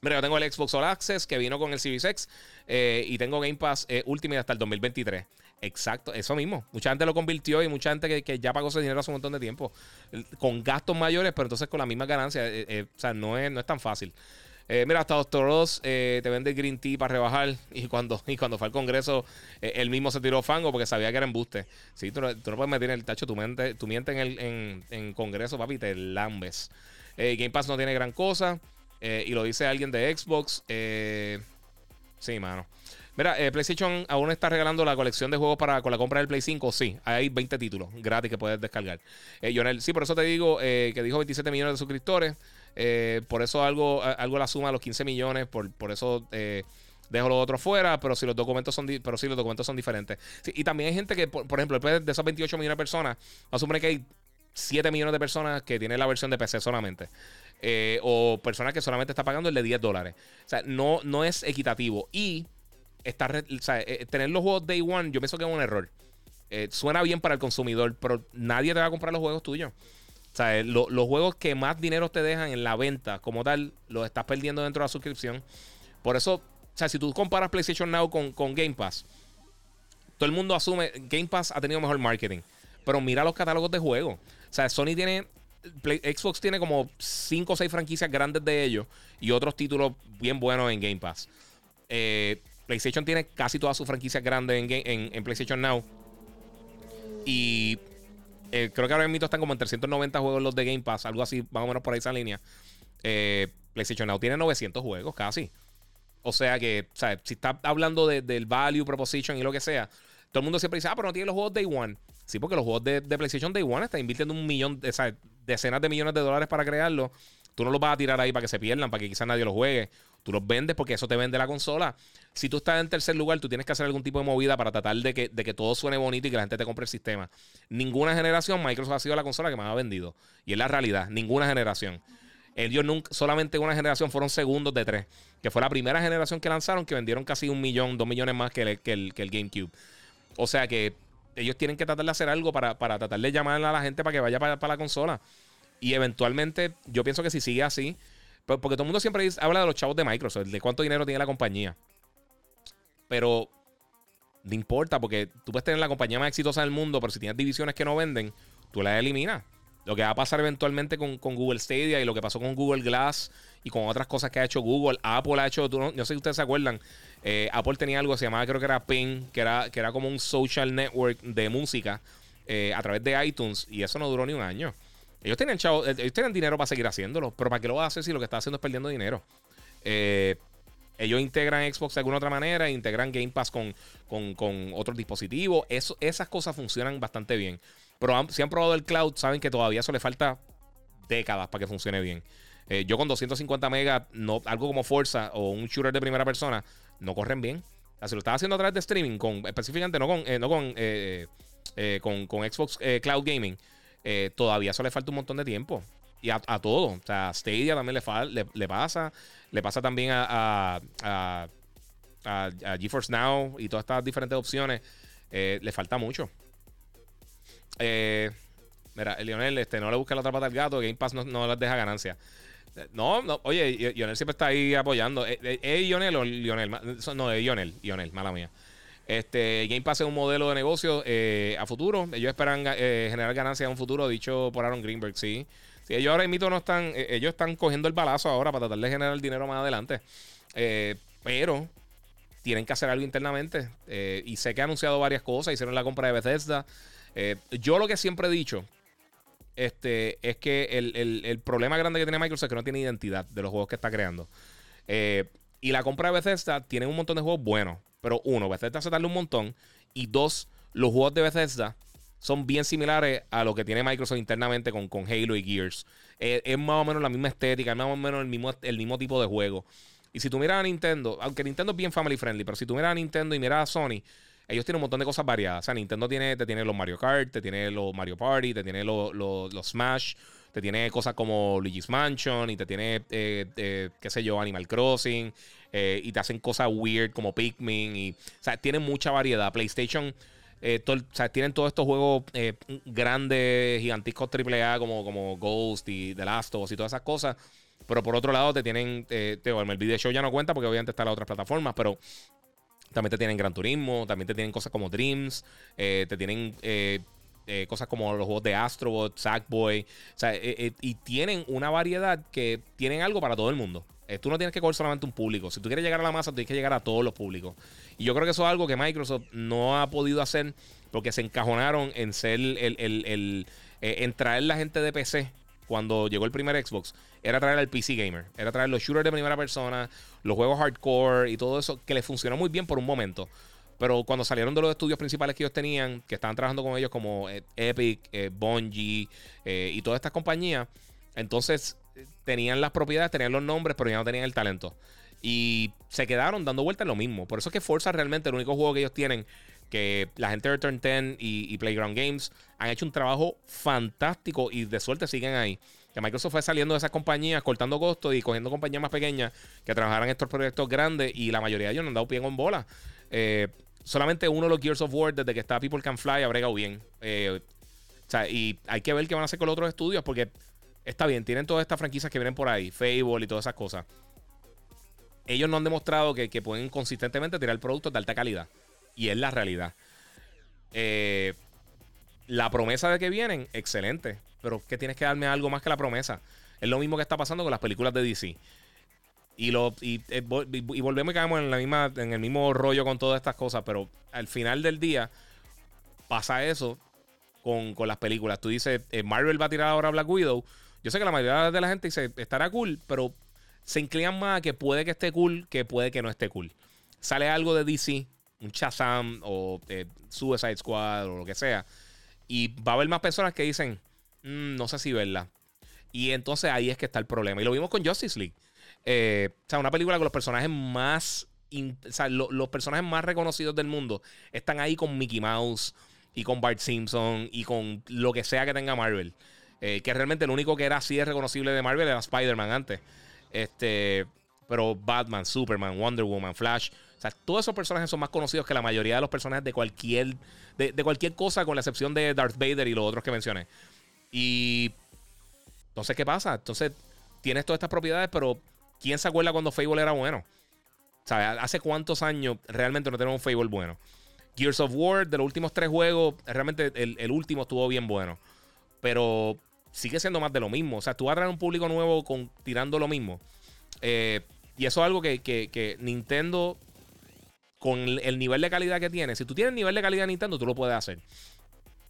Mira, yo tengo el Xbox All Access que vino con el Series X y tengo Game Pass Ultimate hasta el 2023. Exacto, eso mismo. Mucha gente lo convirtió y mucha gente que, ya pagó ese dinero hace un montón de tiempo. Con gastos mayores, pero entonces con la misma ganancia. Eh, eh, o sea, no es, no es tan fácil. Eh, mira, hasta Doctor Ross te vende green tea para rebajar. Y cuando, y cuando fue al Congreso, él mismo se tiró fango porque sabía que era embuste. Sí, tú, tú no puedes meter en el tacho, tu mente, tu miente en el en, en Congreso, papi, te lambes. Game Pass no tiene gran cosa. y lo dice alguien de Xbox. sí, mano. Mira, eh, PlayStation aún está regalando la colección de juegos para con la compra del Play 5. Sí, hay 20 títulos gratis que puedes descargar. Eh, sí, por eso te digo eh, que dijo 27 millones de suscriptores. Eh, por eso algo, algo la suma a los 15 millones. Por, por eso dejo los otros fuera. Pero si los documentos son, pero sí, los documentos son diferentes. y también hay gente que, por, ejemplo, después de esos 28 millones de personas, vamos a suponer que hay 7 millones de personas que tienen la versión de PC solamente. o personas que solamente están pagando el de 10 dólares. O sea, no, no es equitativo. Y eh, tener los juegos Day One, yo pienso que es un error. Eh, suena bien para el consumidor, pero nadie te va a comprar los juegos tuyos. O sea, eh, los juegos que más dinero te dejan en la venta, como tal, los estás perdiendo dentro de la suscripción. Por eso, o sea, si tú comparas PlayStation Now con, con Game Pass, todo el mundo asume Game Pass ha tenido mejor marketing. Pero mira los catálogos de juegos. O sea, Sony tiene. Xbox tiene como 5 o 6 franquicias grandes de ellos y otros títulos bien buenos en Game Pass. Eh, PlayStation tiene casi todas sus franquicias grandes en, PlayStation Now. Y eh, creo que ahora mismo están como en 390 juegos los de Game Pass, algo así, más o menos por ahí esa línea. Eh, PlayStation Now tiene 900 juegos casi. O sea que, sea, si está hablando del value proposition y lo que sea, todo el mundo siempre dice, ah, pero no tiene los juegos Day One. Sí, porque los juegos de, PlayStation Day One están invirtiendo un millón, o sea, decenas de millones de dólares para crearlos. Tú no los vas a tirar ahí para que se pierdan, para que quizás nadie los juegue. Tú los vendes porque eso te vende la consola. Si tú estás en tercer lugar, tú tienes que hacer algún tipo de movida para tratar de que, todo suene bonito y que la gente te compre el sistema. Ninguna generación Microsoft ha sido la consola que más ha vendido. Y es la realidad, ninguna generación. Ellos nunca, solamente una generación fueron segundos de tres. Que fue la primera generación que lanzaron que vendieron casi un millón, dos millones más que el, que el, GameCube. O sea que ellos tienen que tratar de hacer algo para, tratar de llamar a la gente para que vaya para, para la consola. Y eventualmente, yo pienso que si sigue así, porque todo el mundo siempre habla de los chavos de Microsoft, de cuánto dinero tiene la compañía. Pero no importa, porque tú puedes tener la compañía más exitosa del mundo, pero si tienes divisiones que no venden, tú las eliminas. Lo que va a pasar eventualmente con, Google Stadia y lo que pasó con Google Glass y con otras cosas que ha hecho Google. Apple ha hecho, no, sé si ustedes se acuerdan, eh, Apple tenía algo que se llamaba, creo que era Ping, que era, que era como un social network de música eh, a través de iTunes y eso no duró ni un año. Ellos tienen, chavo, eh, ellos tienen dinero para seguir haciéndolo, pero ¿para qué lo hacer si lo que está haciendo es perdiendo dinero? Ellos integran Xbox de alguna otra manera, integran Game Pass con, con, otros dispositivos. Eso, esas cosas funcionan bastante bien. Pero si han probado el cloud, saben que todavía eso le falta décadas para que funcione bien. Eh, yo con 250 megas, no, algo como Forza o un shooter de primera persona, no corren bien. O si lo estás haciendo a través de streaming, con, específicamente no con, no con, con, Xbox Cloud Gaming, eh, todavía eso le falta un montón de tiempo. Y a, todo. O sea, Stadia también le, le, pasa. Le pasa también a, a, a, GeForce Now y todas estas diferentes opciones. Eh, le falta mucho. Eh, mira, Lionel, este, no le busca la otra pata al gato. Game Pass no, no les deja ganancia. No, no, oye, Lionel siempre está ahí apoyando. ¿Es, Lionel o Lionel? No, es Lionel, Lionel, mala mía. Este, Game Pass es un modelo de negocio eh, a futuro. Ellos esperan eh, generar ganancias en un futuro, dicho por Aaron Greenberg, sí. sí ellos ahora mismo no están, eh, ellos están cogiendo el balazo ahora para tratar de generar dinero más adelante. pero tienen que hacer algo internamente. y sé que han anunciado varias cosas, hicieron la compra de Bethesda. yo lo que siempre he dicho este, es que el, el, problema grande que tiene Microsoft es que no tiene identidad de los juegos que está creando. y la compra de Bethesda tiene un montón de juegos buenos. Pero uno, Bethesda se tarda un montón. Y dos, los juegos de Bethesda son bien similares a lo que tiene Microsoft internamente con, con Halo y Gears. es más o menos la misma estética, es más o menos el mismo, el mismo tipo de juego. Y si tú miras a Nintendo, aunque Nintendo es bien family friendly, pero si tú miras a Nintendo y miras a Sony, ellos tienen un montón de cosas variadas. O sea, Nintendo te tiene los Mario Kart, te tiene los Mario Party, te tiene los, los Smash, te tiene cosas como Luigi's Mansion y te tiene, eh, eh, qué sé yo, Animal Crossing eh, y te hacen cosas weird como Pikmin y, o sea, tienen mucha variedad. PlayStation, o sea, tienen todos estos juegos grandes, gigantescos AAA como, como Ghost y The Last of Us y todas esas cosas. Pero por otro lado, te tienen, te, el video show ya no cuenta porque obviamente está en las otras plataformas, pero también te tienen Gran Turismo, también te tienen cosas como Dreams, te tienen eh, cosas como los juegos de Astrobot, Sackboy. O sea, eh, eh, y tienen una variedad que tienen algo para todo el mundo. tú no tienes que coger solamente un público. Si tú quieres llegar a la masa, tienes que llegar a todos los públicos. Y yo creo que eso es algo que Microsoft no ha podido hacer porque se encajonaron en ser el, el, en traer la gente de PC cuando llegó el primer Xbox, era traer al PC gamer, era traer los shooters de primera persona, los juegos hardcore y todo eso, que le funcionó muy bien por un momento. Pero cuando salieron de los estudios principales que ellos tenían, que estaban trabajando con ellos como eh, Epic, eh, Bungie eh, y todas estas compañías, entonces tenían las propiedades, tenían los nombres, pero ya no tenían el talento. Y se quedaron dando vueltas en lo mismo. Por eso es que Forza realmente el único juego que ellos tienen, que la gente de Return 10 y, Playground Games han hecho un trabajo fantástico y de suerte siguen ahí. Que Microsoft fue saliendo de esas compañías, cortando costos y cogiendo compañías más pequeñas que trabajaran estos proyectos grandes y la mayoría de ellos no han dado pie con bola. Eh, solamente uno de los Gears of War, desde que está People Can Fly, ha bregado bien. Eh, o sea, y hay que ver qué van a hacer con los otros estudios, porque está bien, tienen todas estas franquicias que vienen por ahí, Fable y todas esas cosas. Ellos no han demostrado que, pueden consistentemente tirar productos de alta calidad. Y es la realidad. Eh, la promesa de que vienen, excelente. Pero que tienes que darme algo más que la promesa. Es lo mismo que está pasando con las películas de DC. Y, lo, y, eh, y, volvemos y caemos en, la misma, en el mismo rollo con todas estas cosas, pero al final del día pasa eso con, las películas. Tú dices, eh, Marvel va a tirar ahora Black Widow. Yo sé que la mayoría de la gente dice, estará cool, pero se inclinan más a que puede que esté cool que puede que no esté cool. Sale algo de DC un Shazam o eh, Suicide Squad o lo que sea. Y va a haber más personas que dicen, mm, no sé si verla. Y entonces ahí es que está el problema. Y lo vimos con Justice League. Eh, o sea, una película con los personajes más. o sea, los personajes más reconocidos del mundo están ahí con Mickey Mouse y con Bart Simpson y con lo que sea que tenga Marvel. Eh, que realmente el único que era así de reconocible de Marvel era Spider-Man antes. Este, pero Batman, Superman, Wonder Woman, Flash. O sea, todos esos personajes son más conocidos que la mayoría de los personajes de cualquier, de, de cualquier cosa, con la excepción de Darth Vader y los otros que mencioné. Y entonces, ¿qué pasa? Entonces, tienes todas estas propiedades, pero ¿quién se acuerda cuando Fable era bueno? Sea, ¿hace cuántos años realmente no tenemos un Fable bueno? Gears of War, de los últimos tres juegos, realmente el, último estuvo bien bueno. Pero sigue siendo más de lo mismo. O sea, tú vas a traer un público nuevo con, tirando lo mismo. Eh, y eso es algo que, que, Nintendo, con el nivel de calidad que tiene, si tú tienes el nivel de calidad de Nintendo, tú lo puedes hacer.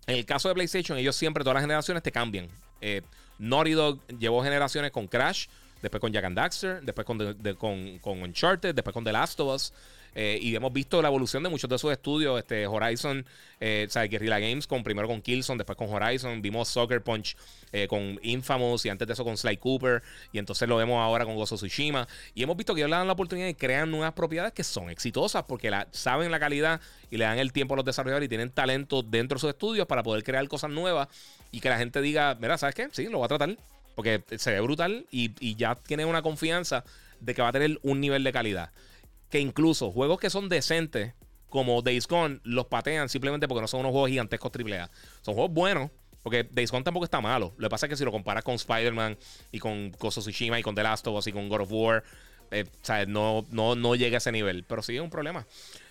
En el caso de PlayStation, ellos siempre, todas las generaciones, te cambian. Eh, Naughty Dog llevó generaciones con Crash, después con Jack and Daxter, después con, con, con Uncharted, después con The Last of Us. Eh, y hemos visto la evolución de muchos de esos estudios. Este, Horizon, eh, o sea, Guerrilla Games, con, primero con Killzone, después con Horizon. Vimos Soccer Punch eh, con Infamous y antes de eso con Sly Cooper. Y entonces lo vemos ahora con Gozo Tsushima. Y hemos visto que ellos le dan la oportunidad y crean nuevas propiedades que son exitosas porque la, saben la calidad y le dan el tiempo a los desarrolladores y tienen talento dentro de sus estudios para poder crear cosas nuevas y que la gente diga, mira, ¿sabes qué? Sí, lo va a tratar. Porque se ve brutal y, y ya tiene una confianza de que va a tener un nivel de calidad que incluso juegos que son decentes, como Days Gone, los patean simplemente porque no son unos juegos gigantescos AAA. Son juegos buenos, porque Days Gone tampoco está malo. Lo que pasa es que si lo comparas con Spider-Man y con Tsushima y con The Last of Us y con God of War, eh, No, no, no llega a ese nivel. Pero sí es un problema.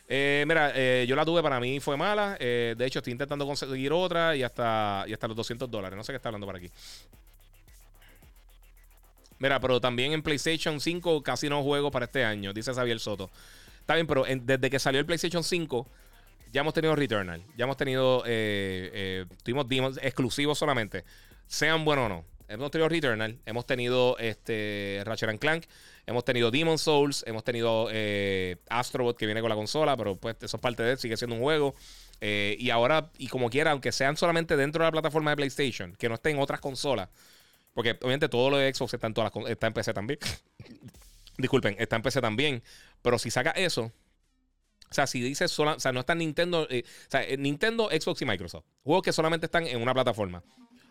Eh, mira, eh, yo la tuve, para mí fue mala. de hecho, estoy intentando conseguir otra y hasta, y hasta los 200 dólares. No sé qué está hablando por aquí. Mira, pero también en PlayStation 5 casi no juego para este año, dice Xavier Soto. Está bien, pero desde que salió el PlayStation 5, ya hemos tenido Returnal, ya hemos tenido, eh, eh, tuvimos exclusivos solamente, sean buenos o no. Hemos tenido Returnal, hemos tenido este Ratchet Clank, hemos tenido Demon Souls, hemos tenido eh, Astrobot que viene con la consola, pero pues eso es parte de él, sigue siendo un juego. y ahora, y como quiera, aunque sean solamente dentro de la plataforma de PlayStation, que no estén en otras consolas, porque obviamente todo lo de Xbox está en, todas las, está en PC también. Disculpen, está en PC también. Pero si saca eso, o sea, si dice sola, o sea, no está Nintendo, eh, o sea, eh, Nintendo, Xbox y Microsoft. Juegos que solamente están en una plataforma.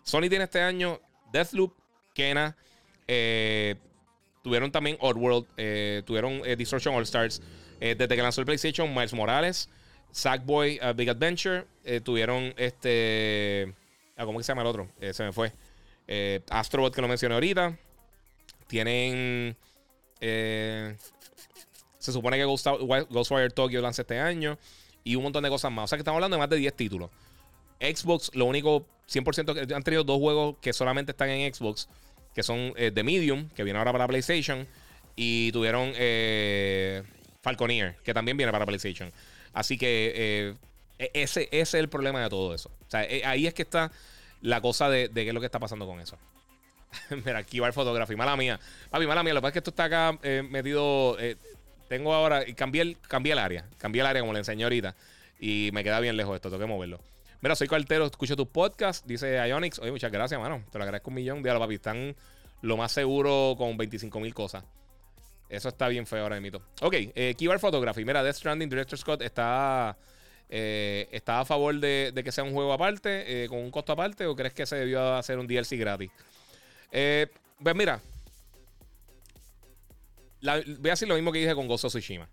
Sony tiene este año Deathloop, Kena, eh, tuvieron también Oddworld, tuvieron Destruction All Stars. desde que lanzó el PlayStation, Miles Morales, Sackboy, Big Adventure, tuvieron este, ah, ¿cómo que se llama el otro? se me fue. Eh, Astrobot, que lo mencioné ahorita. Tienen. Eh, se supone que Ghostwire Tokyo lanza este año. Y un montón de cosas más. O sea que estamos hablando de más de 10 títulos. Xbox, lo único 100% que han tenido dos juegos que solamente están en Xbox. Que son eh, The Medium, que viene ahora para PlayStation. Y tuvieron Falconeer, que también viene para PlayStation. Así que e-, ese, ese, es el problema de todo eso. O sea, ahí es que está la cosa de, qué es lo que está pasando con eso. Mira, aquí va el fotografía. Mala mía. Papi, mala mía. Lo que pasa es que esto está acá eh, metido. Eh, tengo ahora. Y cambié el, cambié el área. Cambié el área como le enseñé ahorita. Y me queda bien lejos esto. Tengo que moverlo. Mira, soy cartero. Escucho tus podcasts. Dice Ionix. Oye, muchas gracias, mano. Te lo agradezco un millón. Diablo, papi. Están lo más seguro con 25 mil cosas. Eso está bien feo ahora mismo. Ok, eh, Keyboard Photography. Mira, Death Stranding Director Scott está eh, ¿Estás a favor de, que sea un juego aparte, eh, con un costo aparte, o crees que se debió hacer un DLC gratis? Eh, pues mira, voy a decir lo mismo que dije con Gozo Tsushima.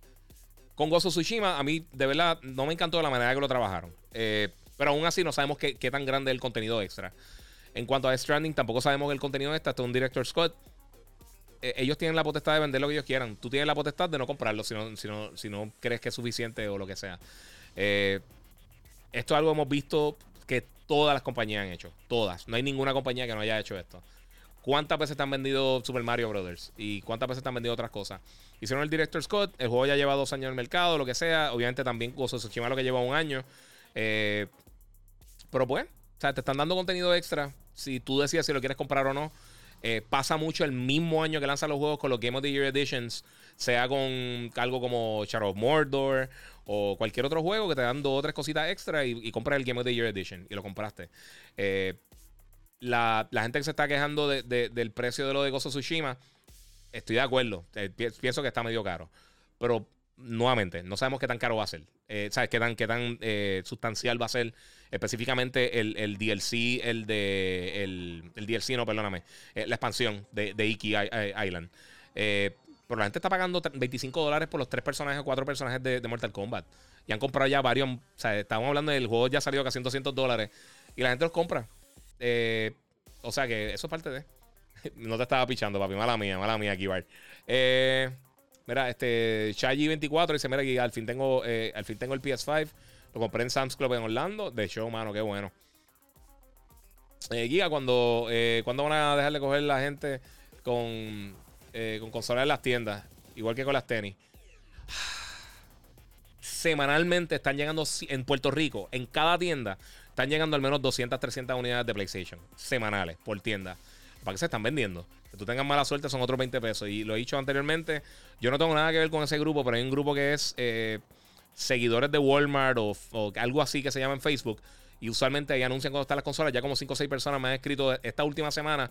Con Gozo Tsushima, a mí de verdad no me encantó la manera que lo trabajaron. pero aún así no sabemos qué, tan grande es el contenido extra. En cuanto a Stranding, tampoco sabemos el contenido extra. Esto es un Director Scott. ellos tienen la potestad de vender lo que ellos quieran. Tú tienes la potestad de no comprarlo si no crees que es suficiente o lo que sea. Eh, esto es algo que hemos visto que todas las compañías han hecho. Todas. No hay ninguna compañía que no haya hecho esto. ¿Cuántas veces te han vendido Super Mario Brothers? ¿Y cuántas veces te han vendido otras cosas? Hicieron el Director Scott, el juego ya lleva dos años en el mercado, lo que sea. Obviamente también Gozo Tsushima lo que lleva un año. Eh, pero pues, o sea, te están dando contenido extra. Si tú decides si lo quieres comprar o no. eh, pasa mucho el mismo año que lanzan los juegos con los Game of the Year Editions, sea con algo como Shadow of Mordor o cualquier otro juego que te dan dos o tres cositas extra y, compras el Game of the Year Edition y lo compraste. Eh, la, gente que se está quejando del precio de lo de Gozo Tsushima, estoy de acuerdo. Eh, pienso que está medio caro. Pero nuevamente, no sabemos qué tan caro va a ser. Eh, ¿Sabes qué tan, qué tan sustancial va a ser específicamente el, el DLC, el de. El, el, DLC, no, perdóname. la expansión de, de Iki Island. Pero la gente está pagando 25 dólares por los tres personajes o cuatro personajes de, Mortal Kombat. Y han comprado ya varios. O sea, estamos hablando del juego ya salió casi en 200 dólares. Y la gente los compra. o sea que eso es parte de. no te estaba pichando, papi. Mala mía, mala mía, Kibar. Eh. Mira, este Shaggy24 dice: Mira, aquí al fin tengo, eh, al fin tengo el PS5. Lo compré en Sam's Club en Orlando. De show, mano, qué bueno. Eh, Giga, cuando, eh, ¿cuándo van a dejar de coger la gente con, eh, con consolas en las tiendas? Igual que con las tenis. Semanalmente están llegando en Puerto Rico, en cada tienda, están llegando al menos 200, 300 unidades de PlayStation semanales por tienda. Para que se están vendiendo. Que tú tengas mala suerte son otros 20 pesos. Y lo he dicho anteriormente, yo no tengo nada que ver con ese grupo, pero hay un grupo que es eh, seguidores de Walmart o, algo así que se llama en Facebook. Y usualmente ahí anuncian cuando están las consolas. Ya como 5 o 6 personas me han escrito esta última semana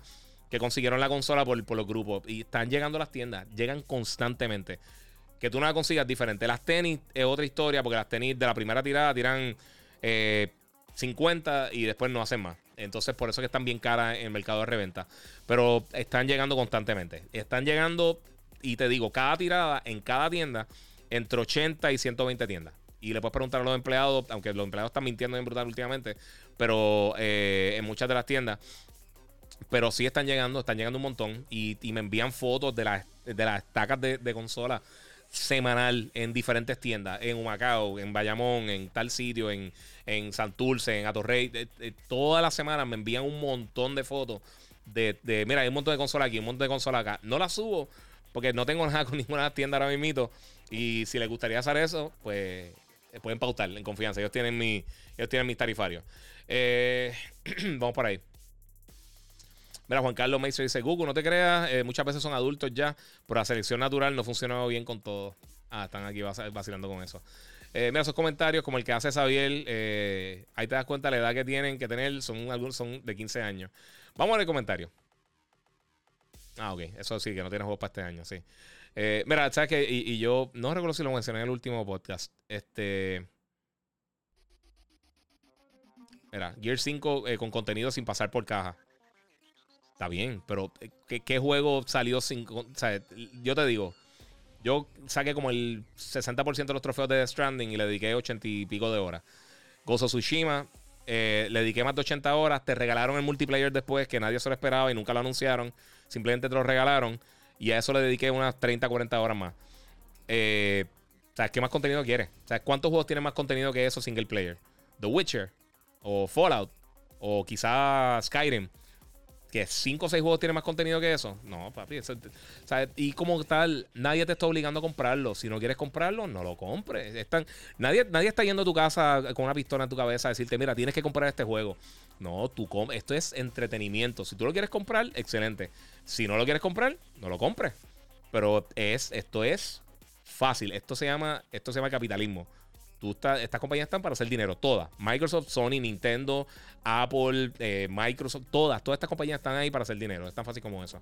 que consiguieron la consola por, los grupos. Y están llegando a las tiendas. Llegan constantemente. Que tú no la consigas diferente. Las tenis es otra historia porque las tenis de la primera tirada tiran 50 eh, y después no hacen más. Entonces, por eso que están bien caras en el mercado de reventa. Pero están llegando constantemente. Están llegando, y te digo, cada tirada en cada tienda, entre 80 y 120 tiendas. Y le puedes preguntar a los empleados, aunque los empleados están mintiendo en brutal últimamente, pero eh, en muchas de las tiendas. Pero sí están llegando, están llegando un montón. Y, me envían fotos de las, de las estacas de, de consola semanal en diferentes tiendas, en Humacao, en Bayamón, en tal sitio, en, en Santurce, en Atorrey. todas las semanas me envían un montón de fotos de, mira, hay un montón de consolas aquí, un montón de consolas acá. No las subo porque no tengo nada con ninguna tienda ahora mismo. Y si les gustaría hacer eso, pues eh, pueden pautar en confianza. Ellos tienen, mi, ellos tienen mis tarifarios. Eh, vamos por ahí. Mira, Juan Carlos Meister dice: Google, no te creas, eh, muchas veces son adultos ya, pero la selección natural no funcionado bien con todo. Ah, están aquí vacilando con eso. Eh, mira, esos comentarios, como el que hace Xavier, eh, ahí te das cuenta la edad que tienen que tener, son son de 15 años. Vamos a ver el comentario. Ah, ok, eso sí, que no tiene juegos para este año, sí. mira, sabes que, y, yo no recuerdo si lo mencioné en el último podcast. Este. Mira, Gear 5 con contenido sin pasar por caja. Está bien, pero eh, ¿qué, juego salió sin... Yo te digo, yo saqué como el 60% de los trofeos de The Stranding y le dediqué 80 y pico de horas. Gozo Tsushima, eh, le dediqué más de 80 horas. Te regalaron el multiplayer después, que nadie se lo esperaba y nunca lo anunciaron. Simplemente te lo regalaron. Y a eso le dediqué unas 30, 40 horas más. Eh, ¿Sabes qué más contenido quieres? ¿Sabes cuántos juegos tienen más contenido que eso single player? The Witcher, o Fallout, o quizás Skyrim que 5 o 6 juegos tienen más contenido que eso. No, papi. y como tal, nadie te está obligando a comprarlo. Si no quieres comprarlo, no lo compres. Están, nadie, nadie está yendo a tu casa con una pistola en tu cabeza a decirte, mira, tienes que comprar este juego. No, tú esto es entretenimiento. Si tú lo quieres comprar, excelente. Si no lo quieres comprar, no lo compres. Pero es, esto es fácil. Esto se llama, esto se llama capitalismo. Estas compañías están para hacer dinero, todas. Microsoft, Sony, Nintendo, Apple, eh, Microsoft, todas, todas estas compañías están ahí para hacer dinero. Es tan fácil como eso.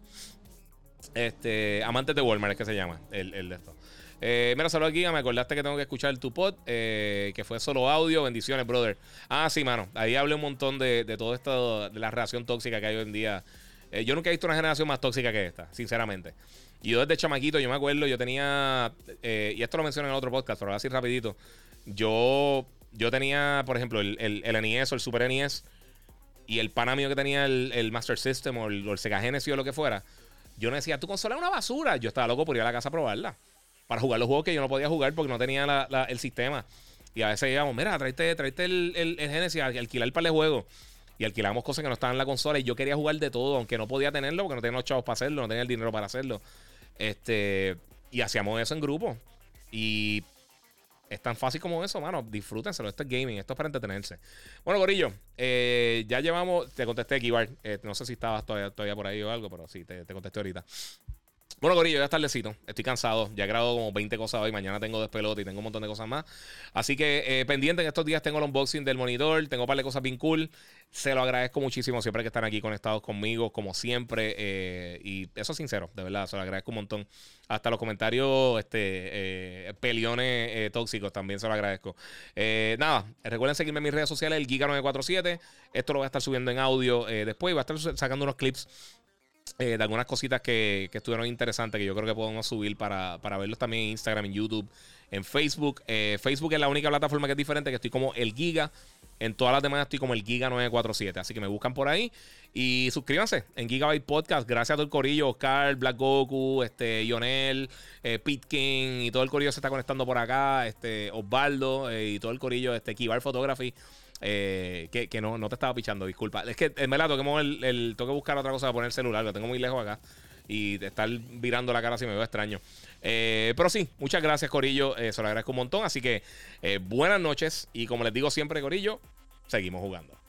Este, Amantes de Walmart es que se llama el, de esto. Eh, mira, saludos aquí. Me acordaste que tengo que escuchar tu pod, eh, que fue solo audio. Bendiciones, brother. Ah, sí, mano. Ahí hablé un montón de, de todo esto, de la relación tóxica que hay hoy en día. Eh, yo nunca he visto una generación más tóxica que esta, sinceramente. Y yo desde chamaquito, yo me acuerdo, yo tenía, y esto lo mencioné en el otro podcast, pero así rapidito. Yo, yo tenía, por ejemplo, el, el, NES o el Super NES y el pana mío que tenía el, Master System o el, Sega Genesis o lo que fuera. Yo no decía, tu consola es una basura. Yo estaba loco por ir a la casa a probarla. Para jugar los juegos que yo no podía jugar porque no tenía el sistema. Y a veces íbamos, mira, tráete, tráete el, el, Genesis a alquilar para el juego. Y alquilamos cosas que no estaban en la consola. Y yo quería jugar de todo, aunque no podía tenerlo porque no tenía los chavos para hacerlo, no tenía el dinero para hacerlo. Este, y hacíamos eso en grupo. Y es tan fácil como eso, mano. Disfrútenselo. Esto es gaming, esto es para entretenerse. Bueno, Gorillo, eh, ya llevamos. Te contesté, Kibar. Eh, no sé si estabas todavía, por ahí o algo, pero sí, te contesté ahorita. Bueno, Corillo, ya es tardecito. Estoy cansado. Ya he grabado como 20 cosas hoy. Mañana tengo despelote y tengo un montón de cosas más. Así que eh, pendiente en estos días tengo el unboxing del monitor. Tengo un par de cosas bien cool. Se lo agradezco muchísimo siempre que están aquí conectados conmigo, como siempre. Eh, y eso es sincero, de verdad. Se lo agradezco un montón. Hasta los comentarios este, eh, peliones tóxicos también se lo agradezco. nada, recuerden seguirme en mis redes sociales, el Giga947. Esto lo voy a estar subiendo en audio después. Voy a estar sacando unos clips eh, de algunas cositas que, estuvieron interesantes que yo creo que podemos subir para, para verlos también en Instagram, en YouTube, en Facebook. Eh, Facebook es la única plataforma que es diferente, que estoy como el Giga. En todas las demás estoy como el Giga947. Así que me buscan por ahí. Y suscríbanse en Gigabyte Podcast. Gracias a todo el corillo. Oscar, Black Goku, este, Lionel, eh, Pete King y todo el corillo se está conectando por acá. Este, Osvaldo y todo el corillo. Este, Kibar Photography. Eh, que, no, no te estaba pichando, disculpa. Es que en verdad tengo que, el, tengo que buscar otra cosa para poner el celular, lo tengo muy lejos acá. Y estar virando la cara si me veo extraño. Eh, pero sí, muchas gracias, Corillo. Eh, se lo agradezco un montón. Así que buenas noches. Y como les digo siempre, Corillo, seguimos jugando.